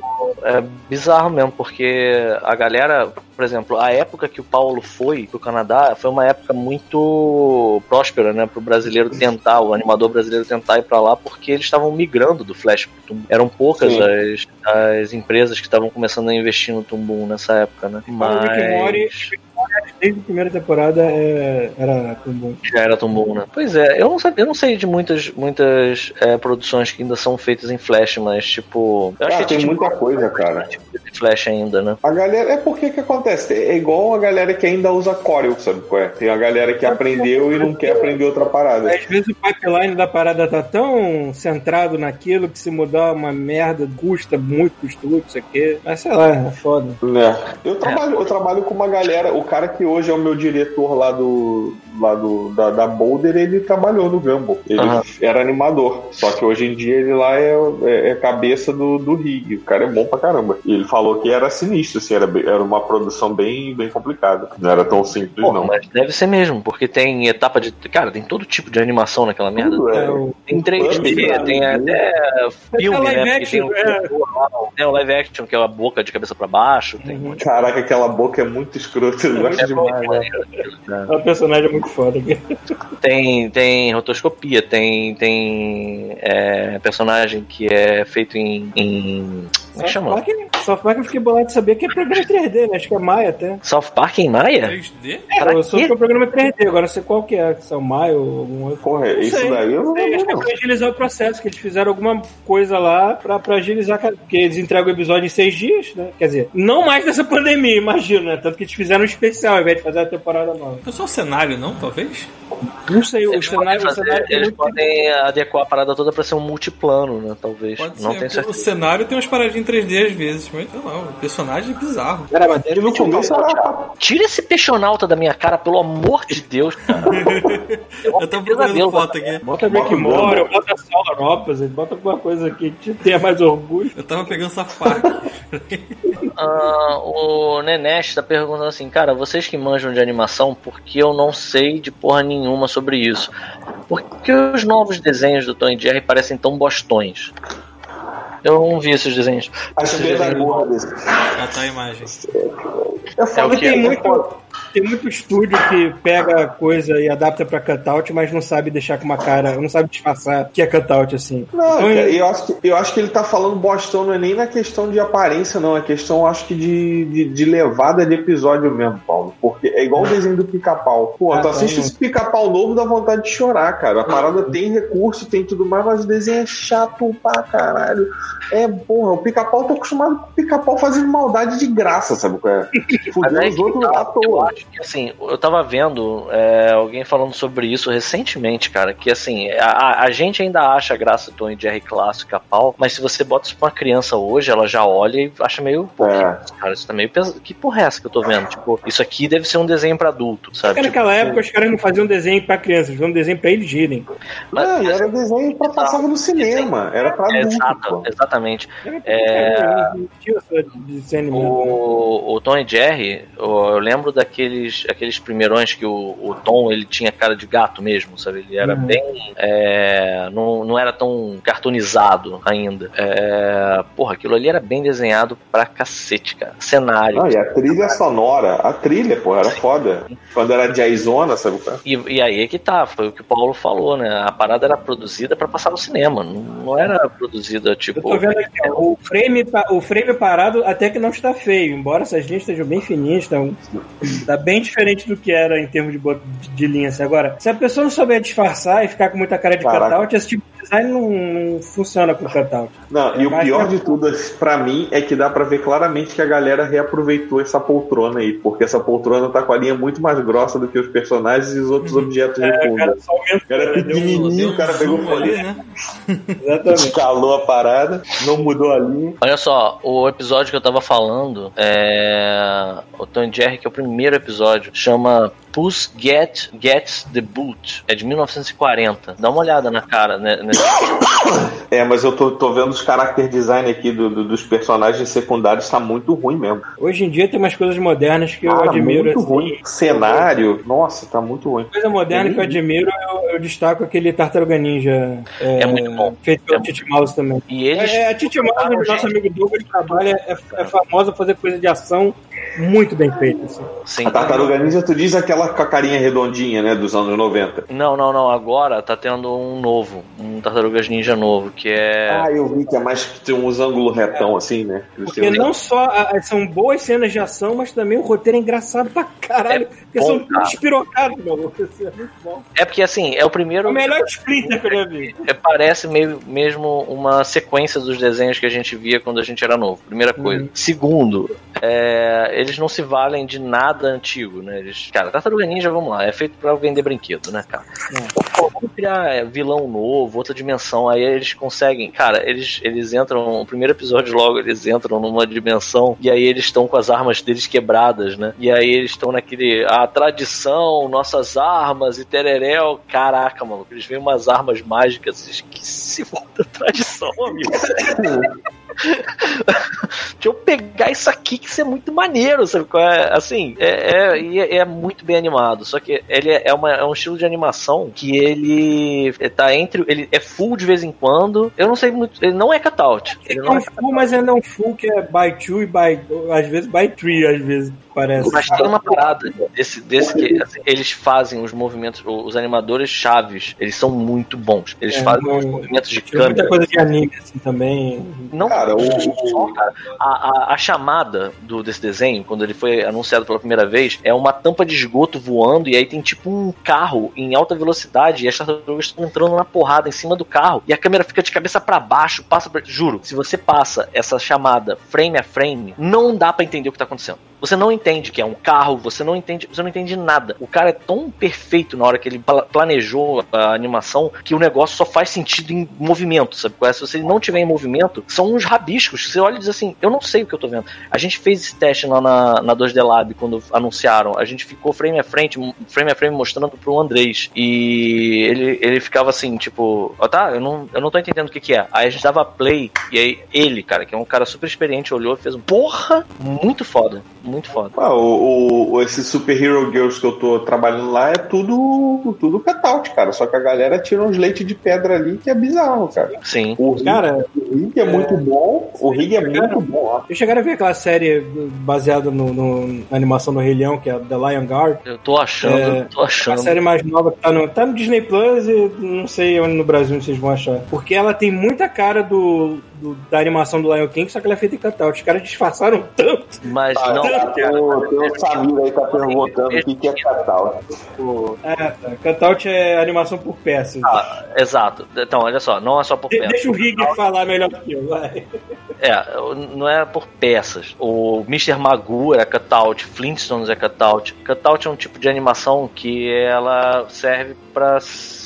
É bizarro mesmo, porque a galera, por exemplo, a época que o Paulo foi pro Canadá foi uma época muito próspera, né, pro brasileiro tentar, o animador brasileiro tentar ir pra lá, porque eles estavam migrando do Flash pro Tumbum. Eram poucas as, as empresas que estavam começando a investir no Tumbum nessa época, né? Mas Desde a primeira temporada é, era tão bom. já era Tumbum, né? Pois é, eu não, sabia, eu não sei de muitas, muitas é, produções que ainda são feitas em Flash, mas tipo. Eu Ah, que tem tipo, muita coisa, cara. tipo de Flash ainda, né? A galera, é porque que acontece? É igual a galera que ainda usa Corel, sabe qual é? Tem a galera que aprendeu e não quer aprender outra parada. Às vezes o pipeline da parada tá tão centrado naquilo que se mudar uma merda custa muito, custa muito, isso aqui. Mas sei lá, é foda. Né? Eu trabalho, eu trabalho com uma galera, o cara que hoje é o meu diretor lá do lá do da, da Boulder, ele trabalhou no Gumball. Ele Aham. era animador, só que hoje em dia ele lá é, é, é cabeça do, do rig. O cara é bom pra caramba. E ele falou que era sinistro, assim, era, era uma produção bem, bem complicada. Não era tão simples, Pô, não. mas deve ser mesmo, porque tem etapa de. Cara, tem todo tipo de animação naquela merda. Tudo é. É, Tem 3D, Tudo, tem até filme, live né? Action, tem, o, é. tem o live action, que é a boca de cabeça pra baixo. Tem um monte de Caraca, aquela boca é muito escrota, gosto É demais. né? O personagem é muito muito foda. Tem, tem rotoscopia, tem, tem é, personagem que é feito em. em como é que chama? Park, South Park eu fiquei bolado de saber que é programa 3D, né? Acho que é Maia até. South Park em Maia? 3D? Pra eu soube que é o programa 3D, agora não sei qual que é, se é o Maia ou algum outro. Porra, isso sei, daí eu não sei, acho que é não. pra agilizar o processo, que eles fizeram alguma coisa lá pra, pra agilizar, porque eles entregam o episódio em seis dias, né? Quer dizer, não mais dessa pandemia, imagino, né? Tanto que eles fizeram um especial ao invés de fazer a temporada nova. É só o cenário, não? Talvez? Não sei, o Eles, cenário, podem, o cenário fazer, tem eles podem adequar a parada toda pra ser um multiplano, né? Talvez. Pode não ser. O certeza. cenário tem umas paradinhas 3D às vezes, mas sei lá, o personagem é bizarro. Cara, mas No um começo era. Tira esse peixonauta da minha cara, pelo amor de Deus, cara. Eu, tô procurando foto aqui. Bota Rick Mora, bota Opposite, bota alguma coisa que te tenha mais orgulho. Eu tava pegando South Park. Ah, o Nenesh tá perguntando assim, cara, vocês que manjam de animação, por que eu não sei de porra nenhuma sobre isso? Por que os novos desenhos do Tom e Jerry parecem tão bostões? Eu não vi esses desenhos. Acho que é da gorra desse. Tá a imagem. É É foda o Mas que? tem muito, tem muito estúdio que pega coisa e adapta pra cutout, mas não sabe deixar com uma cara, não sabe disfarçar que é cutout assim. Não, Então, eu acho, que, eu acho que ele tá falando bostão, não é nem na questão de aparência, não. É questão, acho que, de, de, de levada de episódio mesmo, Paulo. Porque é igual o desenho do pica-pau. Pô, Ah, tu assiste tá. esse pica-pau novo, dá vontade de chorar, cara. A parada tem recurso, tem tudo mais, mas o desenho é chato pra caralho. É, porra, o pica-pau, tô acostumado com o pica-pau fazendo maldade de graça, sabe é? Fudendo aí os outros tá, à eu toa. acho que assim, eu tava vendo é, alguém falando sobre isso recentemente, cara, que assim, a, a gente ainda acha graça Tom e Jerry clássico a pau, mas se você bota isso pra uma criança hoje, ela já olha e acha meio, pô, É. que, cara, isso tá meio pesado. Que porra é essa que eu tô vendo? Tipo, isso aqui deve ser um desenho pra adulto, sabe? Porque naquela época os caras não faziam desenho pra crianças, faziam um desenho pra eles irem. Mas- Não, era desenho pra passar no cinema. Era pra adulto, Exato, pô. exatamente. É... Animado. O, o Tom e Jerry, eu lembro daqueles aqueles primeirões que o, o Tom ele tinha cara de gato mesmo, sabe? Ele era Uhum. bem. é, não, não era tão cartoonizado ainda. É, porra, aquilo ali era bem desenhado pra cacete, cara. Cenário. Não, e a trilha sonora, a trilha, pô, era foda. Quando era jazzona, sabe é? E, e aí é que tá, foi o que o Paulo falou, né? A parada era produzida pra passar no cinema, não, não era produzida Eu tipo. tô vendo aqui, ó, o frame, o frame parado até que não está feio, embora essas linhas estejam bem fininhas, estão, tá bem diferente do que era em termos de, bot- de linha. Assim. Agora, se a pessoa não souber disfarçar e ficar com muita cara de Caraca. cutout, esse tipo de design não, não funciona com cutout. Não, e o pior de tudo, pra mim, é que dá pra ver claramente que a galera reaproveitou essa poltrona aí, porque essa poltrona tá com a linha muito mais grossa do que os personagens e os outros objetos de É, o fundo. cara só aumenta, Era né? Pequenininho, o cara pegou ali, né? Exatamente. escalou a parada, não mudou a linha. Olha só, o episódio que eu tava falando é. O Tom e Jerry, que é o primeiro episódio, chama Puss Get, Gets the Boot. É de 1940. Dá uma olhada na cara, né? nesse- É, mas eu tô, tô vendo os character design aqui do- do- dos personagens secundários, tá muito ruim mesmo. Hoje em dia tem umas coisas modernas que eu Cara, admiro. muito assim. ruim. Cenário, nossa, tá muito ruim. Coisa moderna que eu admiro, eu, eu destaco aquele Tartaruga Ninja. É muito bom. Feito pelo É Titi Mouse também. E eles. É, a Titi Mouse, nosso gente- amigo Douglas, trabalha, é, é famosa fazer coisa de ação muito bem feita. Assim. Sim. A Tartaruga Ninja, tu diz aquela com a carinha redondinha, né, dos anos 90. Não, não, não. Agora tá tendo um novo. Um Tartarugas Ninja novo, que é. Ah, eu vi que é mais que tem uns ângulos retão assim, né? Porque não só a- são boas cenas de ação, mas também o roteiro é engraçado pra caralho. porque bom, são cara. despirocados, maluco. Isso é muito bom. É porque assim, é o É primeiro. o melhor Splinter que eu já vi. É, parece meio, mesmo uma sequência dos desenhos que a gente via quando a gente era novo. Primeira coisa. Segundo, é, eles não se valem de nada antigo, né? Eles, cara, Tartaruga Ninja, vamos lá, é feito pra vender brinquedo, né, cara? Pô, vamos criar é, vilão novo, outra dimensão. Aí eles conseguem, cara, eles, eles entram, no primeiro episódio logo, eles entram numa dimensão e aí eles estão com as armas deles quebradas, né? E aí eles estão naquele, a tradição, nossas armas e tereréu. Caraca, mano, eles veem umas armas mágicas que se for da tradição, amigo. eu pegar isso aqui que isso é muito maneiro, sabe? é? Assim, é, é, é, é muito bem animado. Só que ele é, uma, é um estilo de animação que ele tá entre. Ele é full de vez em quando. Eu não sei muito. Ele não é cutout. Ele É não é full, mas ele é um full que é by two e by. Às vezes by three, às vezes, parece. Mas tem uma parada desse, desse que assim, eles fazem os movimentos, os animadores chaves, eles são muito bons. Eles É, fazem não- os movimentos de Tinha muita câmera. coisa de anime assim também. Não Cara, o- cara. A, a, a chamada do, desse desenho, quando ele foi anunciado pela primeira vez, é uma tampa de esgoto voando e aí tem tipo um carro em alta velocidade e as tartarugas estão entrando na porrada em cima do carro e a câmera fica de cabeça pra baixo, passa pra... Juro, se você passa essa chamada frame a frame, não dá pra entender o que tá acontecendo. Você não entende que é um carro, você não entende, você não entende nada. O cara é tão perfeito na hora que ele pla- planejou a animação que o negócio só faz sentido em movimento, sabe? Se você não tiver em movimento, são uns rabiscos. Você olha e diz assim, eu não sei o que eu tô vendo. A gente fez esse teste lá na, na 2D Lab quando anunciaram. A gente ficou frame a frente, frame a frame mostrando pro Andrés. E ele, ele ficava assim, tipo, ó, tá, eu não, eu não tô entendendo o que que é. Aí a gente dava play, e aí ele, cara, que é um cara super experiente, olhou e fez um porra, muito foda, muito foda. Ah, o, o, esse Super Hero Girls que eu tô trabalhando lá é tudo, tudo cutout, cara. Só que a galera tira uns leite de pedra ali que é bizarro, cara. Sim. O rig, Cara, o rig é, muito bom. O rig é muito bom, ó. eu chegaram a ver aquela série baseada no, no- na animação do Rei Leão, que é The Lion Guard. Eu tô achando, É, tô A achando. série mais nova que tá no, tá no Disney Plus e não sei onde no Brasil vocês vão achar. Porque ela tem muita cara do, do- da animação do Lion King, só que ela é feita em cutout. Os caras disfarçaram tanto. Mas Ah, não. tem, o, tem o Samir aí que tá perguntando o que, que é cutout. É. Cutout é animação por peças. Ah, exato. Então, olha só, não é só por De- peças. deixa o Rig falar melhor que eu, vai. É, não é por peças. O Mr. Magoo é cutout, Flintstones é cutout. Cutout é um tipo de animação que ela serve pra.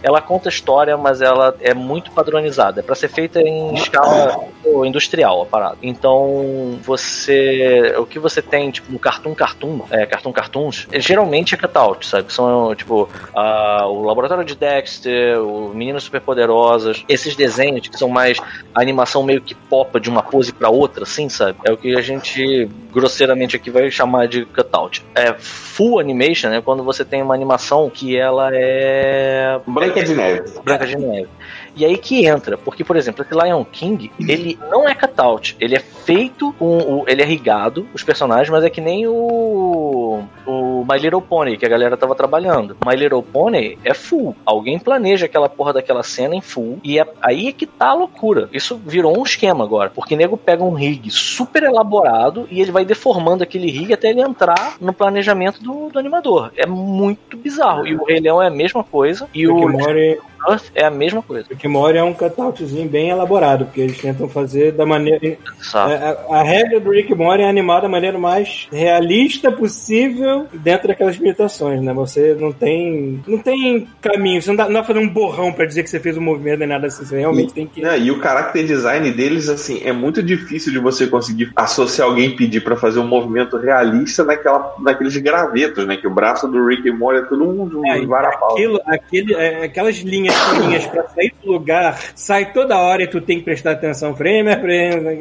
Ela conta história, mas ela é muito padronizada. É pra ser feita em escala pô, industrial a parada. Então, você. O que você tem, tipo, no Cartoon Cartoon, é, Cartoon Cartoons, é, geralmente é cutout, sabe? São, tipo, a- o Laboratório de Dexter, o Meninas Superpoderosas, esses desenhos que são mais a animação meio que popa de uma pose pra outra, assim, sabe? É o que a gente grosseiramente aqui vai chamar de cutout. É full animation, né? Quando você tem uma animação que ela é Branca de Neve. Branca de Neve. E aí que entra, porque, por exemplo, esse Lion King, ele não é cutout, ele é feito com o. Ele é rigado, os personagens, mas é que nem o. O My Little Pony, que a galera tava trabalhando. My Little Pony é full. Alguém planeja aquela porra daquela cena em full. E é aí é que tá a loucura. Isso virou um esquema agora. Porque nego pega um rig super elaborado e ele vai deformando aquele rig até ele entrar no planejamento do, do animador. É muito bizarro. E o Rei Leão é a mesma coisa. E Rick o and Morty, Earth é a mesma coisa. Rick and Morty é um cutoutzinho bem elaborado, porque eles tentam fazer da maneira. Sabe? A, a- regra do Rick and Morty é animar da maneira mais realista possível dentro daquelas limitações, né? Você não tem. Não tem caminho, você não dá, não dá pra fazer um borrão pra dizer que você fez um movimento nem nada assim. Você realmente tem que. Né, e o character design deles, assim, é muito difícil de você conseguir associar alguém pedir pra fazer um movimento realista naquela, naqueles gravetos, né? Que o braço do Rick e Morty é tudo um, um É, e varapau. aquilo, aquele, é, aquelas linhas fininhas pra sair do lugar, sai toda hora e tu tem que prestar atenção. Frame a frame.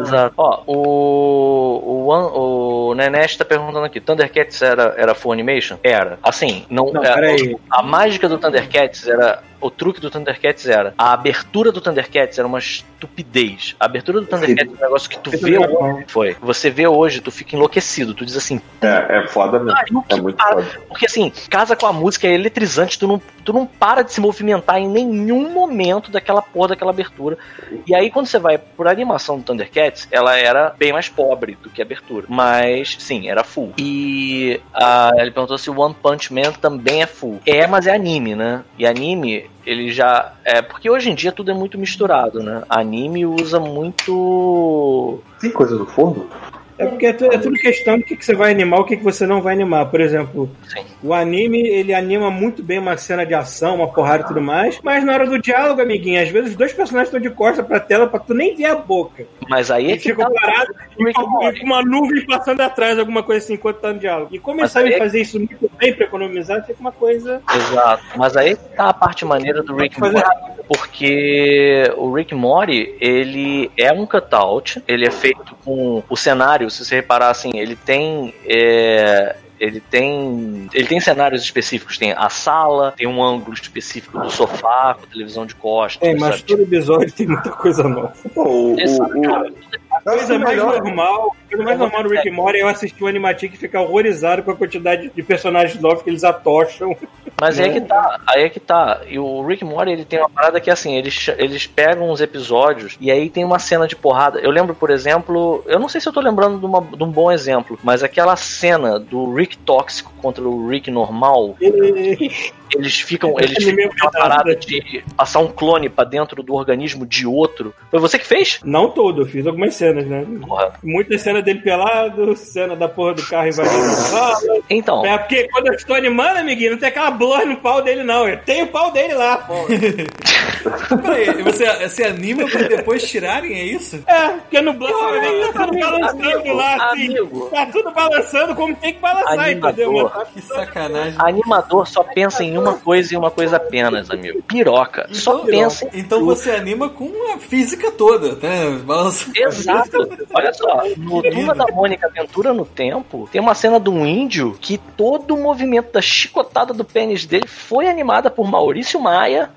Exato. Ó, o. O, o Nenesh tá perguntando aqui: Thundercats era, era full animation? Era. Assim, não. Não, é, peraí. a mágica do Thundercats era. O truque do Thundercats era. A abertura do Thundercats era uma estupidez. A abertura do Thundercats é um negócio que tu vê hoje. Foi. Você vê hoje, tu fica enlouquecido. Tu diz assim, É, é foda mesmo. pariu, É muito para- foda. Porque assim, casa com a música é eletrizante, tu não, tu não para de se movimentar em nenhum momento daquela porra daquela abertura. E aí, quando você vai por animação do Thundercats, ela era bem mais pobre do que a abertura. Mas, sim, era full. E ah, ele perguntou se o One Punch Man também é full. É, mas é anime, né? E anime, ele já. É, porque hoje em dia tudo é muito misturado, né? Anime usa muito. Tem coisa do forno? É porque é, tu- é tudo questão do que, que você vai animar, o que, que você não vai animar. Por exemplo, Sim. o anime, ele anima muito bem uma cena de ação, uma porrada e tudo mais, mas na hora do diálogo, amiguinho, às vezes os dois personagens estão de costas pra tela pra tu nem ver a boca. Mas aí é que ficam tá parados e and com, uma nuvem passando atrás, alguma coisa assim, enquanto tá no diálogo. E Mas sabem aí- fazer isso muito bem pra economizar, fica uma coisa. Exato. Mas aí tá a parte maneira do Rick Morty. Porque o Rick Morty, ele é um cutout, ele é feito com o cenário, se você reparar assim, ele tem. é, ele tem. Ele tem cenários específicos, tem a sala, tem um ângulo específico do sofá, com televisão de costas. É, mas sabe? todo episódio tem muita coisa nova. Pô, o, o, cara. A coisa mais melhor- normal, a coisa mais normal do Rick and Morty é eu assistir o Animatic e ficar horrorizado com a quantidade de personagens novos que eles atocham. Mas aí é que tá, aí é que tá. E o Rick Morty, ele tem uma parada que assim, eles, eles pegam uns episódios e aí tem uma cena de porrada. Eu lembro, por exemplo, eu não sei se eu tô lembrando de, uma- de um bom exemplo, mas aquela cena do Rick tóxico contra o Rick normal, eles ficam, eles Ele ficam uma tentava, parada de passar um clone pra dentro do organismo de outro. Foi você que fez? Não todo, eu fiz algumas cenas, né? Porra. Muitas cenas dele pelado, cena da porra do carro invadindo. Então, É porque quando eu estou animando, amiguinho, não tem aquela blur no pau dele, não. Eu tenho o pau dele lá, pô. Peraí, você, você anima pra depois tirarem, é isso? É, porque no blur você vai ver que tá tudo balançando amigo, lá, assim. amigo. Tá tudo balançando como tem que balançar, Animador. entendeu? Tá- Que sacanagem. animador só pensa em uma coisa e uma coisa apenas, amigo. Piroca. Só Então- pensa Então você anima com a física toda, né? Balança- Exato. Olha só, no Turma da Mônica Aventura no Tempo, tem uma cena de um índio que todo o movimento da chicotada do pênis dele foi animada por Maurício Maia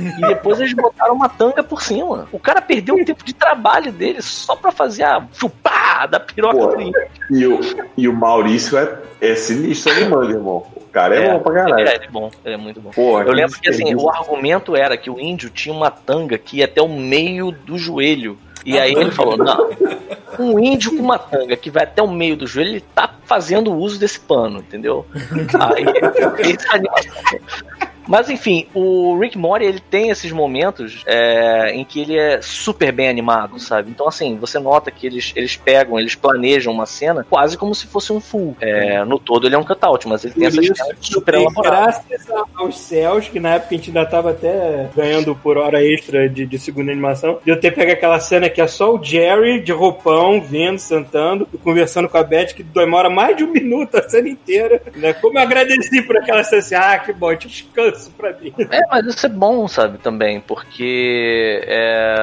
e depois eles botaram uma tanga por cima. O cara perdeu um tempo de trabalho dele só pra fazer a chupar da piroca Pô. do índio. e, o, e o Maurício é, é sinistro animando, irmão. O cara é, bom pra ele, caralho. é, ele é bom, ele é muito bom. Porra, Eu lembro que assim, o argumento era que o índio tinha uma tanga que ia até o meio do joelho. E aí ele falou, não, um índio com uma tanga que vai até o meio do joelho, ele tá fazendo uso desse pano, entendeu? Aí ele animação. Mas enfim, o Rick Mori ele tem esses momentos é, em que ele é super bem animado, sabe? Então assim, você nota que eles, eles pegam, eles planejam uma cena quase como se fosse um full. É, no todo ele é um cutout, mas ele tem Por essas isso, cenas super elaboradas. graças aos céus, que na época a gente ainda tava até ganhando por hora extra de, de segunda animação, de eu ter pego aquela cena que é só o Jerry de roupão, vindo, sentando, conversando com a Beth, que demora mais de um minuto a cena inteira. Né? Como eu agradeci por aquela cena assim, ah, que bom, descanso pra mim. É, mas isso é bom, sabe, também, porque é,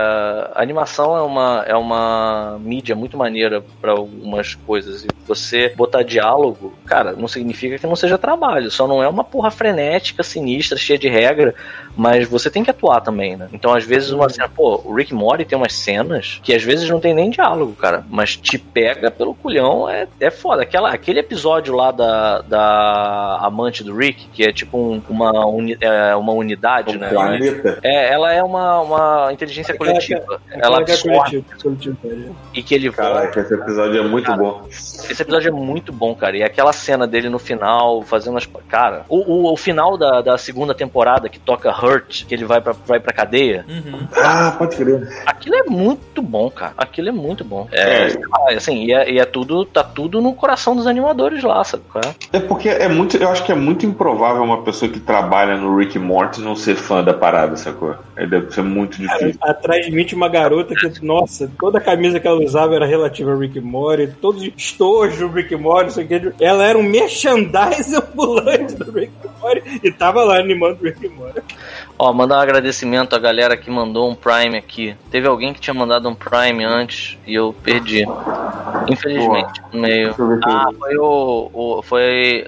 a animação é uma, é uma mídia muito maneira pra algumas coisas. E você botar diálogo, cara, não significa que não seja trabalho, só não é uma porra frenética, sinistra, cheia de regra, mas você tem que atuar também, né? Então, às vezes, uma cena, pô, o Rick Mori tem umas cenas que às vezes não tem nem diálogo, cara, mas te pega pelo culhão, é, é foda. Aquela, aquele episódio lá da, da amante do Rick, que é tipo um- uma, uni- é, uma unidade, Um né? planeta. É, ela é uma, uma inteligência Aquela que- coletiva. Aquela Ela é coletivo, coletivo, né? e que ele. Caraca, esse episódio é muito bom. Esse episódio é muito bom, cara. E aquela cena dele no final, fazendo as. Cara, o, o, o final da, da segunda temporada que toca Hurt, que ele vai pra, vai pra cadeia, Uhum. Ah, pode crer. aquilo é muito bom, cara. Aquilo é muito bom. É, ah, assim, e é, e é tudo, tá tudo no coração dos animadores lá, sabe? é? É porque é muito. Eu acho que é muito improvável uma pessoa que trabalha no Rick Morty não ser fã da parada, sacou? É, deve ser muito difícil. Atrás de mim tinha uma garota que, nossa, toda a camisa que ela usava era relativa a Rick Morty, todos os estojos Rick Morty, não sei o que. Ela era um merchandise ambulante do Rick Morty e tava lá animando o Rick Morty. Ó, mandar um agradecimento à galera que mandou um Prime aqui. Teve alguém que tinha mandado um Prime antes e eu perdi. Infelizmente, no meio. Ah, foi o. o- foi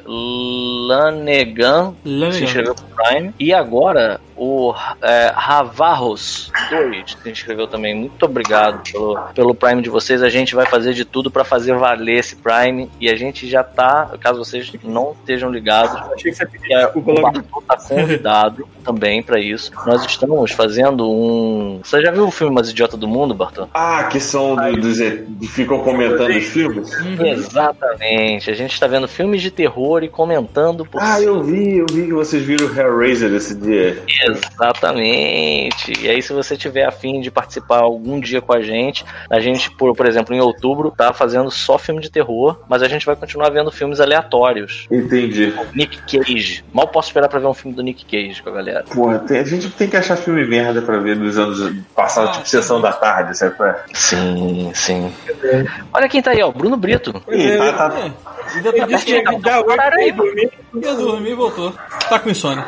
Lanegan se Lanegan. inscreveu pro Prime. E agora o é, Ravarros 2 se inscreveu também. Muito obrigado pelo, pelo Prime de vocês. A gente vai fazer de tudo pra fazer valer esse Prime. E a gente já tá, caso vocês não estejam ligados, Achei que você é, o. Bartô tá convidado também pra isso. Nós estamos fazendo um. Você já viu o filme Mais Idiota do Mundo, Bartô? Ah, que são do, dos. ficam comentando os filmes? Exatamente. A gente tá vendo filmes de terror e comentando por Ah, eu vi, eu vi que vocês viram o Hellraiser esse dia. Exatamente. E aí, se você tiver afim de participar algum dia com a gente, a gente, por, por exemplo, em outubro, tá fazendo só filme de terror, mas a gente vai continuar vendo filmes aleatórios. Entendi. Nick Cage. Mal posso esperar pra ver um filme do Nick Cage com a galera. Porra, tem- a gente tem que achar filme merda pra ver dos anos passados, Ah, tipo Sessão da Tarde, sabe? qual é? Sim, sim. Olha quem tá aí, ó. Bruno Brito. Ih, tá, tá- É, ainda tá Disse que ia dar oi pra Caralho. dormir. ia dormir e voltou. Tá com insônia.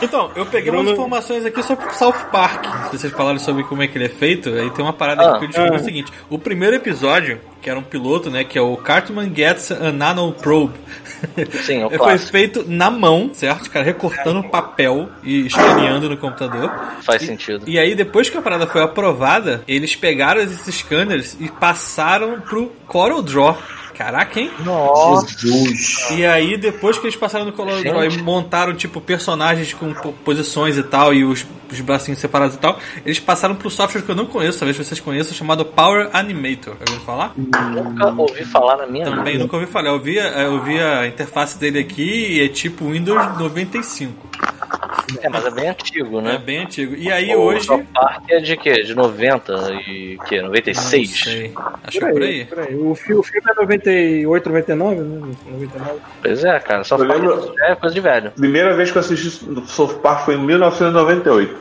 Então, eu peguei umas Bruno- informações aqui sobre o South Park. Se vocês falaram sobre como é que ele é feito, aí tem uma parada aqui Ah. que eu descobri Ah. o seguinte: o primeiro episódio, que era um piloto, né? Que é o Cartman Gets a Nano Probe. Sim, o Foi feito na mão, certo? Cara, recortando papel e escaneando no computador. Faz E- sentido. E aí, depois que a parada foi aprovada, eles pegaram esses scanners e passaram pro Corel Draw. Caraca, hein? Nossa. E aí, depois que eles passaram no Draw e montaram, tipo, personagens com po- posições e tal, e os, os bracinhos separados e tal, eles passaram pro software que eu não conheço, talvez vocês conheçam, chamado Power Animator. Já ouviu falar? Nunca ouvi falar na minha Também vida. nunca ouvi falar. Eu vi, a- eu vi a interface dele aqui e é tipo Windows 95. É, mas é bem antigo, É né? bem antigo. E aí, o hoje. South Park é de quê? De 90 e quê? Não 96? sei. Acho que Por é por aí, por aí. O, fi- o filme é 98, 99, né? 99. Pois é, cara. Eu Park lembro- é coisa de velho. Primeira vez que eu assisti South Park foi em 1998.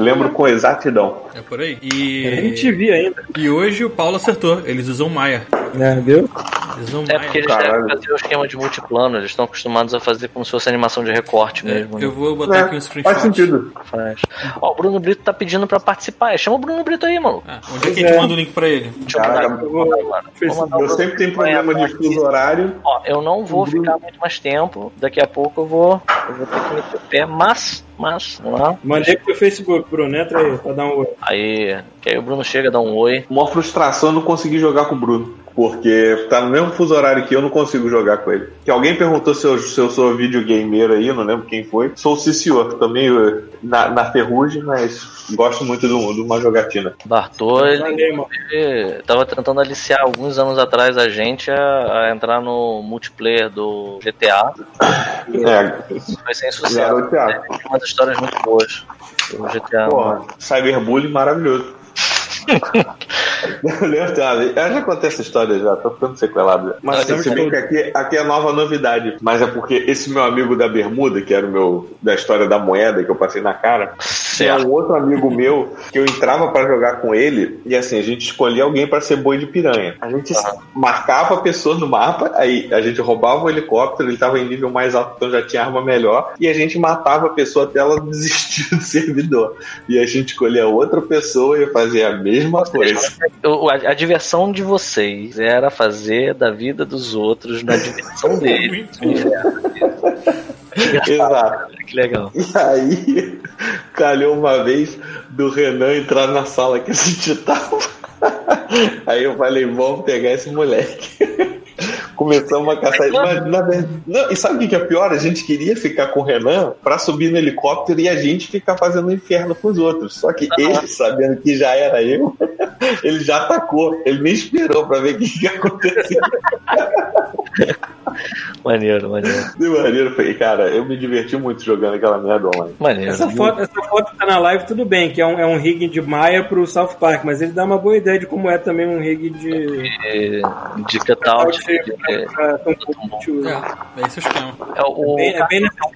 Lembro com exatidão. É por aí. A gente E, via ainda. e hoje o Paulo acertou. Eles usam Maya. Né, viu? Eles usam É Maya. porque eles Caralho. devem fazer o esquema de multiplano, eles estão acostumados a fazer como se fosse animação de recorte mesmo. né? Eu vou botar aqui um É, screenshot. faz sentido. Faz. Ó, o Bruno Brito tá pedindo pra participar. Chama o Bruno Brito aí, mano. Ah, onde é que a gente é. manda o link pra ele? Deixa eu eu sempre tenho problema de fuso horário. Ó, eu não vou Bruno- ficar muito mais tempo. Daqui a pouco eu vou, eu vou ter que meter o pé, mas, mas, vamos lá. Mandei pro Facebook, Bruno. Entra aí pra dar um oi. Aí, que aí o Bruno chega, dá um oi. Uma frustração eu não conseguir jogar com o Bruno. Porque tá no mesmo fuso horário que eu, não consigo jogar com ele. Que alguém perguntou se eu, se eu sou videogamer aí, não lembro quem foi. Sou o Cicior, também eh, na, na ferrugem, mas gosto muito de, um- de uma jogatina. Bartô, ele mano. inclusive, tava tentando aliciar alguns anos atrás a gente a, a entrar no multiplayer do GTA. É, Foi sem sucesso. garoteado. Tem umas histórias muito boas. O GTA. Porra, cyberbullying maravilhoso. Eu lembro, eu já contei essa história já, tô ficando sequelado. Mas Ah, se bem que aqui, aqui é nova novidade. Mas é porque esse meu amigo da bermuda, que era o meu da história da moeda que eu passei na cara, tinha Certo. um outro amigo meu que eu entrava pra jogar com ele e assim, a gente escolhia alguém pra ser boi de piranha. A gente marcava a pessoa no mapa, aí a gente roubava o helicóptero, ele tava em nível mais alto, então já tinha arma melhor, e a gente matava a pessoa até ela desistir do servidor. E a gente escolhia outra pessoa e fazia a mesma coisa. O- a, a diversão de vocês era fazer da vida dos outros na diversão deles. inferno. Exato. Que legal. E aí, calhou uma vez do Renan entrar na sala que a gente tava. Aí eu falei, vamos pegar esse moleque. Começamos a caçar ele. Mas, na verdade, não, e sabe o que é pior? A gente queria ficar com o Renan pra subir no helicóptero e a gente ficar fazendo o inferno com os outros. Só que ele, sabendo que já era eu, ele já atacou. Ele nem esperou pra ver o que, que ia acontecer. Maneiro, maneiro. De maneira, falei, cara, eu me diverti muito jogando aquela merda online. Maneiro. Essa foto, essa foto que tá na live, tudo bem, que é um, é um rig de Maia pro South Park, mas ele dá uma boa ideia de como é também um rig de. É, de cutout. De- pra- pra- pra- É, é esse o esquema. É, o, bem, é bem nessas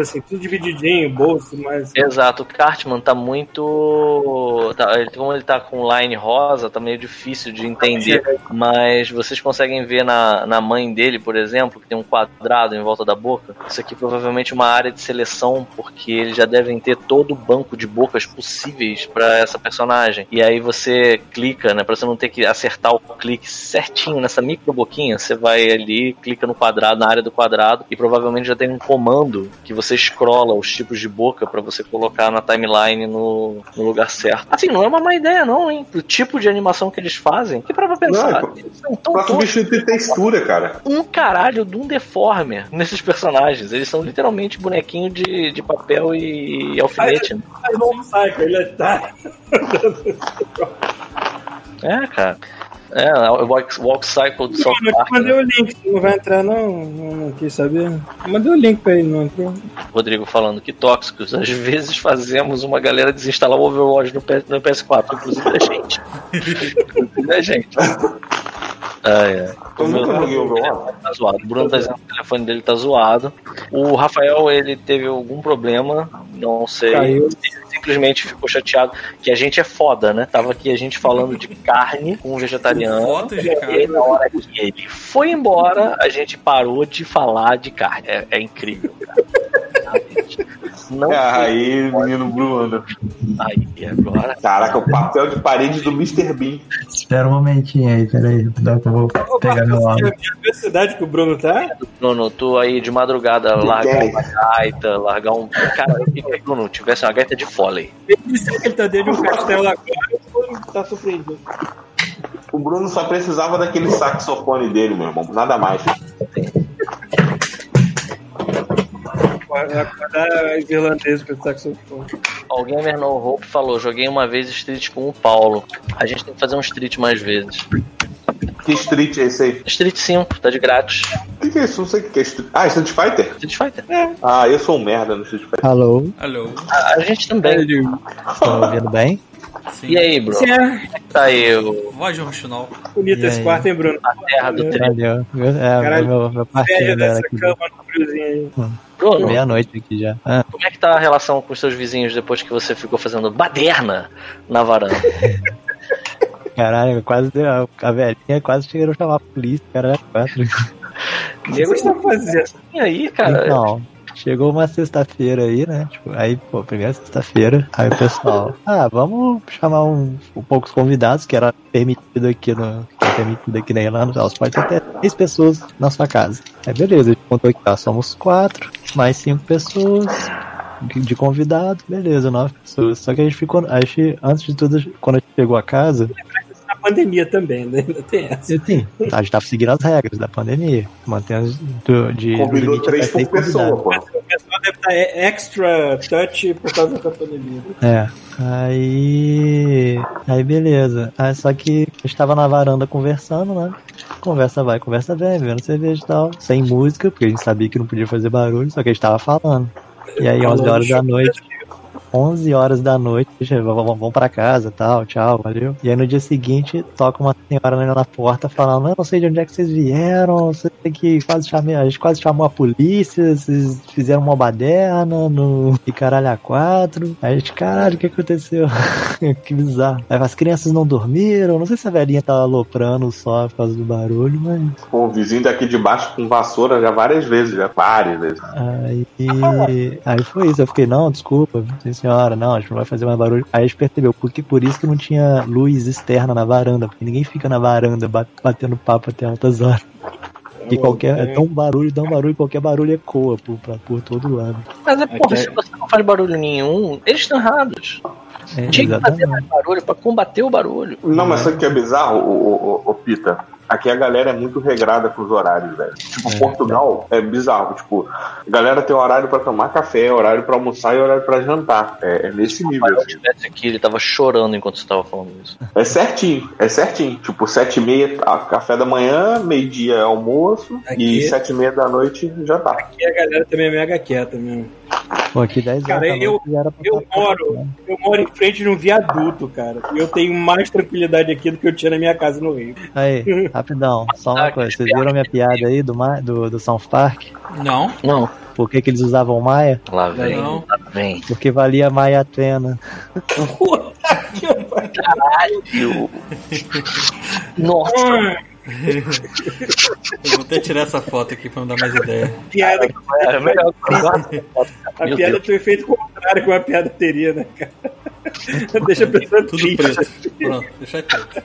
assim, tudo divididinho, bolso, mas. Exato, o Cartman tá muito. Tá, ele, como ele tá com line rosa, tá meio difícil de entender. Mas vocês conseguem ver na, na mãe dele, por exemplo, que tem um quadrado em volta da boca. Isso aqui provavelmente é uma área de seleção, porque eles já devem ter todo o banco de bocas possíveis pra essa personagem. E aí você clica, né? Pra você não ter que acertar o clique certinho nessa micro boquinha, você vai ali, clica no quadrado, na área do quadrado, e provavelmente já tem um comando que você scrolla os tipos de boca pra você colocar na timeline no, no lugar certo. Assim, não é uma má ideia, não, hein? Pro tipo de animação que eles fazem, que pra pra pensar. Não, eles são tão Pra substituir textura, cara. um caralho de um deformer nesses personagens. Eles são literalmente bonequinho de, de papel e alfinete. né? Não sai, ele tá. É, cara. É, o walk, walk cycle do South Eu Park. te mandei né? o link, você não vai entrar não? Não, quis saber. Eu mandei o link pra ele, não entrou. Rodrigo falando que tóxicos. Às vezes fazemos uma galera desinstalar o Overwatch no, P- no PS4, inclusive a gente. inclusive a gente. Ai, ai. Eu nunca joguei Overwatch. Tá zoado. O Bruno tá dizendo que o telefone dele tá zoado. O Rafael, ele teve algum problema, não sei. Caiu. Ele simplesmente ficou chateado que a gente é foda, né? Tava aqui a gente falando de carne com um vegetariano. Fotos de E carne. na hora que ele foi embora, a gente parou de falar de carne. É, é incrível, cara. Não É, aí, menino Bruno. aí agora. Caraca, o papel de parede do Mr. Bean. Espera um momentinho aí, peraí. Que eu vou pegar meu áudio. a cidade que o Bruno tá? Bruno, tu aí de madrugada largar uma gaita, largar um. Cara, Bruno tivesse uma gaita de fôlei. Ele disse que ele tá dentro de um castelo agora e tá surpreendido. O Bruno só precisava daquele saxofone dele, meu irmão. Nada mais. Vai acordar os irlandeses pelo saxofone. O Gamer No Hope falou: joguei uma vez Street com o Paulo. A gente tem que fazer um Street mais vezes. Que Street é esse aí? Street 5, tá de grátis. O que, que é isso? Não sei o que que é Street. Ah, Street Fighter? Street Fighter. Ah, eu sou um merda no Street Fighter. Alô, Alô. A, a gente também. estão ouvindo bem? Sim. E aí, Bruno? Sim, é Tá aí o, Voz de Ronchonal. bonito E esse aí? quarto, hein, Bruno? a terra do tri. Valeu. É, Caralho, meu, meu parceiro era dessa aqui. cama friozinho aí. Bruno, Meia-noite aqui já. Ah, como é que tá a relação com os seus vizinhos depois que você ficou fazendo baderna na varanda? caralho, quase deu. A, velhinha quase chegou a chamar a polícia, caralho. Quatro. O que vocês estão fazendo? E aí, cara? Então, chegou uma sexta-feira aí, né? Tipo, aí, pô, primeira sexta-feira, aí o pessoal, ah, vamos chamar um, um poucos convidados, que era permitido aqui no. permitido aqui na Irlanda, elas podem ter até três pessoas na sua casa. Aí beleza, a gente contou aqui, ó, somos quatro, mais cinco pessoas. De convidado, beleza, nove pessoas. Só que a gente ficou. A gente, antes de tudo, quando a gente chegou a casa, Na pandemia também, né? Ainda tem essa. Sim, a gente tava seguindo as regras da pandemia. Mantendo do, de. Convidou limite três por pessoa, pô. O pessoal deve estar extra touch por causa da pandemia. É. Aí. Aí beleza. Aí só que a gente tava na varanda conversando, né? Conversa vai, conversa vem, bebendo cerveja e tal. Sem música, porque a gente sabia que não podia fazer barulho, só que a gente tava falando. E aí, 11 horas da noite. 11 horas da noite, "Gente, vamos, vamos pra casa tal, tchau, valeu. E aí no dia seguinte, toca uma senhora na porta falando: Eu não sei de onde é que vocês vieram, sei que quase chamei, a gente quase chamou a polícia, vocês fizeram uma baderna no e caralho a quatro. Aí a gente, caralho, o que aconteceu? que bizarro. Aí as crianças não dormiram, não sei se a velhinha tava aloprando só por causa do barulho, mas. Pô, o vizinho daqui de baixo com vassoura já várias vezes, já várias vezes. Aí, aí foi isso. Eu fiquei, não, desculpa, senhora, não, a gente não vai fazer mais barulho. Aí a gente percebeu, porque por isso que não tinha luz externa na varanda, porque ninguém fica na varanda ba- batendo papo até altas horas. E qualquer. É tão barulho, tão barulho, qualquer barulho ecoa por, pra- por todo lado. Mas é porra, se você não faz barulho nenhum, eles estão errados. É, Tinha que fazer mais exatamente. barulho pra combater o barulho. Não, mas sabe o que é bizarro, ô, ô, ô, Pita? Aqui a galera é muito regrada com os horários, velho. Tipo, É, Portugal é bizarro. Tipo, a galera tem horário pra tomar café, horário pra almoçar e horário pra jantar. É, é nesse nível. Se eu assim. estivesse aqui, ele tava chorando enquanto você tava falando isso. É certinho, é certinho. Tipo, sete e meia, café da manhã, meio-dia é almoço Aqui- e sete e meia da noite já tá. E a galera também é mega quieta mesmo. Pô, aqui 10 horas Cara, eu- Eu estar moro, eu moro em frente de um viaduto, cara. E eu tenho mais tranquilidade aqui do que eu tinha na minha casa no Rio. Aí, rapidão, só uma Ah, coisa. Vocês viram minha piada aí do, do, do South Park? Não, Não, Por que, que eles usavam Maia? lá vem, Não. lá vem. Porque valia Maia Atena. Caralho! Nossa, eu vou até tirar essa foto aqui pra não dar mais ideia. piada, é melhor que eu a Meu piada tem o efeito contrário que uma piada teria, né, cara? Deixa a pessoa Tudo triste. preto. Pronto, deixa preto.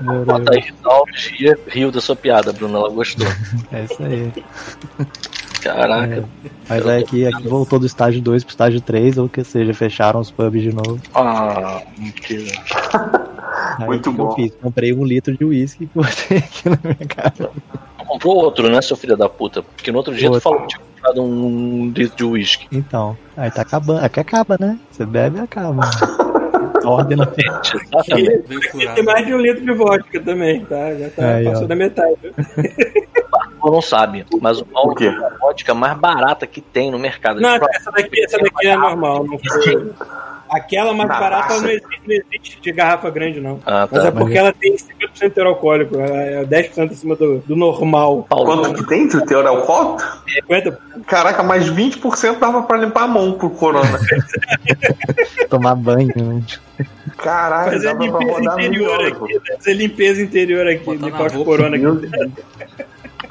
Meu Bota aí, riu da sua piada, Bruno, ela gostou. É isso aí. Caraca. Mas aí aqui, aqui voltou do estágio 2 pro estágio 3, ou que seja, fecharam os pubs de novo. Ah, mentira. Aí Muito que que bom. eu fiz? Comprei um litro de uísque e botei aqui na minha casa. Comprou outro, né, seu filho da puta? Porque no outro dia tu Outro. falou que tinha comprado um litro de uísque. Então, aí tá acabando. Aqui acaba, né? Você bebe e acaba. Ordem na frente. Exatamente. Tem mais de um litro de vodka também, tá? Já tá Aí, passou ó. da metade. Tu não sabe, mas o Paulo quê? é a vodka mais barata que tem no mercado. Não, essa daqui, essa daqui é normal. Não foi. Aquela mais Na barata não existe, não existe de garrafa grande, não. Ah, Mas tá. é porque ela tem 50% de teor alcoólico. É 10% acima do, do normal. Paulo, Quanto que tem de teor alcoólico? 50%. Caraca, mais 20% dava pra limpar a mão pro corona. Tomar banho, né? Caralho, Fazer dava pra limpeza interior aqui. né? Fazer limpeza interior aqui. Limpar os roupa. corona aqui.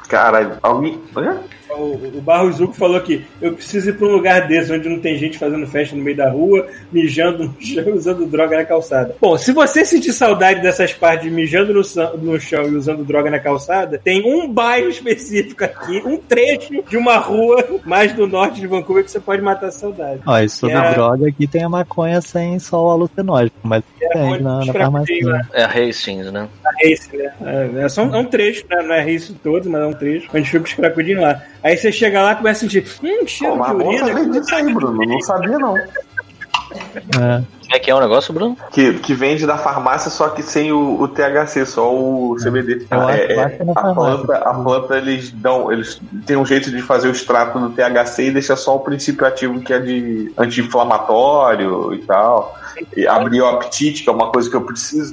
Caralho, alguém. Hã? O, o Barro Zuco falou que eu preciso ir pra um lugar desse onde não tem gente fazendo festa no meio da rua, mijando no chão e usando droga na calçada. Bom, se você sentir saudade dessas partes de mijando no, no chão e usando droga na calçada, tem um bairro específico aqui, um trecho de uma rua mais do norte de Vancouver que você pode matar a saudade. Ó, e sobre É. droga aqui tem a maconha sem sol alucinógeno, mas tem onde na, na farmácia. é a Hastings, né? É esse, né? É, é só um, é um trecho, né? Não é isso todo, mas é um trecho onde fica os cracudinhos lá. Aí você chega lá e começa a sentir, hum, cheiro Pô, de urina. disso aí, Bruno. Não sabia, não. É. Como é que é o negócio, Bruno? Que, que vende da farmácia, só que sem o, o THC, só o CBD. Eu É, acho é a, farmácia. planta, a planta, eles dão. Eles têm um jeito de fazer o extrato do THC e deixa só o princípio ativo que é de anti-inflamatório e tal. E abrir o apetite, que é uma coisa que eu preciso.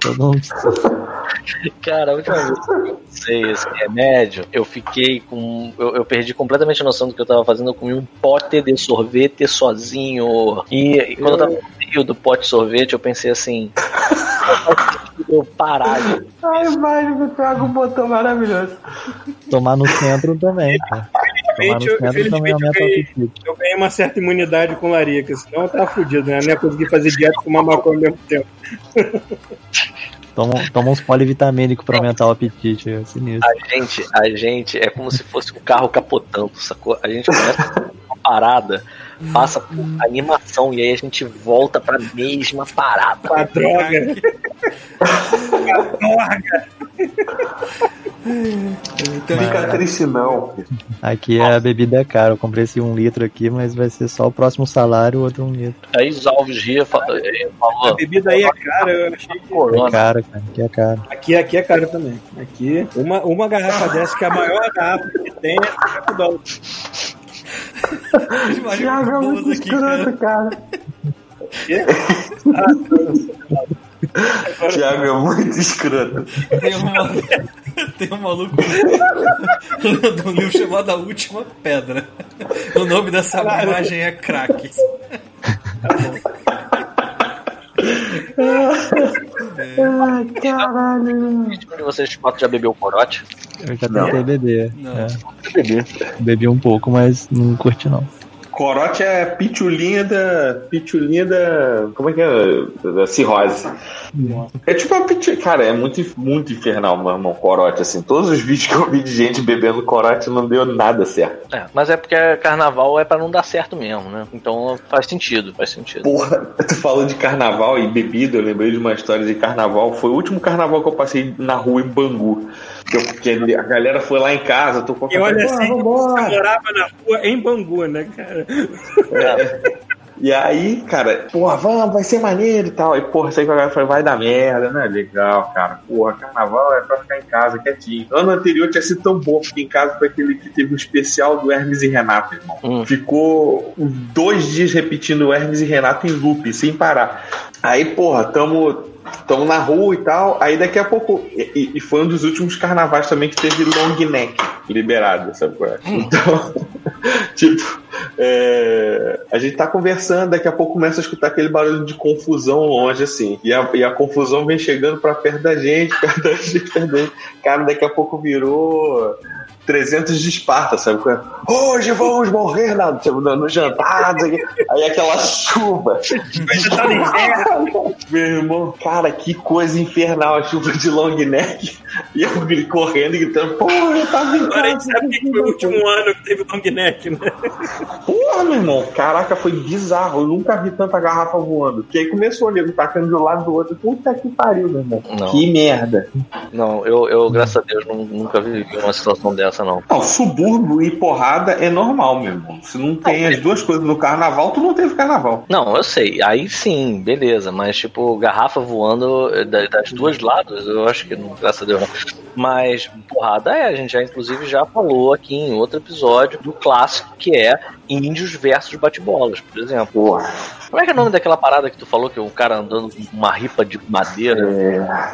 Todo mundo Cara, a última vez que eu usei esse remédio, eu fiquei com. Eu, eu perdi completamente a noção do que eu tava fazendo. Eu comi um pote de sorvete sozinho. E, e quando eu meio do pote de sorvete, eu pensei assim. Eu parar Ai, vai, me pega um botão maravilhoso. tomar no centro também, cara. Tomar no Infelizmente, eu- centro também infelizmente, eu aumenta o ganhei- apetite. eu ganhei uma certa imunidade com larica, senão eu tava fudido, né? Eu não ia conseguir fazer dieta e fumar maconha ao mesmo tempo. Toma, toma uns polivitamínicos pra aumentar o apetite, é sinistro. A gente, a gente é como se fosse um carro capotando, sacou? A gente começa uma parada, passa por animação e aí a gente volta pra mesma parada. A droga. A droga. Então, Fica triste, não. Aqui a bebida é cara. Eu comprei esse um litro aqui, mas vai ser só o próximo salário, o outro um litro. Aí os Alves ria fa- eh, A falou, bebida aí é cara, eu achei que. É caro, cara. Aqui é caro. Aqui, aqui é caro também. Aqui, uma, uma garrafa dessa, que é a maior garrafa que tem, é 50 dólares. Thiago é muito aqui, cara. escroto, cara. Quê? Thiago é muito escroto. Tem um maluco, tem um maluco do livro chamado A Última Pedra. O nome dessa imagem é crack. de vocês quatro já bebeu corote? Eu já Não. tentei beber. Não. É, Bebi. bebi um pouco, mas não curti não. Corote é pitulinha da. Pitulinha da. Como é que é? Da cirrose. É tipo uma pitulinha. Cara, é muito, muito infernal, meu irmão, corote. Assim, todos os vídeos que eu vi de gente bebendo corote não deu nada certo. É, mas é porque carnaval é pra não dar certo mesmo, né? Então faz sentido, faz sentido. Porra, tu falou de carnaval e bebida, eu lembrei de uma história de carnaval. Foi o último carnaval que eu passei na rua em Bangu. Que eu- que a galera foi lá em casa, tô com E olha assim, você vambora. morava na rua em Bangu, né, cara? E aí, cara, porra, vamos, vai ser maneiro e tal. E, porra, sei que a galera falou, vai dar merda, né? Legal, cara. Porra, carnaval é pra ficar em casa quietinho. Ano anterior tinha sido tão bom, porque em casa foi aquele que teve um especial do Hermes e Renato, irmão. Hum. Ficou dois dias repetindo o Hermes e Renato em loop, sem parar. Aí, porra, tamo. Tamo na rua e tal, aí daqui a pouco. E, e foi um dos últimos carnavais também que teve long neck liberado, sabe qual é? Então, tipo, é, a gente tá conversando, daqui a pouco começa a escutar aquele barulho de confusão longe, assim. E a, e a confusão vem chegando pra perto da gente, perto da gente, perto da gente. Cara, daqui a pouco virou 300 de Esparta, sabe? é? Hoje vamos morrer na, tipo, no, no jantar, aí aquela chuva. tá no inferno. Meu irmão, cara, que coisa infernal a chuva de long neck. E eu correndo e gritando, porra, eu tava em Agora a gente casa. sabe que foi o último ano que teve long neck, né? Porra, meu irmão, caraca, foi bizarro. Eu nunca vi tanta garrafa voando. Que aí começou o nego tacando de um lado do outro. Puta que pariu, meu irmão. Não. Que merda. Não, eu, eu graças a Deus, nu- nunca vivi uma situação dessa. Garrafa, não. Não, subúrbio e porrada é normal, meu irmão. Se não tem as duas coisas no carnaval, tu não teve carnaval. Não, eu sei. Aí sim, beleza. Mas, tipo, garrafa voando eh, da- das duas lados, eu acho que não, graças a Deus não. Mas porrada é, a gente já inclusive já falou aqui em outro episódio do clássico que é índios versus bate-bolas, por exemplo. Como é que é o nome daquela parada que tu falou que é um cara andando com uma ripa de madeira? É...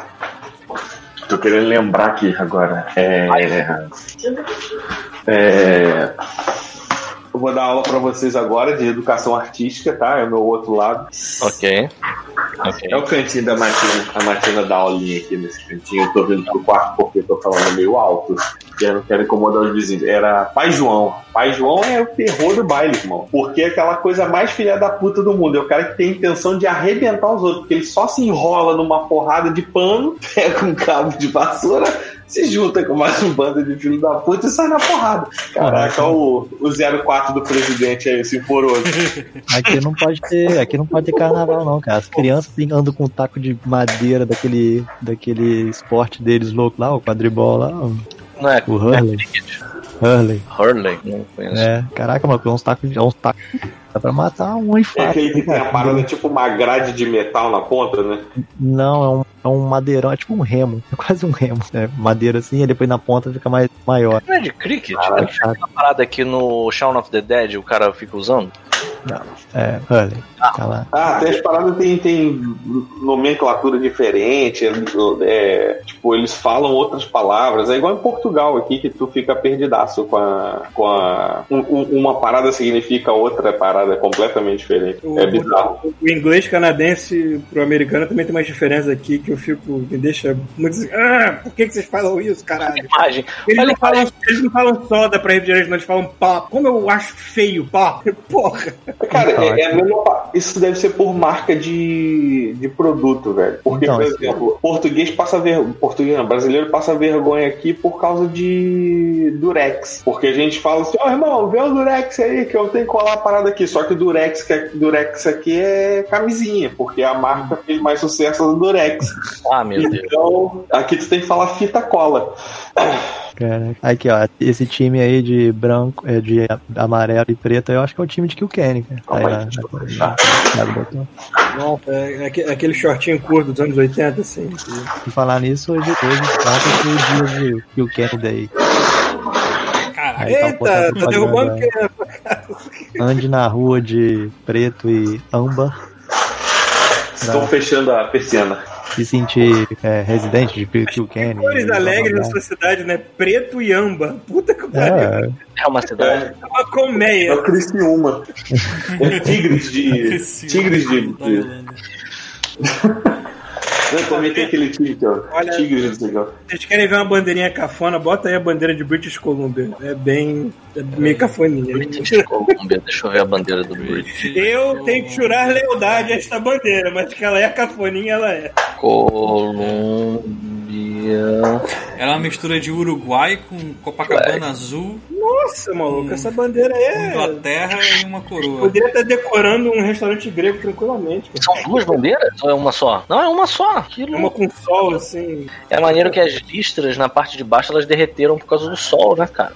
Tô querendo lembrar aqui agora. É... É... Eu vou dar aula pra vocês agora de educação artística, tá? É o meu outro lado. Ok. Ok. É o cantinho da Martina. A Martina dá aulinha aqui nesse cantinho. Eu tô vindo pro quarto tô falando meio alto. E eu não quero incomodar os vizinhos. Era Pai João. Pai João é o terror do baile, irmão. Porque é aquela coisa mais filha da puta do mundo. É o cara que tem intenção de arrebentar os outros. Porque ele só se enrola numa porrada de pano, pega um cabo de vassoura, se junta com mais um bando de filho da puta e sai na porrada. Caraca, o, o 04 do presidente aí, esse poroso. Aqui não pode ter, aqui não pode ter carnaval não, cara. As crianças assim, andam com um taco de madeira daquele, daquele esporte deles louco lá, o quadribol lá, Não é o Hurley. Hurley. Hurley? Não conheço. É, caraca, mano, é uns tacos, é uns tacos. Dá pra matar um e É aquele que tem a parada tipo uma grade de metal na ponta, né? Não, é um, é um madeirão, é tipo um remo. É quase um remo. É madeira assim, e depois na ponta fica mais maior. Não é de cricket? Ah, Não é chato. aquela parada aqui no Shaun of the Dead o cara fica usando? Não, é, Hurley. Tá lá. Ah, tem as paradas tem, tem nomenclatura diferente, é, tipo, eles falam outras palavras. É igual em Portugal aqui, que tu fica perdidaço com a. Com a um- um- uma parada significa outra parada completamente diferente. O, É bizarro. o- inglês canadense pro americano também tem umas diferenças aqui que eu fico. me deixa muito assim. Ah, por que, que vocês falam isso, caralho? Imagem. Eles Olha não, falam, eles não falam soda pra refrigerante, não, eles falam pó. Como eu acho feio pó. Porra. Cara, Então, é, é mesma isso deve ser por marca de, de produto, velho. Porque, Então, por exemplo, português passa vergonha. Português não, brasileiro passa vergonha aqui por causa de Durex. Porque a gente fala assim, ó, irmão, vê o Durex aí, que eu tenho que colar a parada aqui. Só que o Durex, que é- Durex aqui é camisinha, porque a marca fez mais sucesso do Durex. Ah, meu Deus. Então, aqui tu tem que falar fita cola. Caraca. Aqui, ó, esse time aí de branco, é, de amarelo e preto, eu acho que é o time de Kilkenny, cara. Tá aí botou. Não, é, aque- aquele shortinho curto dos anos 80, assim. que- E falar nisso, hoje, hoje trata que o dia de Kilkenny daí. Caralho. Aí tá Eita, botando tá derrubando propaganda. quem? Ande na rua de preto e âmbar. Estão fechando a persiana. Se sentir é, residente de Kilkenny. Cores blá, blá, alegres na sua cidade, né? Preto e amba. Puta que pariu. É, É uma cidade. É, É uma é colmeia. o Criciúma. É tigres de. Tigres de. De. Eu também tem aquele que ó, Olha- Tigres, não sei o. Vocês querem ver uma bandeirinha cafona? Bota aí a bandeira de British Columbia. É bem. É meio cafoninha. British Columbia, deixa eu ver a bandeira do British. Eu tenho que jurar lealdade a esta bandeira, mas que ela é cafoninha, ela é. Colômbia. Ela é uma mistura de Uruguai com Copacabana azul, Nossa, maluco, essa bandeira aí é. Inglaterra e uma coroa. Poderia estar decorando um restaurante grego tranquilamente. cara. São duas bandeiras ou é uma só? Não, é uma só. Que Uma com sol, assim. É maneiro que as listras na parte de baixo elas derreteram por causa do sol, né, cara?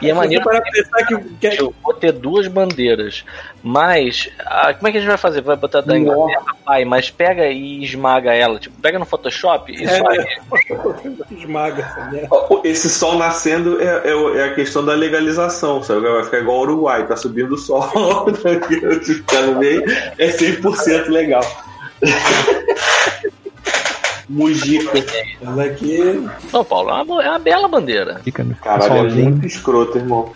E é maneiro para pensar que, que é- eu vou ter duas bandeiras. Mas, ah, como é que a gente vai fazer? Vai botar da Inglaterra, pai, mas pega e esmaga ela. Tipo, pega no Photoshop e É. só. esmaga. Ó, Esse sol nascendo é, é é a questão da legalização, sabe? Vai ficar igual o Uruguai, tá subindo o sol. No meio, é 100% legal. Mujica. Ela aqui. Não, Paulo, é uma, é uma bela bandeira. fica no Caralho, é muito escroto, irmão.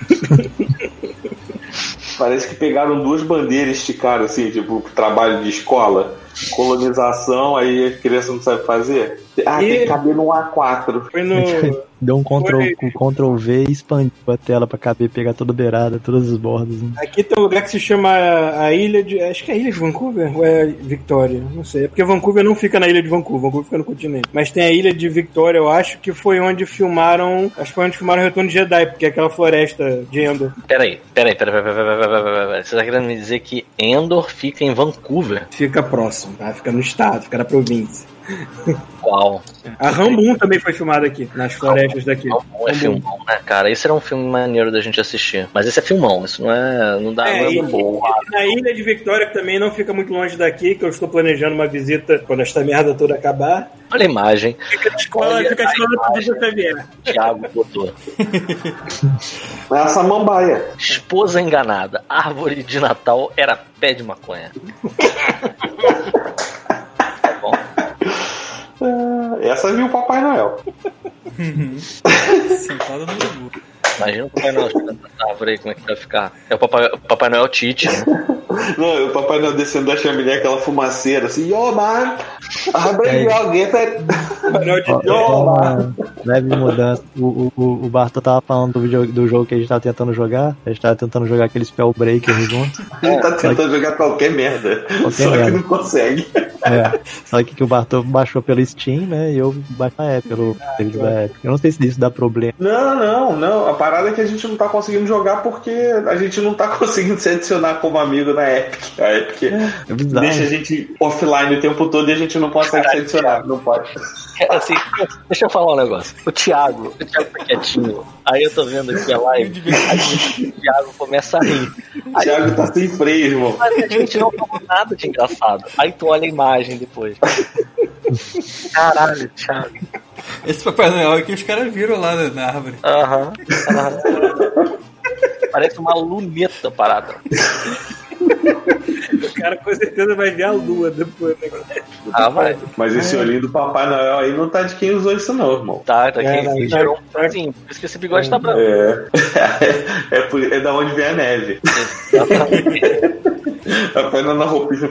Parece que pegaram duas bandeiras e esticaram assim, tipo, trabalho de escola. Colonização, aí a criança não sabe fazer. Ah, e... tem que caber no A4. Foi no. Deu um Ctrl, um Ctrl V e expandiu a tela pra caber, pegar toda a beirada, todas as bordas. Né? Aqui tem um lugar que se chama a Ilha de. Acho que é a Ilha de Vancouver ou é Victoria? Não sei. É porque Vancouver não fica na Ilha de Vancouver, Vancouver fica no continente. Mas tem a Ilha de Victoria, eu acho, que foi onde filmaram. Acho que foi onde filmaram o Retorno de Jedi, porque é aquela floresta de Endor. Peraí, peraí, peraí, peraí, peraí, peraí, peraí, peraí. Você tá querendo me dizer que Endor fica em Vancouver? Fica próximo, tá? Fica no estado, fica na província. Uau. A Rambo 1 também foi filmada aqui, nas florestas daqui. Não é filmão, né, cara? Esse era um filme maneiro da gente assistir. Mas esse é filmão, isso não é. Não dá. É, é e, bom. e na Ilha de Victória, que também não fica muito longe daqui, que eu estou planejando uma visita quando esta merda toda acabar. Olha a imagem. Fica a escola, Olha fica a do Xavier. Thiago botou. É a samambaia. Esposa enganada. Árvore de Natal era pé de maconha. Bom, É, Essa viu o Papai Noel. Sentada no urubu. Imagina o Papai Noel chegando nessa árvore aí, como é que vai ficar? É o Papai, o Papai Noel Tite, né? Não, o Papai Noel descendo da chaminé, aquela fumaceira assim, yo man, I bring you a gift. Não, de- Ó, só uma leve mudança. O, o, o- o Bartô tava falando do, vídeo, do jogo que a gente tava tentando jogar. A gente tava tentando jogar aquele Spellbreaker junto. Ele tá tentando jogar qualquer merda. Qualquer só que merda. não consegue. É. Só que, que o Bartô baixou pelo Steam, né? E eu baixei na Epic, pelo serviço da Epic. Eu não sei se isso dá problema. Não, não, não. A parada é que a gente não tá conseguindo jogar porque a gente não tá conseguindo se adicionar como amigo na Epic. A Epic É bizarro. deixa a gente offline o tempo todo e a gente não consegue se adicionar. Não pode. É, Assim, deixa eu falar um negócio. O Thiago, o Thiago tá quietinho. Aí eu tô vendo aqui a live. Aí o Thiago começa a rir. O Thiago tá sem freio, irmão. Mas a gente não falou nada de engraçado. Aí tu olha a imagem depois. Caralho, Thiago. Esse Papai Noel que os caras viram lá na- na árvore. Aham. aham. Parece uma luneta parada. O cara com certeza vai ver a lua depois. Né? Ah, vai. Mas esse olhinho do Papai Noel aí não tá de quem usou isso, não, irmão. Tá, tá. É, não, gerou um tá- pezinho. Por isso que esse bigode tá branco. É. É, por- é da onde vem a neve. Papai Noel na roupinha.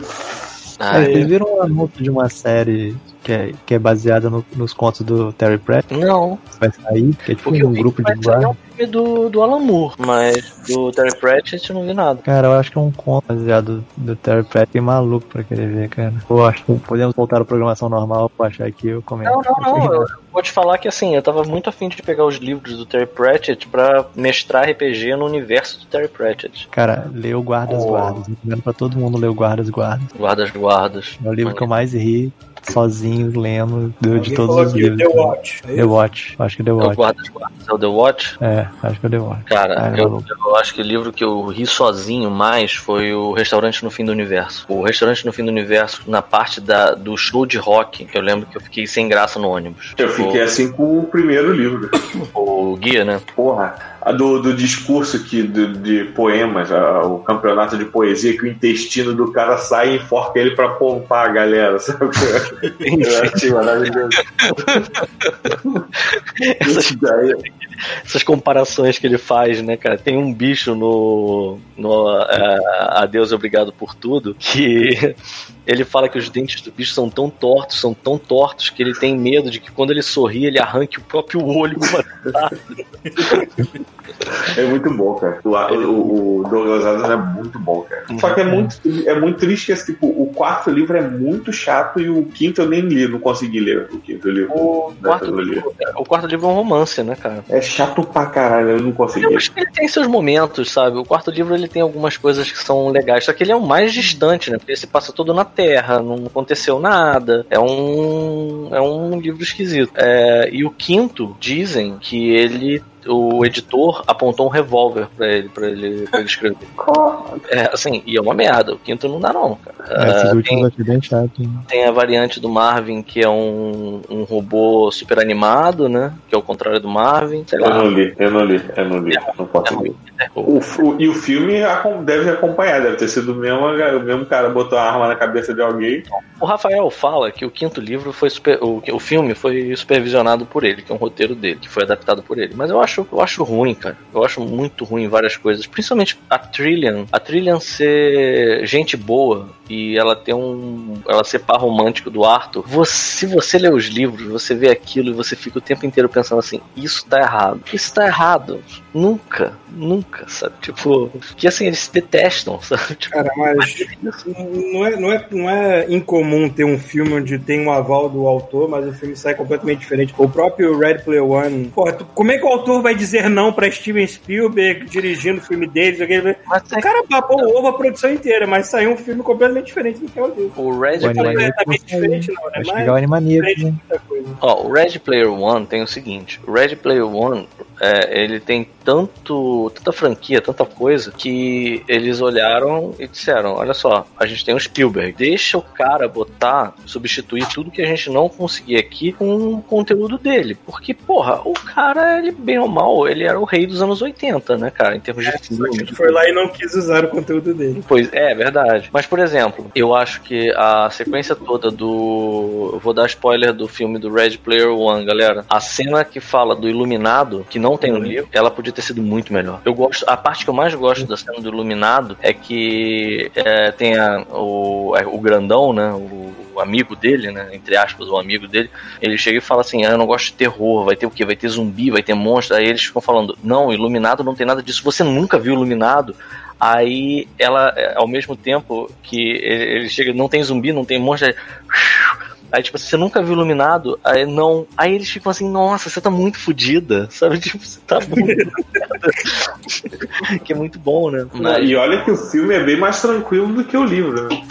Ah, É, vocês viram um anúncio de uma série que é, que é baseada no- nos contos do Terry Pratchett? Não, vai sair, que é tipo porque um grupo de guarda. um filme do, do Alan Moore, mas do Terry Pratchett eu não vi nada. Cara, eu acho que é um conto baseado do, do Terry Pratchett maluco pra querer ver, cara. Eu acho que podemos voltar à programação normal pra achar aqui eu comento. Não, não, não. Eu vou te falar que assim, eu tava muito afim de pegar os livros do Terry Pratchett pra mestrar RPG no universo do Terry Pratchett. Cara, leu Guardas Oh. Guardas. Recomendo pra todo mundo ler o Guardas Guardas. Guardas guardas. É o livro que eu mais ri, sozinho, lendo, de, de todos os livros. The Watch. É The Watch. Acho que é The É o Watch. Guardas, é o The Watch? É, acho que é The Watch. Cara, Ah, eu, eu acho que o livro que eu ri sozinho mais foi o Restaurante no Fim do Universo. O Restaurante no Fim do Universo, na parte da, do show de rock, eu lembro que eu fiquei sem graça no ônibus. Eu fiquei assim com o primeiro livro. O, guia, né? Porra, do, do discurso que, do- de poemas, a- o campeonato de poesia, que o intestino do cara sai e enforca ele pra poupar a galera, sabe? Eu achei maravilhoso. Essas, essas comparações que ele faz, né, cara? Tem um bicho no, no é, Adeus Obrigado por Tudo que ele fala que os dentes do bicho são tão tortos, são tão tortos que ele tem medo de que quando ele sorri ele arranque o próprio olho. É muito bom, cara. O, o, o Douglas Adams é muito bom, cara. Só que é muito, é muito triste que esse, tipo, o quarto livro é muito chato e o quinto eu nem li, não consegui ler o quinto livro. O quarto, livro, o quarto livro é um romance, né, cara? É chato pra caralho, eu não consegui. Eu acho que ele tem seus momentos, sabe? O quarto livro ele tem algumas coisas que são legais, só que ele é o mais distante, né? Porque ele se passa todo na Terra, não aconteceu nada. É um é um livro esquisito. É, e o quinto dizem que ele o editor apontou um revólver pra ele, pra ele, pra ele escrever. É, assim, e é uma merda. O quinto não dá, não, cara. É, esses Ah, últimos tem, bem chato. hein? tem a variante do Marvin, que é um, um robô super animado, né? Que é o contrário do Marvin. Sei Eu lá. não li, eu não li, eu não li, não posso É ler. O, o- e o filme deve acompanhar, deve ter sido o mesmo, o mesmo cara botou a arma na cabeça de alguém. O Rafael fala que o quinto livro foi super, o, o filme foi supervisionado por ele, que é um roteiro dele, que foi adaptado por ele. Mas eu acho, eu acho ruim, cara. Eu acho muito ruim várias coisas, principalmente a Trillian. A Trillian ser gente boa e ela ter um, ela ser par romântico do Arthur. Você, se você lê os livros, você vê aquilo e você fica o tempo inteiro pensando assim, isso tá errado. Isso tá errado. Nunca, nunca, sabe? Tipo, que assim eles se detestam, sabe? Tipo, Cara, mas não é, não, é, não é incomum ter um filme onde tem um aval do autor, mas o filme sai completamente diferente. O próprio Red Player One. Porra, tu- como é que o autor vai dizer não pra Steven Spielberg dirigindo o filme deles? Aquele... O cara papou o ovo a produção inteira, mas saiu um filme completamente completamente diferente do que é o livro. O Red O é saiu. diferente, não, né? Acho que Mas é o Animaniacs, né? Ó, o Red Player One tem o seguinte: o Red Player One é, ele tem tanto, tanta franquia, tanta coisa que eles olharam e disseram: olha só, a gente tem o Spielberg, deixa o cara botar, substituir tudo que a gente não conseguir aqui com o conteúdo dele, porque porra, o cara ele bem ou mal, ele era o rei dos anos 80, né, cara, em termos de Só filme. que ele foi lá e não quis usar o conteúdo dele. Pois é, é verdade. Mas, por exemplo, eu acho que a sequência toda do. Eu vou dar spoiler do filme do Red Player One, galera. A cena que fala do Iluminado, que não tem no livro, ela podia ter sido muito melhor. Eu gosto. A parte que eu mais gosto da cena do Iluminado é que é, tem a- o, é, o grandão, né? O, o amigo dele, né? Entre aspas, o amigo dele. Ele chega e fala assim: ah, eu não gosto de terror, vai ter o quê? Vai ter zumbi, vai ter monstro. Aí eles ficam falando: não, Iluminado não tem nada disso. Você nunca viu Iluminado? Aí ela, é, ao mesmo tempo que ele, ele chega, não tem zumbi, não tem monstro. Aí, aí, tipo, você nunca viu iluminado? Aí não. Aí eles ficam assim, nossa, você tá muito fodida. Sabe? Tipo, você tá muito. que é muito bom, né? E olha que o filme é bem mais tranquilo do que o livro, né?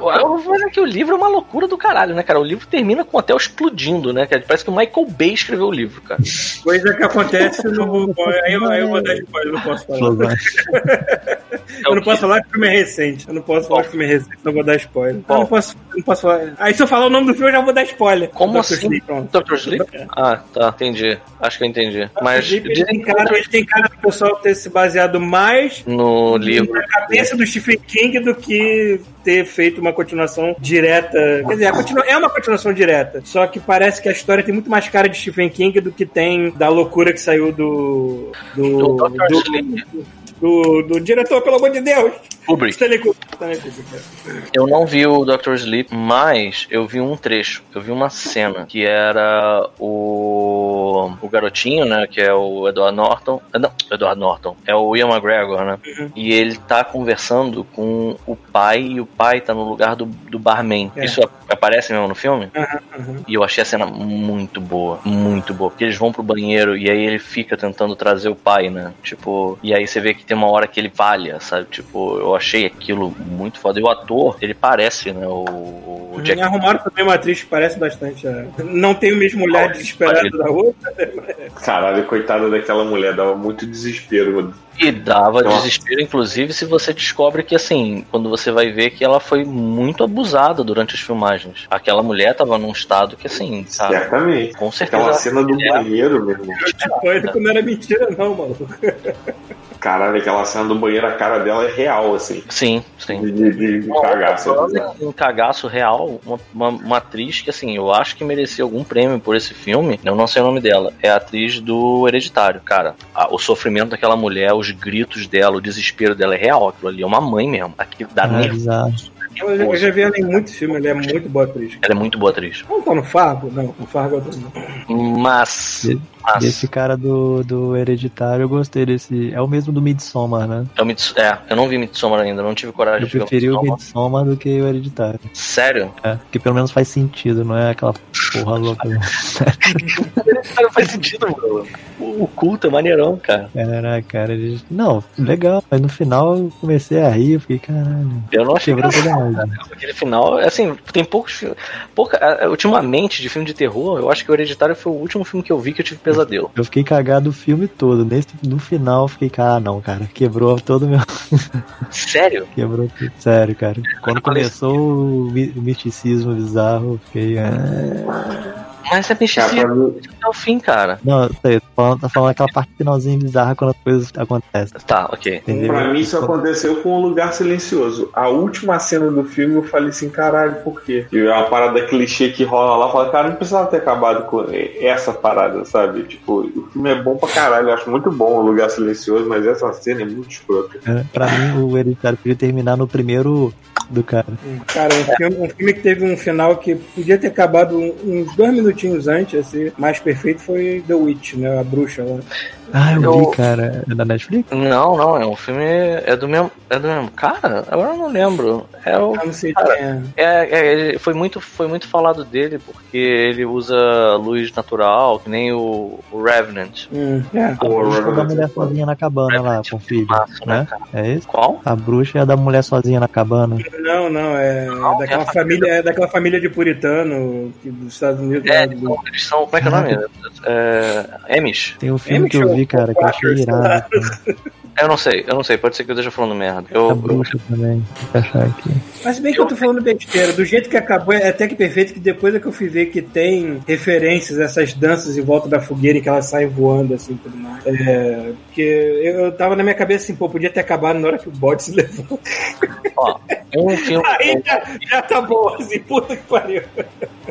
Olha que o livro é uma loucura do caralho, né, cara? O livro termina com o hotel explodindo, né? cara? Parece que o Michael Bay escreveu o livro, cara. Coisa que acontece no. Aí eu, aí eu vou dar spoiler, eu não posso falar. Eu não posso falar que o filme é recente. Eu não posso falar que o filme é recente, não vou dar spoiler. Eu não posso, eu não posso falar. Aí se eu falar o nome do filme, eu já vou dar spoiler. Como Dr. assim? Sleep, pronto. Dr. Sleep? Ah, tá, entendi. Acho que eu entendi. Mas ele, dizem tem cara, ele tem cara do pessoal ter se baseado mais no livro. na cabeça do Stephen King do que ter feito uma continuação direta. Quer dizer, a continua- é uma continuação direta. Só que parece que a história tem muito mais cara de Stephen King do que tem da loucura que saiu do. Do, Do do. Do- do diretor, pelo amor de Deus! Kubrick. Stanley Kubrick. Stanley Kubrick, é. Eu não vi o Dr. Sleep, mas eu vi um trecho. Eu vi uma cena que era o, o garotinho, né? Que é o Edward Norton. Ah, Não, Edward Norton. É o Ian McGregor, né? E ele tá conversando com o pai e o pai tá no lugar do, do barman. É. Isso aparece mesmo no filme? Aham, aham. E eu achei a cena muito boa, muito boa. Porque eles vão pro banheiro e aí ele fica tentando trazer o pai, né? Tipo, e aí você vê que tem uma hora que ele falha, sabe? Tipo, eu achei aquilo muito foda. E o ator, ele parece, né? O, o Jack. Me arrumaram também uma atriz que parece bastante. é, Não tem o mesmo olhar desesperado da outra. Caralho, coitada daquela mulher, dava muito desespero. mano. E dava Nossa. desespero, inclusive, se você descobre que, assim, quando você vai ver que ela foi muito abusada durante as filmagens. Aquela mulher tava num estado que, assim, cara, Certamente. com certeza. Aquela cena do é- banheiro, meu irmão. Não era mentira, não, maluco. Caralho, aquela cena do banheiro, a cara dela é real, assim. Sim, sim. De, de, de, cagaço. Falando assim. um cagaço real, uma, uma, uma atriz que, assim, eu acho que merecia algum prêmio por esse filme, eu não sei o nome dela, é a atriz do Hereditário. Cara, a- o sofrimento daquela mulher, os gritos dela, o desespero dela é real. Aquilo ali é uma mãe mesmo. Aquilo dá Ah, nervo. Bizarro. Eu, já- eu já vi ela em muitos filmes, ela é muito boa atriz. Ela é muito boa atriz. Não tá no Fargo? Não, no Fargo eu tô não. Mas. mas Esse cara do, do Hereditário, eu gostei desse. É o mesmo do Midsommar, né? eu, Mids- é, eu não vi Midsommar ainda, não tive coragem Eu de ver preferi o Midsommar. Do que o Hereditário. Sério? É, porque pelo menos faz sentido, não é aquela porra louca. Não faz sentido, mano. O culto é maneirão, cara. Caraca, cara. eles- Não, legal, mas no final eu comecei a rir, eu fiquei, caralho. Eu não achei Quebrou toda a engraçado, onda. Cara. Aquele final, assim, tem poucos. Pouca, ultimamente, de filme de terror, eu acho que o Hereditário foi o último filme que eu vi que eu tive pesadelo. Eu fiquei cagado o filme todo. Nesse, no final eu fiquei, ah não, cara, quebrou todo o meu. Sério? Quebrou tudo. Sério, cara. Quando começou o misticismo bizarro, eu fiquei. Ah... Mas é misticismo pra mim, até o fim, cara. Não, sei, tô falando, tá falando aquela parte finalzinha bizarra quando as coisas acontecem. Tá, ok. Entendeu? pra mim isso aconteceu com o Lugar Silencioso. A última cena do filme eu falei assim, caralho, por quê? E é uma parada clichê que rola lá, eu falei, cara, não precisava ter acabado com essa parada, sabe? Tipo, o filme é bom pra caralho, eu acho muito bom o Lugar Silencioso, mas essa cena é muito escrota. É, pra mim, o Hereditário podia terminar no primeiro do cara. Cara, um filme, um filme que teve um final que podia ter acabado uns dois minutinhos antes, assim, mais perfeito foi The Witch, né? A bruxa lá. Ah, eu, Eu- vi, cara. É da Netflix? Não, não, é um filme. É do mesmo. É do mesmo. Cara, agora eu não lembro. É o. Eu não sei Cara, quem é. É, é, foi, muito, foi muito falado dele porque ele usa luz natural, que nem o, o Revenant. Hum, é. A bruxa da mulher sozinha na cabana lá, com o filho, Massa, né, né? É isso? Qual? A bruxa é a da mulher sozinha na cabana. Não, não, é Não, daquela é família, é daquela família de puritano que dos Estados Unidos. É, eles são, eles são. Como é que é o nome? É, Amish. Tem um filme que eu vi, cara, que eu achei irado. cara. Eu não sei, eu não sei, pode ser que eu esteja falando merda. A Eu, eu, bruxa também. Vou achar aqui. Mas bem que eu tô falando besteira, do jeito que acabou, é até que perfeito que depois é que eu fui ver que tem referências a essas danças em volta da fogueira em que elas saem voando, assim, tudo mais. É, porque eu, eu tava na minha cabeça assim, pô, podia ter acabado na hora que o bode se levou. ó, um filme. Aí já, já tá bom, assim, puta que pariu.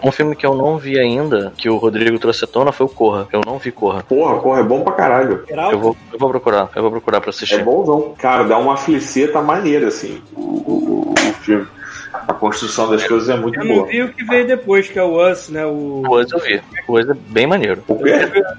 Um filme que eu não vi ainda, que o Rodrigo trouxe à tona, foi o Corra. Eu não vi Corra. Porra, porra, é bom pra caralho. Eu vou, eu vou procurar, eu vou procurar pra assistir. É bonzão. Cara, dá uma fliceta maneira, assim, o, o, o filme. A construção das coisas é muito Eu não boa. vi o que veio depois, que é o Us, né? O... Coisa eu vi. Coisa bem maneiro. O quê?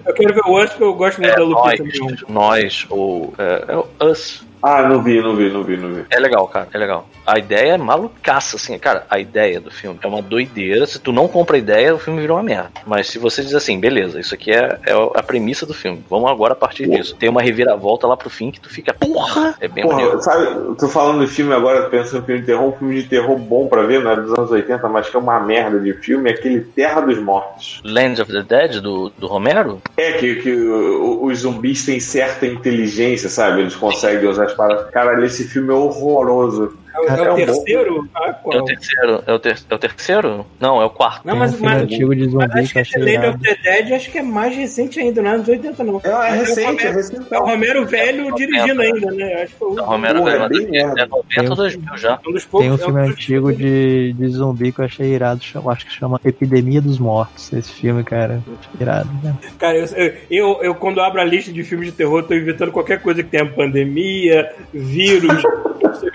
Eu quero ver o Us porque eu gosto muito É, da Lupita nós, nós, ou. É, é o Us. Ah, não vi, não vi, não vi, não vi. É legal, cara, é legal. A ideia é malucaça, assim, cara, a ideia do filme é uma doideira. Se tu não compra a ideia, o filme virou uma merda. Mas se você diz assim, beleza, isso aqui é, é a premissa do filme, vamos agora a partir disso. Tem uma reviravolta lá pro fim que tu fica, porra! É bem Porra, maneiro. sabe, tô falando de filme agora, pensando em filme de terror, um filme de terror bom pra ver, não é dos anos 80, mas que é uma merda de filme, é aquele Terra dos Mortos. Land of the Dead, do, do Romero? É, que, que os zumbis têm certa inteligência, sabe? Eles conseguem usar Caralho, esse filme é horroroso. É, o- é É o terceiro? Ah, É o terceiro? É o, ter, é o terceiro? Não, é o quarto. Não, mas, um filme mas, antigo de mas zumbi acho que eu esse achei Land of the Dead acho que é mais recente ainda, não é anos 80 não. É, é Mas recente, o é Romero, recente. é o Romero velho dirigindo ainda, né? Acho que foi O Romero veio é lá bem do- merda. é 90 ou 2000 já. um dos poucos. Tem um é filme antigo de, de zumbi que eu achei irado, chama- acho que chama Epidemia dos Mortos. Esse filme, cara, eu achei irado. Né? Cara, eu, eu, eu, eu, quando abro a lista de filmes de terror, tô inventando qualquer coisa que tenha pandemia, vírus.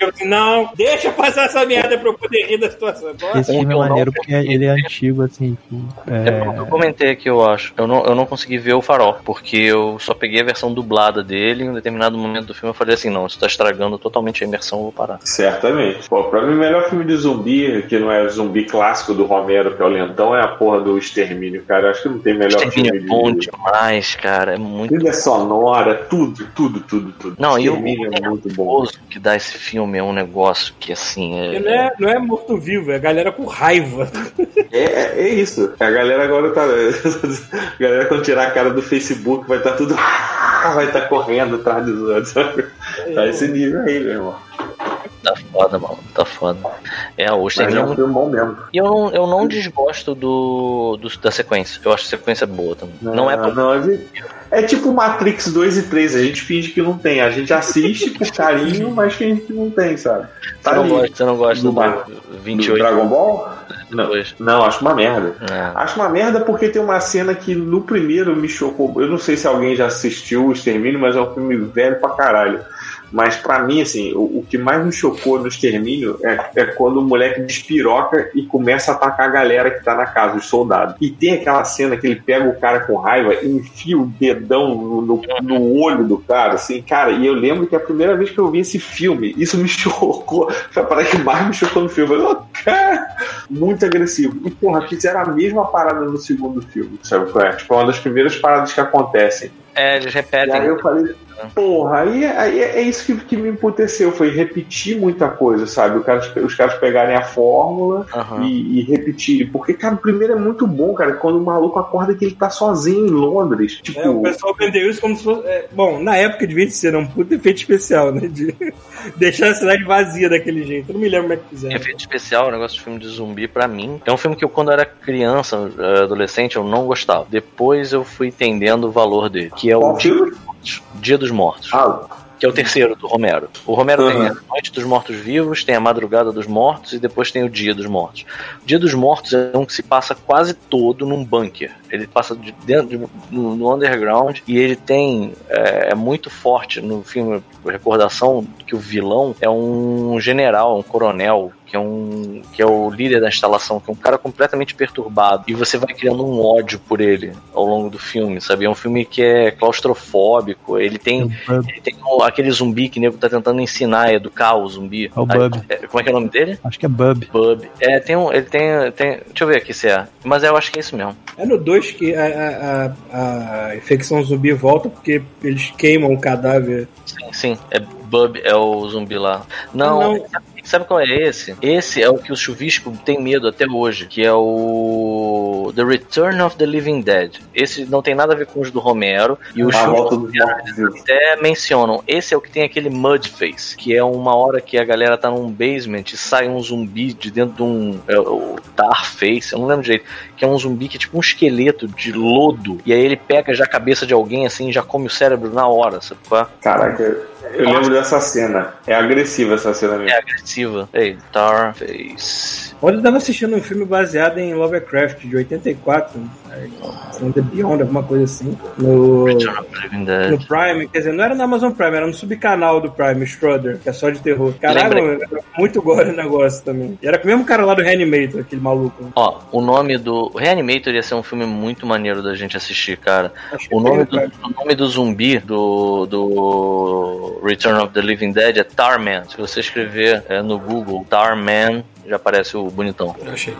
eu assim, não, deixa passar essa merda pra eu poder rir da situação. Agora, Esse filme que é eu não maneiro porque ele é antigo, assim. É É, eu comentei aqui, eu acho. Eu não, eu não consegui ver o farol, porque eu só peguei a versão dublada dele. Em um determinado momento do filme eu falei assim: não, isso tá estragando totalmente a imersão, eu vou parar. Certamente. Pô, pra mim, o melhor filme de zumbi, que não é o zumbi clássico do Romero, que é o Lentão, é a porra do Extermínio, cara. Eu Acho que não tem melhor Extermínio filme é bom de. demais, cara. É muito Trilha sonora, tudo, tudo, tudo, tudo. Não, e o- Extermínio é muito bom. que dá esse filme. É um negócio que, assim, é. não é, não é morto-vivo, é a galera com raiva. É, é, é isso. A galera agora tá. A galera quando tirar a cara do Facebook vai estar tá tudo. Vai estar correndo atrás dos outros. sabe? Tá esse nível aí, meu irmão. Tá foda, mano. Tá foda. É, o Mas Extermínio é é um filme bom mesmo. E eu não, eu não desgosto do, do- da sequência. Eu acho a sequência boa também. Não, é pra Não, a gente- é tipo Matrix 2 e 3, a gente finge que não tem. A gente assiste por carinho, mas finge que não tem, sabe? Tá Você não gosta, você não gosta Do do, Mar- Do 28 Dragon Ball? Não, não, acho uma merda. É. Acho uma merda porque tem uma cena que no primeiro me chocou. Eu não sei se alguém já assistiu o Extermínio, mas é um filme velho pra caralho. Mas pra mim, assim, o, o que mais me chocou no Extermínio é, é quando o moleque despiroca e começa a atacar a galera que tá na casa, os soldados. E tem aquela cena que ele pega o cara com raiva e enfia o dedão no, no, no olho do cara, assim, cara. E eu lembro que a primeira vez que eu vi esse filme, isso me chocou. Foi a parada que mais me chocou no filme. Eu falei, "Oh, cara, muito agressivo. E, porra, fizeram a mesma parada no segundo filme, sabe é? Tipo, é uma das primeiras paradas que acontecem. É, eles E repetem. aí eu falei, porra, aí, aí é isso que, que me emputeceu, foi repetir muita coisa, sabe? Cara, os caras pegarem a fórmula Aham. e, e repetirem. Porque, cara, o primeiro é muito bom, cara, quando o maluco acorda que ele tá sozinho em Londres. Tipo, É, o pessoal vendeu isso como se fosse. é, bom, na época devia ser um puto efeito especial, né? De deixar a cidade vazia daquele jeito. Eu não me lembro como é que fizeram. Efeito especial, o negócio de filme de zumbi, pra mim, é um filme que eu, quando era criança, eh, adolescente, eu não gostava. Depois eu fui entendendo o valor dele, que é o qual Dia, filme? Dos Mortos, Ah, que é o terceiro do Romero. O Romero tem Uhum. a Noite dos Mortos Vivos, tem a Madrugada dos Mortos e depois tem o Dia dos Mortos. O Dia dos Mortos é um que se passa quase todo num bunker. Ele passa de dentro de- no, no underground e ele tem é, é muito forte no filme Recordação que o vilão é um general, um coronel que é um que é o líder da instalação, que é um cara completamente perturbado e você vai criando um ódio por ele ao longo do filme, sabe? É um filme que é claustrofóbico, ele tem ele tem o- aquele zumbi que o nego tá tentando ensinar, educar o zumbi. É o Bub. É, como é que é o nome dele? Acho que é Bub. Bub. É, tem um. Ele tem, tem. Deixa eu ver aqui se é. Mas eu acho que é isso mesmo. É no 2 que a, a, a, a infecção zumbi volta porque eles queimam o cadáver. Sim, sim. É Bub, é o zumbi lá. Não, Não. Sabe, qual é esse? Esse é o que o chuvisco tem medo até hoje, que é o The Return of the Living Dead. Esse não tem nada a ver com os do Romero e os do até mencionam. Esse é o que tem aquele mud face, que é uma hora que a galera tá num basement e sai um zumbi de dentro de um é, o tar face, eu não lembro direito, que é um zumbi que é tipo um esqueleto de lodo e aí ele pega já a cabeça de alguém assim e já come o cérebro na hora, sabe qual é? Caraca, eu lembro dessa cena. É agressiva essa cena É mesmo. agressiva. Ei, tar face. Ontem eu tava assistindo um filme baseado em Lovecraft de 84, From the Beyond, alguma coisa assim. No, Return of the Living no. Prime, quer dizer, não era no Amazon Prime, era no subcanal do Prime, Strudder, que é só de terror. Caralho, era muito gore o negócio também. E era com o mesmo cara lá do Reanimator, aquele maluco. Ó, o nome do. O Reanimator ia ser um filme muito maneiro da gente assistir, cara. O nome do, o nome do zumbi do, do Return of the Living Dead é Tarman. Se você escrever é, no Google Tarman, já aparece o bonitão. Eu achei.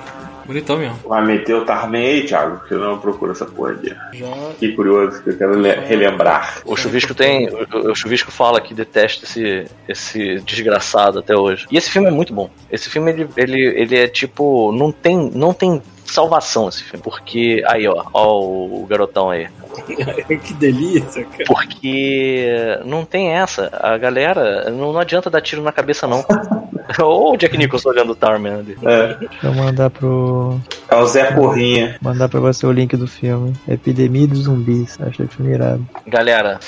Bonitão mesmo. Vai meter o Tarman aí, Thiago, que eu não procuro essa porra aqui. Já. Que curioso, que eu quero le- relembrar. O Chuvisco tem. O, o Chuvisco fala que detesta esse, esse desgraçado até hoje. E esse filme é muito bom. Esse filme, ele, ele, ele é tipo. Não tem, não tem salvação esse filme. Porque. Aí, ó. Ó o garotão aí. que delícia, cara. Porque não tem essa. A galera. Não, não adianta dar tiro na cabeça, não. Ou o Jack Nicholson olhando o Tarman ali. É, Deixa eu mandar pro. é o Zé Porrinha. Mandar pra você o link do filme. Epidemia dos zumbis. Achei filme irado. Galera.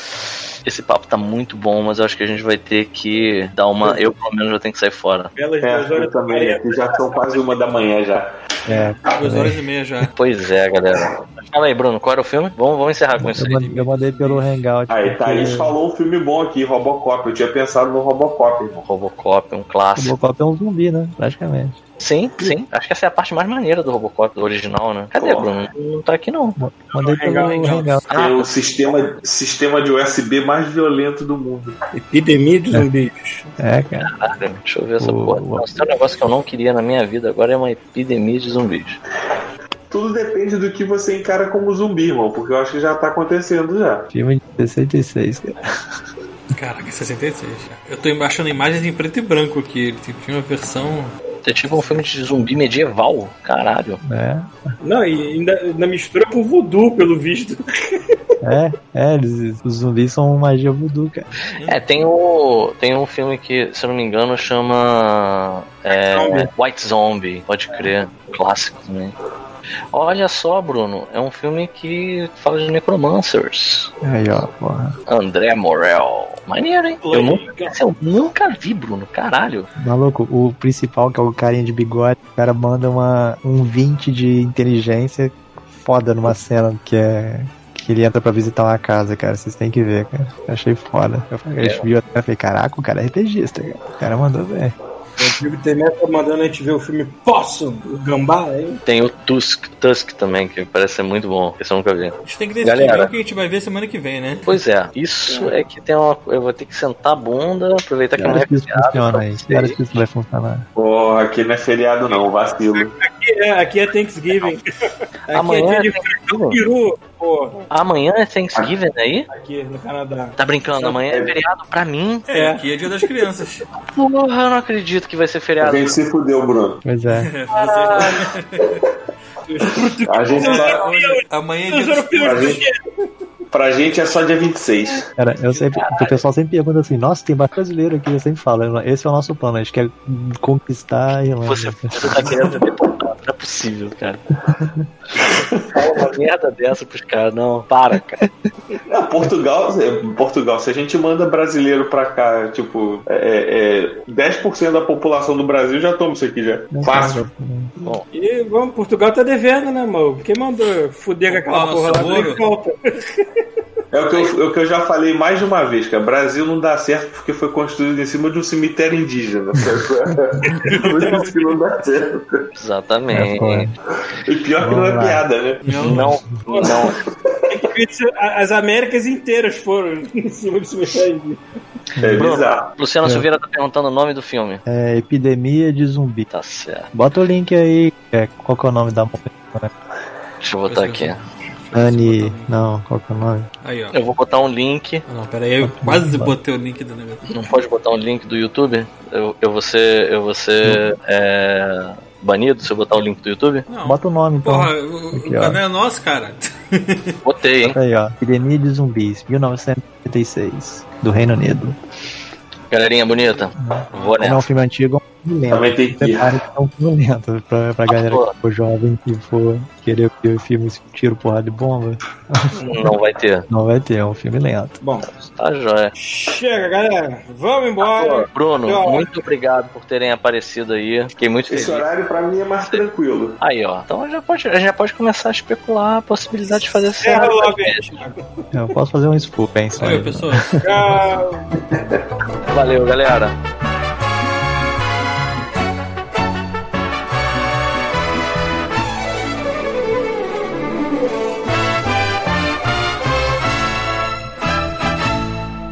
Esse papo tá muito bom, mas eu acho que a gente vai ter que dar uma. Eu, pelo menos, já tenho que sair fora. Belas É, duas eu horas também, aqui já são quase uma da manhã já. É. Duas horas e meia já. Pois é, galera. Fala aí, Bruno, qual era o filme? Vamos, vamos encerrar com isso Eu aí. mandei, eu mandei pelo Hangout. Aí, porque Thaís falou um filme bom aqui, Robocop. Eu tinha pensado no Robocop, irmão. Robocop, um clássico. Robocop é um zumbi, né? Praticamente. Sim, sim. Acho que essa é a parte mais maneira do Robocop, do original, né? Cadê, Pô. Bruno? Não tá aqui, não. Mandei pelo Hangout. Hangout. É o sistema, sistema de USB mais violento do mundo. Epidemia de zumbis. É, cara. Caralho, deixa eu ver essa porra. Nossa, tem um negócio que eu não queria na minha vida, agora é uma epidemia de zumbis. Tudo depende do que você encara como zumbi, irmão, porque eu acho que já tá acontecendo já. Filme de 66, cara. Caraca, 66. Eu tô achando imagens em preto e branco aqui. Ele tem uma versão. É tipo um filme de zumbi medieval. Caralho. É. Não, e ainda, ainda mistura com voodoo, pelo visto. É, é, eles, os zumbis são magia voodoo, cara. É, tem o. Tem um filme que, se eu não me engano, chama. É, Zombie. White Zombie, pode crer. Clássico também. Olha só, Bruno, é um filme que fala de necromancers. Aí, ó, porra. André Morel. Maneiro, hein? Eu nunca, eu nunca vi, Bruno. Caralho. Maluco, o principal, que é o carinha de bigode, o cara manda uma, um 20 de inteligência foda numa cena que é. Que ele entra pra visitar uma casa, cara. Vocês têm que ver, cara. Eu achei foda. Eu falei, a gente viu até, eu falei, caraca, o cara é RPGista, cara. O cara mandou bem. O Trigo Temer tá mandando a gente ver o filme Possum, o Gambá, hein? Tem o Tusk, Tusk também, que parece ser muito bom. Esse eu nunca vi. A gente tem que decidir Galera. o que a gente vai ver semana que vem, né? Pois é, isso é que tem uma. Eu vou ter que sentar a bunda, aproveitar que horas é que isso feriado. funciona aí? Que isso vai funcionar? Porra, aqui não é feriado não, vacilo. Aqui é, aqui é Thanksgiving. Aqui Amanhã é dia é de Thanksgiving. peru, porra. Amanhã é Thanksgiving aí? Aqui no Canadá. Tá brincando? Amanhã é feriado pra mim? É, aqui é dia das crianças. Porra, eu não acredito que vai ser A feriado. gente se fudeu, Bruno. Pois é. A gente tá, Amanhã é dia quê? Pra gente é só dia 26. Cara, eu sempre, o pessoal sempre pergunta assim, nossa, tem mais brasileiro aqui, eu sempre falo, esse é o nosso plano, a gente quer conquistar a Irlanda. Você, você tá querendo. Não é possível, cara. Fala uma merda dessa pros caras. Não, para, cara. Ah, Portugal, é, Portugal, se a gente manda brasileiro pra cá, tipo, é, é, 10% da população do Brasil já toma isso aqui já. Fácil. E vamos, Portugal tá devendo, né, mano? Quem mandou fuder com aquela porra lá falta. É o, que eu, é o que eu já falei mais de uma vez, cara. Brasil não dá certo porque foi construído em cima de um cemitério indígena. Por isso que não dá certo. Exatamente. E pior que não é Vamos lá. piada, né? Não, não. As Américas inteiras foram em cima do. É Bruno, bizarro. Luciano É. Silveira tá perguntando o nome do filme. É epidemia de zumbi. Tá certo. Bota o link aí, é, qual que é o nome da mulher? Deixa eu botar aqui. Anne. Não, qual que é o nome? Aí, ó. Eu vou botar um link. Ah, não, pera aí, eu quase botei o link do negócio. Não pode botar um link do YouTube? Eu, eu vou ser. Eu vou ser. É, banido se eu botar o link do YouTube? Não. Bota o nome então. Porra, o, o Aqui, ó. canal é nosso, cara. Botei, hein? Bota aí, ó. Epidemia de zumbis, 1986, do Reino Unido. Galerinha bonita. Vou Como é um nessa. filme antigo, é um filme lento. Também tem que ir. Prepare que é um filme lento pra, pra galera que for jovem e for querer ver filmes tiro, porrada e bomba. Não vai ter. Não vai ter, é um filme lento. Bom, Tá joia. chega, galera. Vamos embora. Bruno, Tchau. muito obrigado por terem aparecido aí. Fiquei muito feliz. Esse horário pra mim é mais tranquilo. Aí, ó. Então já pode, a gente já pode começar a especular a possibilidade de fazer logo aí. Eu posso fazer um spook, hein? Valeu, pessoal. Tchau. Valeu, galera.